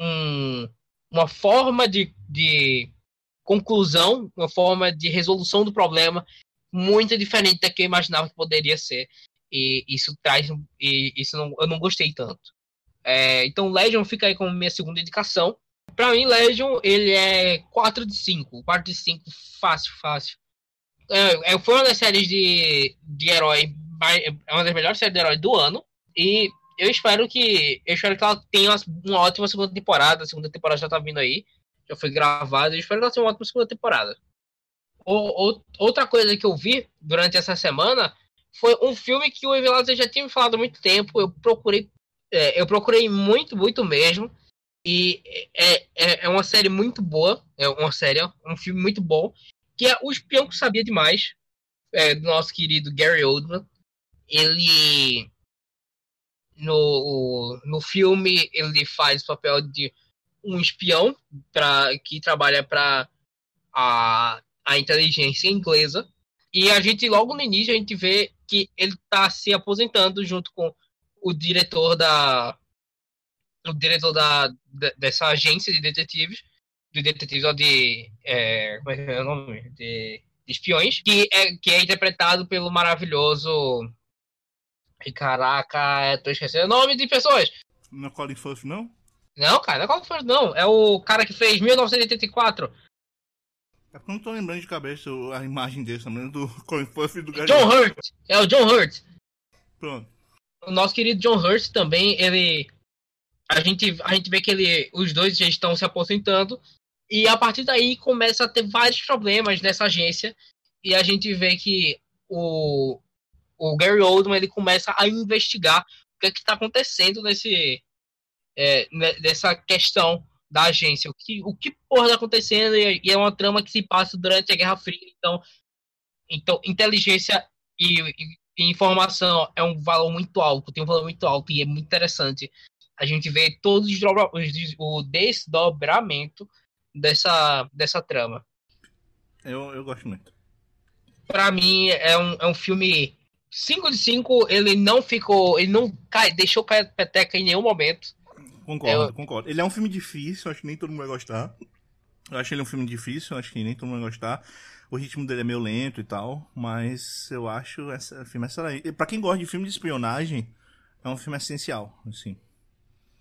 [SPEAKER 2] um, uma forma de, de conclusão, uma forma de resolução do problema muito diferente da que eu imaginava que poderia ser. E isso traz. E isso não, eu não gostei tanto. É, então, Legion fica aí como minha segunda indicação. Pra mim, Legion, ele é 4 de 5. 4 de 5, fácil, fácil. É, é, foi uma das séries de, de herói, é uma das melhores séries de herói do ano. E eu espero que. Eu espero que ela tenha uma ótima segunda temporada. A segunda temporada já tá vindo aí. Já foi gravada. Eu espero que ela tenha uma ótima segunda temporada. Outra coisa que eu vi durante essa semana foi um filme que o Evelado já tinha me falado há muito tempo. Eu procurei. É, eu procurei muito, muito mesmo. E é, é, é uma série muito boa. É uma série, um filme muito bom que é O Espião que Sabia Demais, é, do nosso querido Gary Oldman. Ele, no, no filme, ele faz o papel de um espião pra, que trabalha para a, a inteligência inglesa. E a gente, logo no início, a gente vê que ele está se aposentando junto com o diretor da o diretor da, dessa agência de detetives de detetives ou de. É, como é que é o nome? De, de espiões, que é, que é interpretado pelo maravilhoso. E caraca, tô esquecendo o nome de pessoas.
[SPEAKER 1] Não é Colin Firth, não?
[SPEAKER 2] Não, cara, não é Colin Firth, não. É o cara que fez 1984.
[SPEAKER 1] É porque eu não tô lembrando de cabeça a imagem dele, tô lembrando do Colin Firth e do.
[SPEAKER 2] John Hurt! É o John Hurt.
[SPEAKER 1] Pronto.
[SPEAKER 2] O nosso querido John Hurt também, ele. A gente, a gente vê que ele, os dois já estão se aposentando e a partir daí começa a ter vários problemas nessa agência. E a gente vê que o, o Gary Oldman ele começa a investigar o que é está acontecendo nesse, é, nessa questão da agência. O que, o que porra está acontecendo? E, e, é uma trama que se passa durante a Guerra Fria. Então, então inteligência e, e, e informação é um valor muito alto, tem um valor muito alto e é muito interessante. A gente vê todos os, o desdobramento dessa, dessa trama.
[SPEAKER 1] Eu, eu gosto muito.
[SPEAKER 2] Pra mim, é um, é um filme 5 de 5, ele não ficou. Ele não cai, deixou cair a peteca em nenhum momento.
[SPEAKER 1] Concordo, eu... concordo. Ele é um filme difícil, acho que nem todo mundo vai gostar. Eu acho ele um filme difícil, acho que nem todo mundo vai gostar. O ritmo dele é meio lento e tal, mas eu acho esse filme excelente. Pra quem gosta de filme de espionagem, é um filme essencial, assim.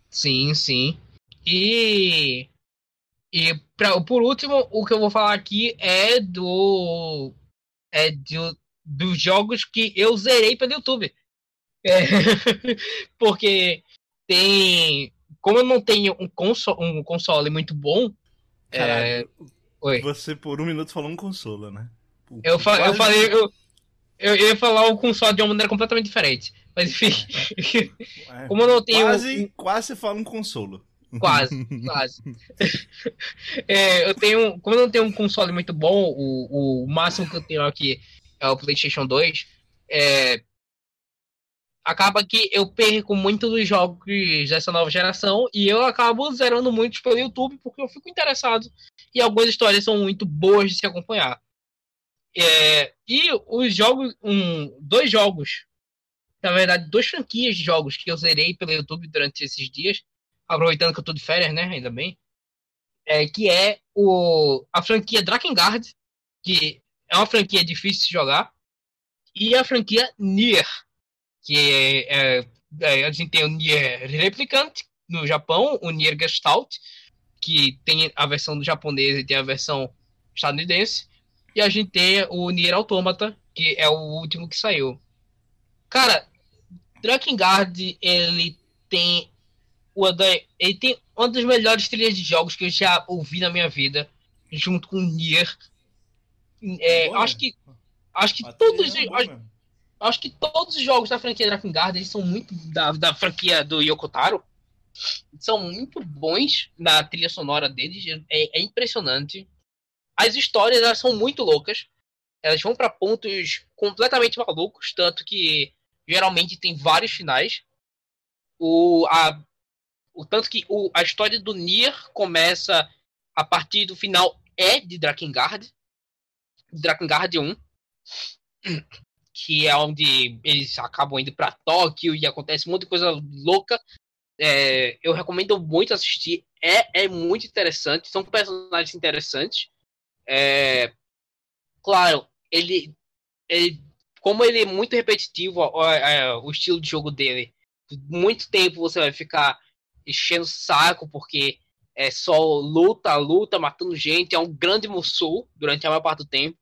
[SPEAKER 2] Sim, sim. E e pra, por último, o que eu vou falar aqui é do. É do, dos jogos que eu zerei pelo YouTube. É, porque tem. Como eu não tenho um console, um console muito bom.
[SPEAKER 1] é... Oi. Você por um minuto falou um console, né?
[SPEAKER 2] eu, fa eu falei. Eu, Eu, eu ia falar o console de uma maneira completamente diferente. Mas enfim. É. Como eu não tenho.
[SPEAKER 1] Quase, quase fala um consolo.
[SPEAKER 2] Quase, quase. é, eu tenho. Como eu não tenho um console muito bom, o, o máximo que eu tenho aqui é o PlayStation 2. É, acaba que eu perco muito dos jogos dessa nova geração e eu acabo zerando muitos pelo YouTube porque eu fico interessado e algumas histórias são muito boas de se acompanhar. É, e os jogos, um, dois jogos, na verdade, duas franquias de jogos que eu zerei pelo YouTube durante esses dias, aproveitando que eu tô de férias, né? Ainda bem. É, que é o, a franquia Drakengard, que é uma franquia difícil de jogar, e a franquia Nier, que é, é, é, a gente tem o Nier Replicant no Japão, o Nier Gestalt, que tem a versão do japonês e tem a versão estadunidense, e a gente tem o Nier Automata, que é o último que saiu. Cara, Drakengard, ele tem ele tem uma das melhores trilhas de jogos que eu já ouvi na minha vida, junto com Nier. É, acho que acho que todos é acho, acho, que todos os jogos da franquia Drakengard eles são muito da, da franquia do Yokotaro são muito bons na trilha sonora deles, é, é impressionante. As histórias elas são muito loucas. Elas vão para pontos completamente malucos, tanto que geralmente tem vários finais. O, a, o tanto que o, a história do Nier começa a partir do final é de Drakengard, Drakengard 1, que é onde eles acabam indo para Tóquio e acontece um monte de coisa louca. É, eu recomendo muito assistir. É, é muito interessante. São personagens interessantes. É, claro, ele, ele, como ele é muito repetitivo, o, é, o estilo de jogo dele, muito tempo você vai ficar enchendo o saco porque é só luta, luta, matando gente. É um grande Musou durante a maior parte do tempo.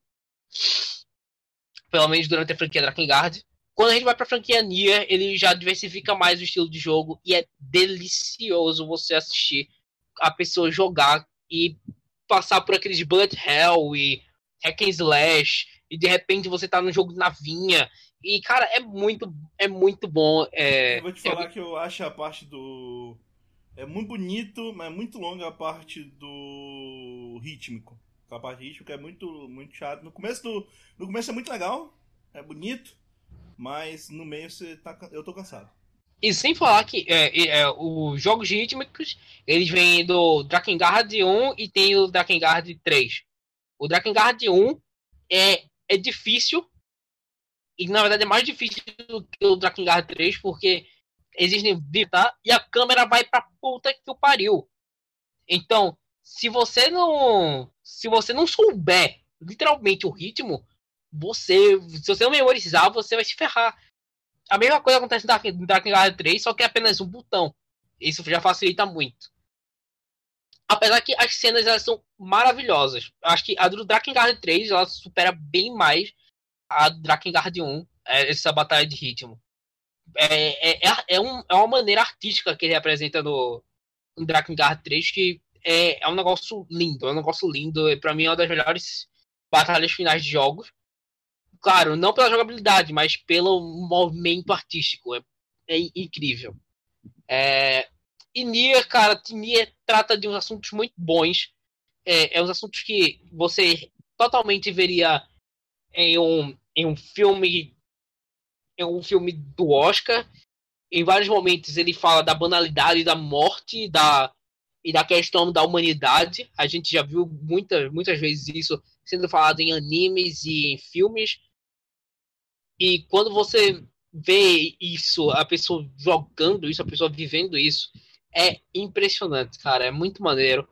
[SPEAKER 2] Pelo menos durante a franquia Drakengard. Quando a gente vai pra franquia Nier, ele já diversifica mais o estilo de jogo e é delicioso você assistir a pessoa jogar e passar por aqueles bullet hell e hack and slash e de repente você tá no jogo de navinha e cara é muito é muito bom é,
[SPEAKER 1] eu vou te falar é... que eu acho a parte do é muito bonito mas é muito longa a parte do rítmico a parte rítmica é muito muito chato no começo do no começo é muito legal é bonito mas no meio você tá, eu tô cansado.
[SPEAKER 2] E sem falar que é, é, os jogos rítmicos, eles vêm do Drakengard 1 e tem o Drakengard 3. O Drakengard 1 é, é difícil, e na verdade é mais difícil do que o Drakengard 3, porque existem tá? e a câmera vai pra puta que o pariu. Então, se você não. Se você não souber literalmente o ritmo, você, se você não memorizar, você vai se ferrar. A mesma coisa acontece no Drakengard 3, só que é apenas um botão. Isso já facilita muito. Apesar que as cenas elas são maravilhosas. Acho que a do Drakengard 3 ela supera bem mais a do Drakengard 1, é, essa batalha de ritmo. É, é, é, é, um, é uma maneira artística que ele apresenta no, Drakengard 3 que é, é um negócio lindo. É um negócio lindo. Para mim é uma das melhores batalhas finais de jogos. Claro, não pela jogabilidade, mas pelo movimento artístico. É, é incrível. É, e Nier, cara, Nier trata de uns assuntos muito bons. É, é uns assuntos que você totalmente veria em um, em um filme em um filme do Oscar. Em vários momentos ele fala da banalidade da morte da, e da questão da humanidade. A gente já viu muitas, muitas vezes isso sendo falado em animes e em filmes. E quando você vê isso, a pessoa jogando isso, a pessoa vivendo isso, é impressionante, cara. É muito maneiro.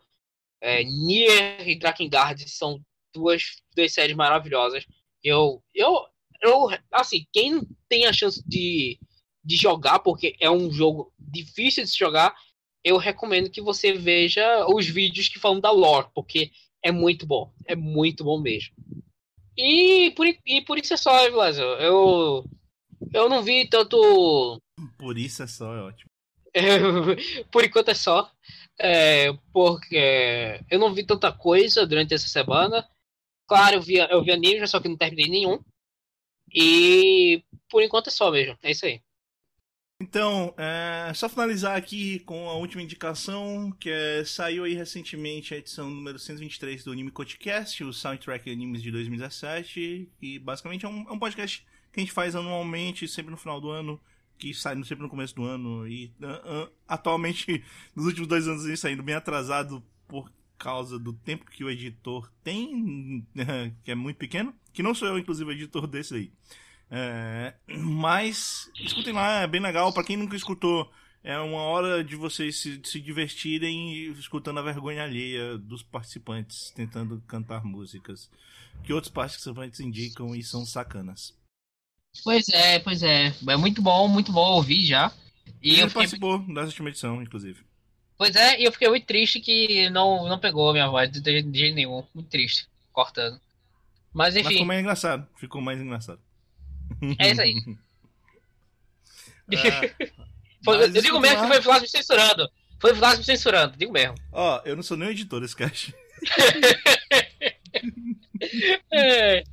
[SPEAKER 2] É, Nier e Drakengard são duas, duas séries maravilhosas. Eu, eu, eu, assim, quem tem a chance de, de jogar, porque é um jogo difícil de se jogar, eu recomendo que você veja os vídeos que falam da lore, porque é muito bom. É muito bom mesmo. E por, e por isso é só, Blasio. Eu, eu não vi tanto.
[SPEAKER 1] Por isso é só, é ótimo.
[SPEAKER 2] por enquanto é só. É, porque eu não vi tanta coisa durante essa semana. Claro, eu vi, eu vi anime, só que não terminei nenhum. E por enquanto é só mesmo. É isso aí.
[SPEAKER 1] Então, é, só finalizar aqui com a última indicação, que é, saiu aí recentemente a edição número 123 do Anime Podcast, o Soundtrack Animes de 2017, e basicamente é um, é um podcast que a gente faz anualmente, sempre no final do ano, que sai sempre no começo do ano, e uh, uh, atualmente, nos últimos dois anos, a gente saindo bem atrasado por causa do tempo que o editor tem, que é muito pequeno, que não sou eu, inclusive, o editor desse aí. É, mas escutem lá, é bem legal. Para quem nunca escutou, é uma hora de vocês se, se divertirem escutando a vergonha alheia dos participantes tentando cantar músicas que outros participantes indicam e são sacanas.
[SPEAKER 2] Pois é, pois é. É muito bom, muito bom ouvir já.
[SPEAKER 1] E Ele eu fiquei... participou dessa última edição, inclusive.
[SPEAKER 2] Pois é, e eu fiquei muito triste que não, não pegou a minha voz de jeito nenhum. Muito triste, cortando. Mas enfim. Mas
[SPEAKER 1] ficou mais engraçado. Ficou mais engraçado.
[SPEAKER 2] É isso aí. É, foi, eu digo mesmo que foi o Flávio me censurando. Foi o Flávio me censurando, digo mesmo.
[SPEAKER 1] Ó, eu não sou nem editor desse cast.
[SPEAKER 2] é.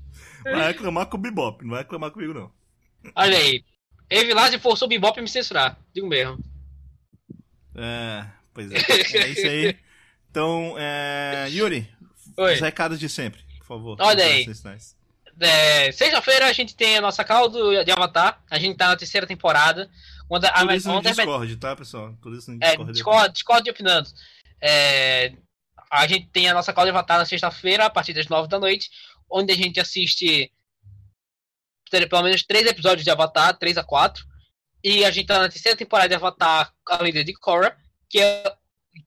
[SPEAKER 1] Vai reclamar com o Bebop, não vai reclamar comigo, não.
[SPEAKER 2] Olha aí. Evilage forçou o Bebop a me censurar, digo mesmo.
[SPEAKER 1] É, pois é. É isso aí. Então, é... Yuri, Oi. os recados de sempre, por favor.
[SPEAKER 2] Olha aí. É, Sexta-feira a gente tem a nossa caldo de Avatar. A gente tá na terceira temporada.
[SPEAKER 1] Onde a, Tudo isso no Discord, tá, pessoal? Tudo isso no Discord.
[SPEAKER 2] É, Discord, Discord opinando. É, a gente tem a nossa caldo de Avatar na sexta-feira, a partir das nove da noite, onde a gente assiste pelo menos três episódios de Avatar, três a quatro. E a gente tá na terceira temporada de Avatar, a lenda de Korra, que é,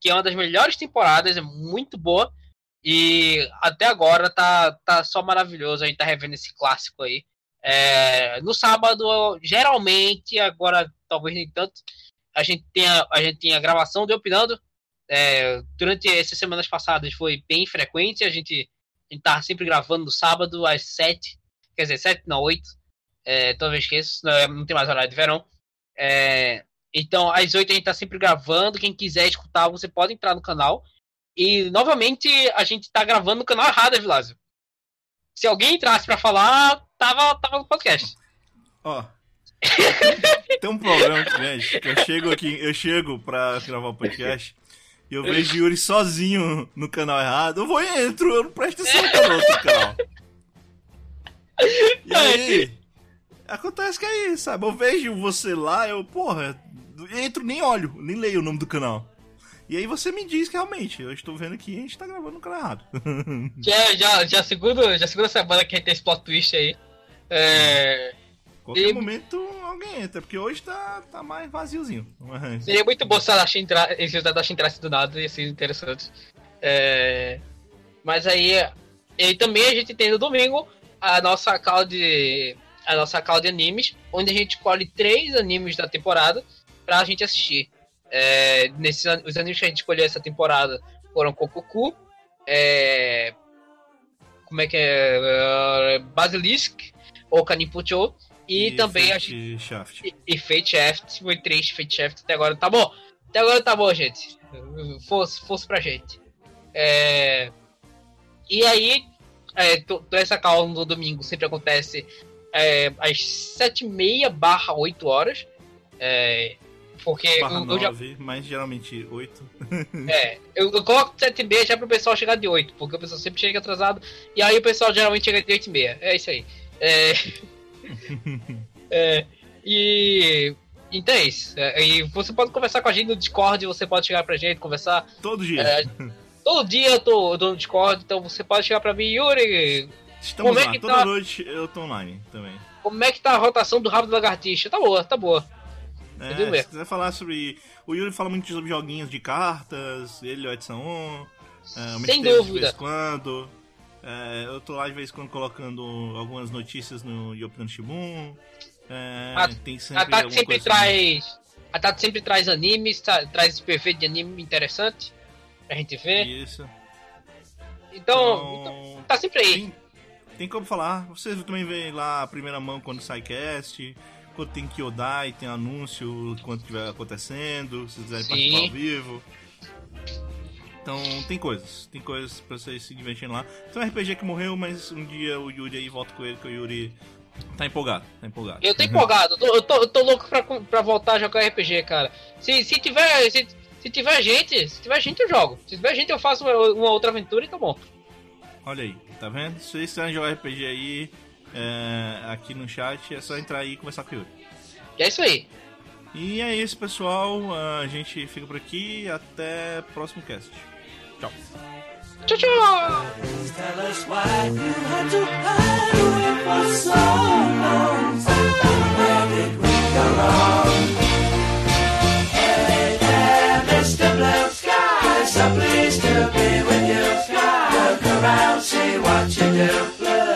[SPEAKER 2] que é uma das melhores temporadas, é muito boa. E até agora tá, tá só maravilhoso. A gente tá revendo esse clássico aí. É, no sábado, geralmente, agora talvez nem tanto, a gente tem a, a, gente tem a gravação de Opinando. É, durante essas semanas passadas foi bem frequente. A gente, a gente tá sempre gravando no sábado às sete, quer dizer, sete não, oito. É, talvez esqueça, não, é, não tem mais horário de verão. É, então, às oito a gente tá sempre gravando. Quem quiser escutar, você pode entrar no canal. E, novamente, a gente tá gravando no canal errado, Vilásio. Se alguém entrasse para falar, tava, tava no podcast.
[SPEAKER 1] Ó. tem um problema grande, que eu chego aqui, eu chego pra gravar o podcast e eu vejo Yuri sozinho no canal errado. Eu vou e entro, eu não presto atenção no outro canal. E aí, acontece que é isso, sabe? Eu vejo você lá, eu, porra, entro, nem olho, nem leio o nome do canal. E aí você me diz que realmente, eu estou vendo que a gente tá gravando no canal errado.
[SPEAKER 2] já, já, já, já segunda semana que a gente tem esse plot twist aí. É...
[SPEAKER 1] Qualquer e... momento alguém entra, porque hoje tá, tá mais vaziozinho.
[SPEAKER 2] Seria muito bom se a Dash entrasse, entrasse do nada, ia ser interessante. É... Mas aí, e também a gente tem no domingo a nossa call de a nossa call de animes, onde a gente escolhe três animes da temporada pra gente assistir. É, nesses, os animes que a gente escolheu essa temporada foram Kokoku, é, como é que é? Uh, Basilisk, ou Kanipucho, e, e também
[SPEAKER 1] Fate a gente, Shaft.
[SPEAKER 2] E, e Fate Shaft, foi triste, Fate Shaft até agora tá bom. Até agora tá bom, gente. Força, força pra gente. É, e aí, é, toda essa calma no domingo sempre acontece é, às 7h30 barra 8 horas. É, porque
[SPEAKER 1] Barra eu, 9, já... mas geralmente 8.
[SPEAKER 2] é, eu, eu coloco 7 e meia já pro pessoal chegar de 8, porque o pessoal sempre chega atrasado, e aí o pessoal geralmente chega de 8 e meia. É isso aí. É... é, e... Então é isso. É, e você pode conversar com a gente no Discord, você pode chegar pra gente, conversar.
[SPEAKER 1] Todo dia.
[SPEAKER 2] É, todo dia eu tô, eu tô no Discord, então você pode chegar pra mim, Yuri.
[SPEAKER 1] Estamos como é lá, é que toda tá... noite eu tô online também.
[SPEAKER 2] Como é que tá a rotação do rabo do lagartixa? Tá boa, tá boa.
[SPEAKER 1] É, se quiser falar sobre. O Yuri fala muito sobre joguinhos de cartas, ele e o Edson 1. É,
[SPEAKER 2] Sem dúvida. De
[SPEAKER 1] vez quando. É, eu tô lá de vez em quando colocando algumas notícias no Yopitan Shibun. É, a,
[SPEAKER 2] tem sempre a Tati sempre traz. A Tati sempre traz animes, tá, traz esse perfeito de anime interessante pra gente ver.
[SPEAKER 1] Isso.
[SPEAKER 2] Então, então, então tá sempre aí.
[SPEAKER 1] Tem, tem como falar. Vocês também veem lá a primeira mão quando sai cast quando tem Kyodai, tem anúncio quando estiver acontecendo, se quiserem participar ao vivo. Então tem coisas, tem coisas pra vocês se divertirem lá. Tem um RPG que morreu, mas um dia o Yuri aí volta com ele, que o Yuri Tá empolgado, tá empolgado.
[SPEAKER 2] Eu tô empolgado, eu tô, eu tô, louco pra, pra voltar a jogar RPG, cara. Se, se tiver. Se, se tiver gente, se tiver gente eu jogo. Se tiver gente eu faço uma, uma outra aventura e tá bom.
[SPEAKER 1] Olha aí, tá vendo? Se vocês quiserem jogar RPG aí, é, aqui no chat. É só entrar aí e conversar com o Yuri.
[SPEAKER 2] É isso aí.
[SPEAKER 1] E é isso, pessoal. A gente fica por aqui. Até o próximo cast. Tchau.
[SPEAKER 2] Tchau, tchau.
[SPEAKER 3] Mr. Blue so pleased to be with you. Look around, see what you do. Blue.